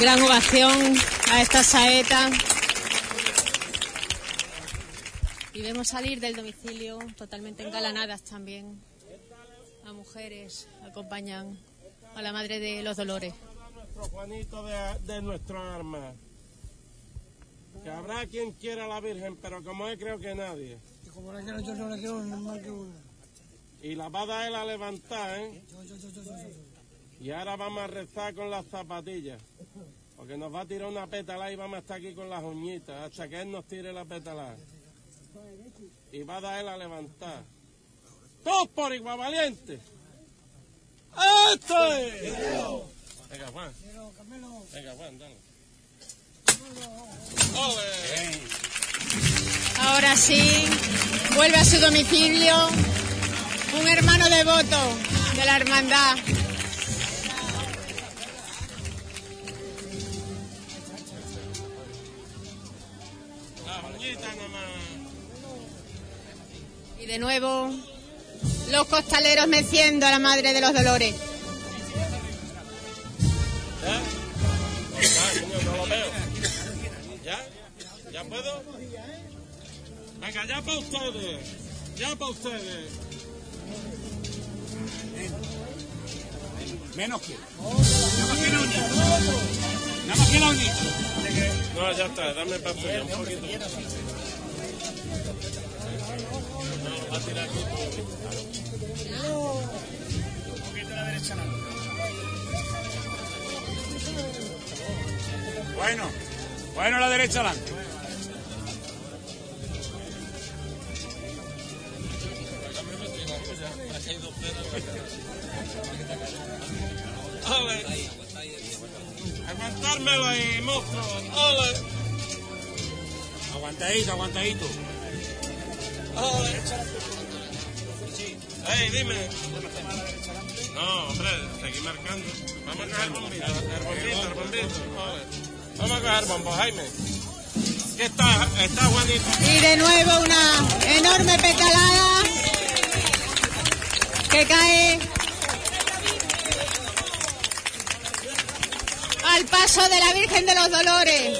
S1: Gran ovación a esta saeta. Y vemos salir del domicilio totalmente engalanadas también. A mujeres acompañan a la Madre de los Dolores.
S33: Nuestro Juanito de, de nuestra arma. Que habrá quien quiera a la Virgen, pero como él creo que nadie.
S36: Como la quiero yo, no la quiero más que una.
S33: Y la va a dar él a levantar, ¿eh? Y ahora vamos a rezar con las zapatillas. Porque nos va a tirar una pétala y vamos a estar aquí con las uñitas hasta que él nos tire la pétala. Y va a dar él a levantar. ¡Todos por igual valiente! ¡Esto es! Venga, Juan. Venga, Juan, dale. ¡Ole!
S1: Ahora sí, vuelve a su domicilio un hermano devoto de la hermandad. Y de nuevo, los costaleros meciendo a la Madre de los Dolores.
S33: ¿Ya? Ya, señor, no lo veo. ¿Ya? ¿Ya puedo? Venga, ya para ustedes. Ya para ustedes.
S32: Menos que. Nada más que la uñita. Nada más que la uñita.
S33: No, ya está, dame paso ya un poquito. Va a tirar aquí.
S32: Un poquito a la derecha nada. Bueno, bueno a la derecha adelante.
S33: Aguantármelo ahí, monstruo. ¡Ole!
S32: Aguantadito, aguantadito.
S33: ¡Ole! ¡Ey, dime! No, hombre, seguí marcando. Vamos a coger bombito, el bombito, el bombito. Ole. Vamos a coger bombo, Jaime. ¿Qué está? ¿Está Juanito?
S1: Y de nuevo una enorme petalada que cae al paso de la Virgen de los Dolores.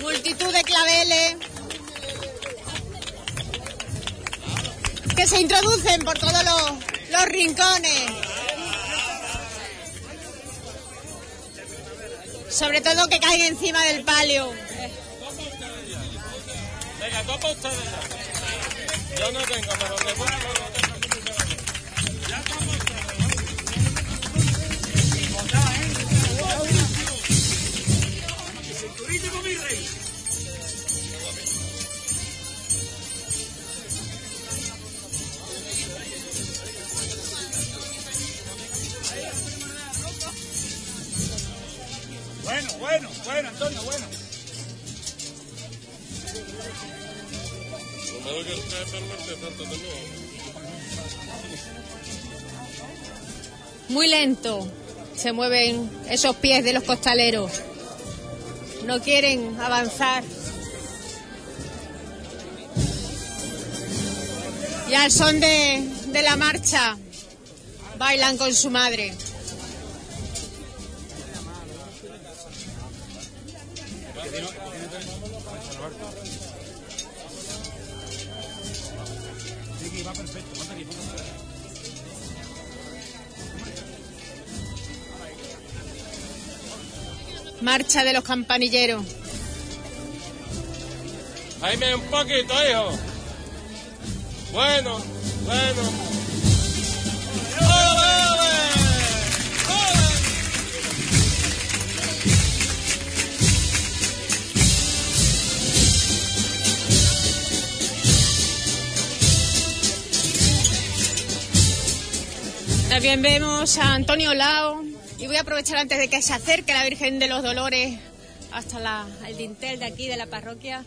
S1: Multitud de claveles que se introducen por todos los, los rincones. Sobre todo que caen encima del palio.
S33: Venga, topa ustedes. Yo no tengo, pero te
S32: Bueno, bueno, bueno, Antonio, bueno.
S33: Que.
S1: Muy lento se mueven esos pies de los costaleros. No quieren avanzar. Y al son de, de la marcha bailan con su madre.
S32: Va perfecto. Aquí.
S1: Marcha de los campanilleros.
S33: Jaime, un poquito, hijo. Bueno, bueno.
S1: También vemos a Antonio Lao y voy a aprovechar antes de que se acerque la Virgen de los Dolores hasta la, el dintel de aquí de la parroquia.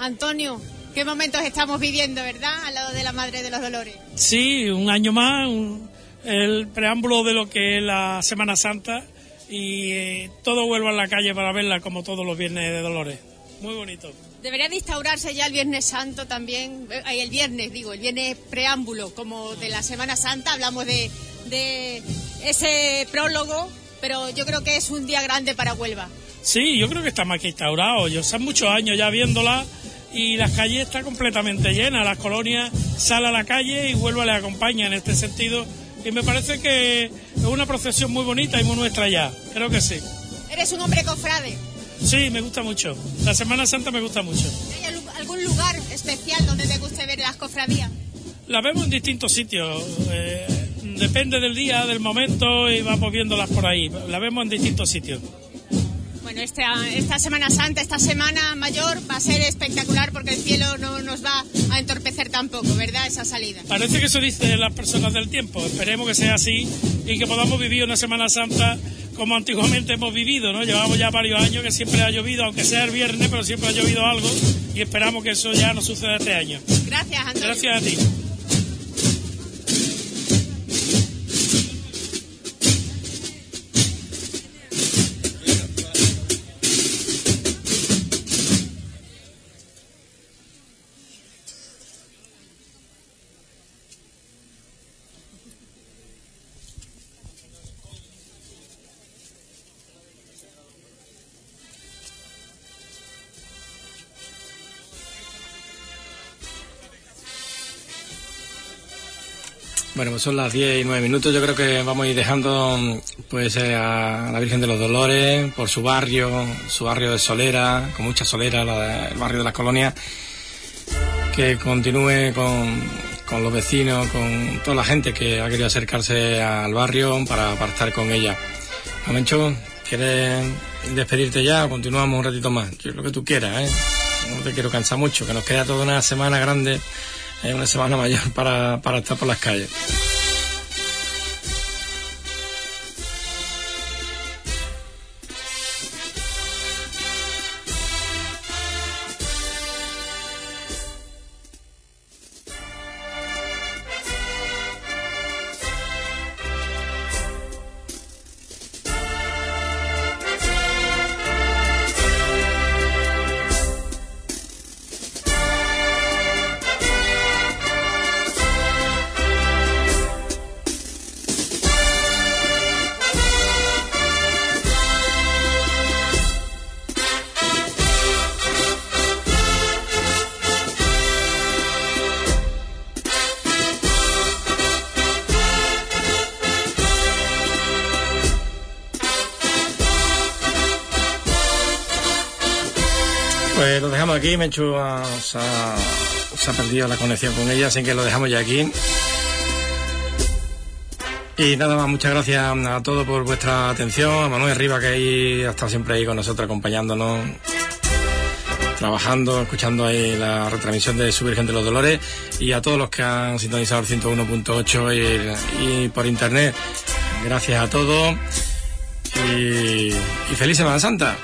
S1: Antonio, qué momentos estamos viviendo, ¿verdad? Al lado de la Madre de los Dolores.
S38: Sí, un año más, un- el preámbulo de lo que es la Semana Santa y eh, todo vuelvo a la calle para verla como todos los viernes de Dolores. Muy bonito.
S1: Debería de instaurarse ya el Viernes Santo también, eh, el viernes, digo, el viernes preámbulo, como de la Semana Santa, hablamos de, de ese prólogo, pero yo creo que es un día grande para Huelva.
S38: Sí, yo creo que está más que instaurado. Yo hace muchos años ya viéndola y las calles están completamente llenas. Las colonias sale a la calle y Huelva le acompaña en este sentido. Y me parece que es una procesión muy bonita y muy nuestra ya. Creo que sí.
S1: Eres un hombre cofrade.
S38: Sí, me gusta mucho. La Semana Santa me gusta mucho.
S1: ¿Hay algún- lugar especial donde te guste ver las cofradías?
S38: La vemos en distintos sitios. eh, depende del día, del momento y vamos viéndolas por ahí. La vemos en distintos sitios.
S1: Bueno, esta, esta Semana Santa, esta Semana Mayor va a ser espectacular porque el cielo no nos va a entorpecer tampoco, ¿verdad? Esa salida.
S38: Parece que eso dicen las personas del tiempo. Esperemos que sea así y que podamos vivir una Semana Santa como antiguamente hemos vivido, ¿no? Llevamos ya varios años que siempre ha llovido, aunque sea el viernes, pero siempre ha llovido algo y esperamos que eso ya no suceda este año.
S1: Gracias, Antonio.
S38: Gracias a ti.
S2: Bueno, pues son las 10 y 9 minutos. Yo creo que vamos a ir dejando pues eh, a la Virgen de los Dolores por su barrio, su barrio de Solera, con mucha solera, la el barrio de las colonias, que continúe con, con los vecinos, con toda la gente que ha querido acercarse al barrio para, para estar con ella. Amencho, ¿quieres despedirte ya o continuamos un ratito más? Yo lo que tú quieras, ¿eh? No te quiero cansar mucho, que nos queda toda una semana grande, eh, una semana mayor para, para estar por las calles. Aquí, Menchu ah, se ha, se ha perdido la conexión con ella, así que lo dejamos ya aquí. Y nada más, muchas gracias a todos por vuestra atención, a Manuel Riva que ahí ha estado siempre ahí con nosotros acompañándonos, trabajando, escuchando ahí la retransmisión de su Virgen de los Dolores y a todos los que han sintonizado el 101.8 y, y por internet. Gracias a todos y, y feliz Semana Santa.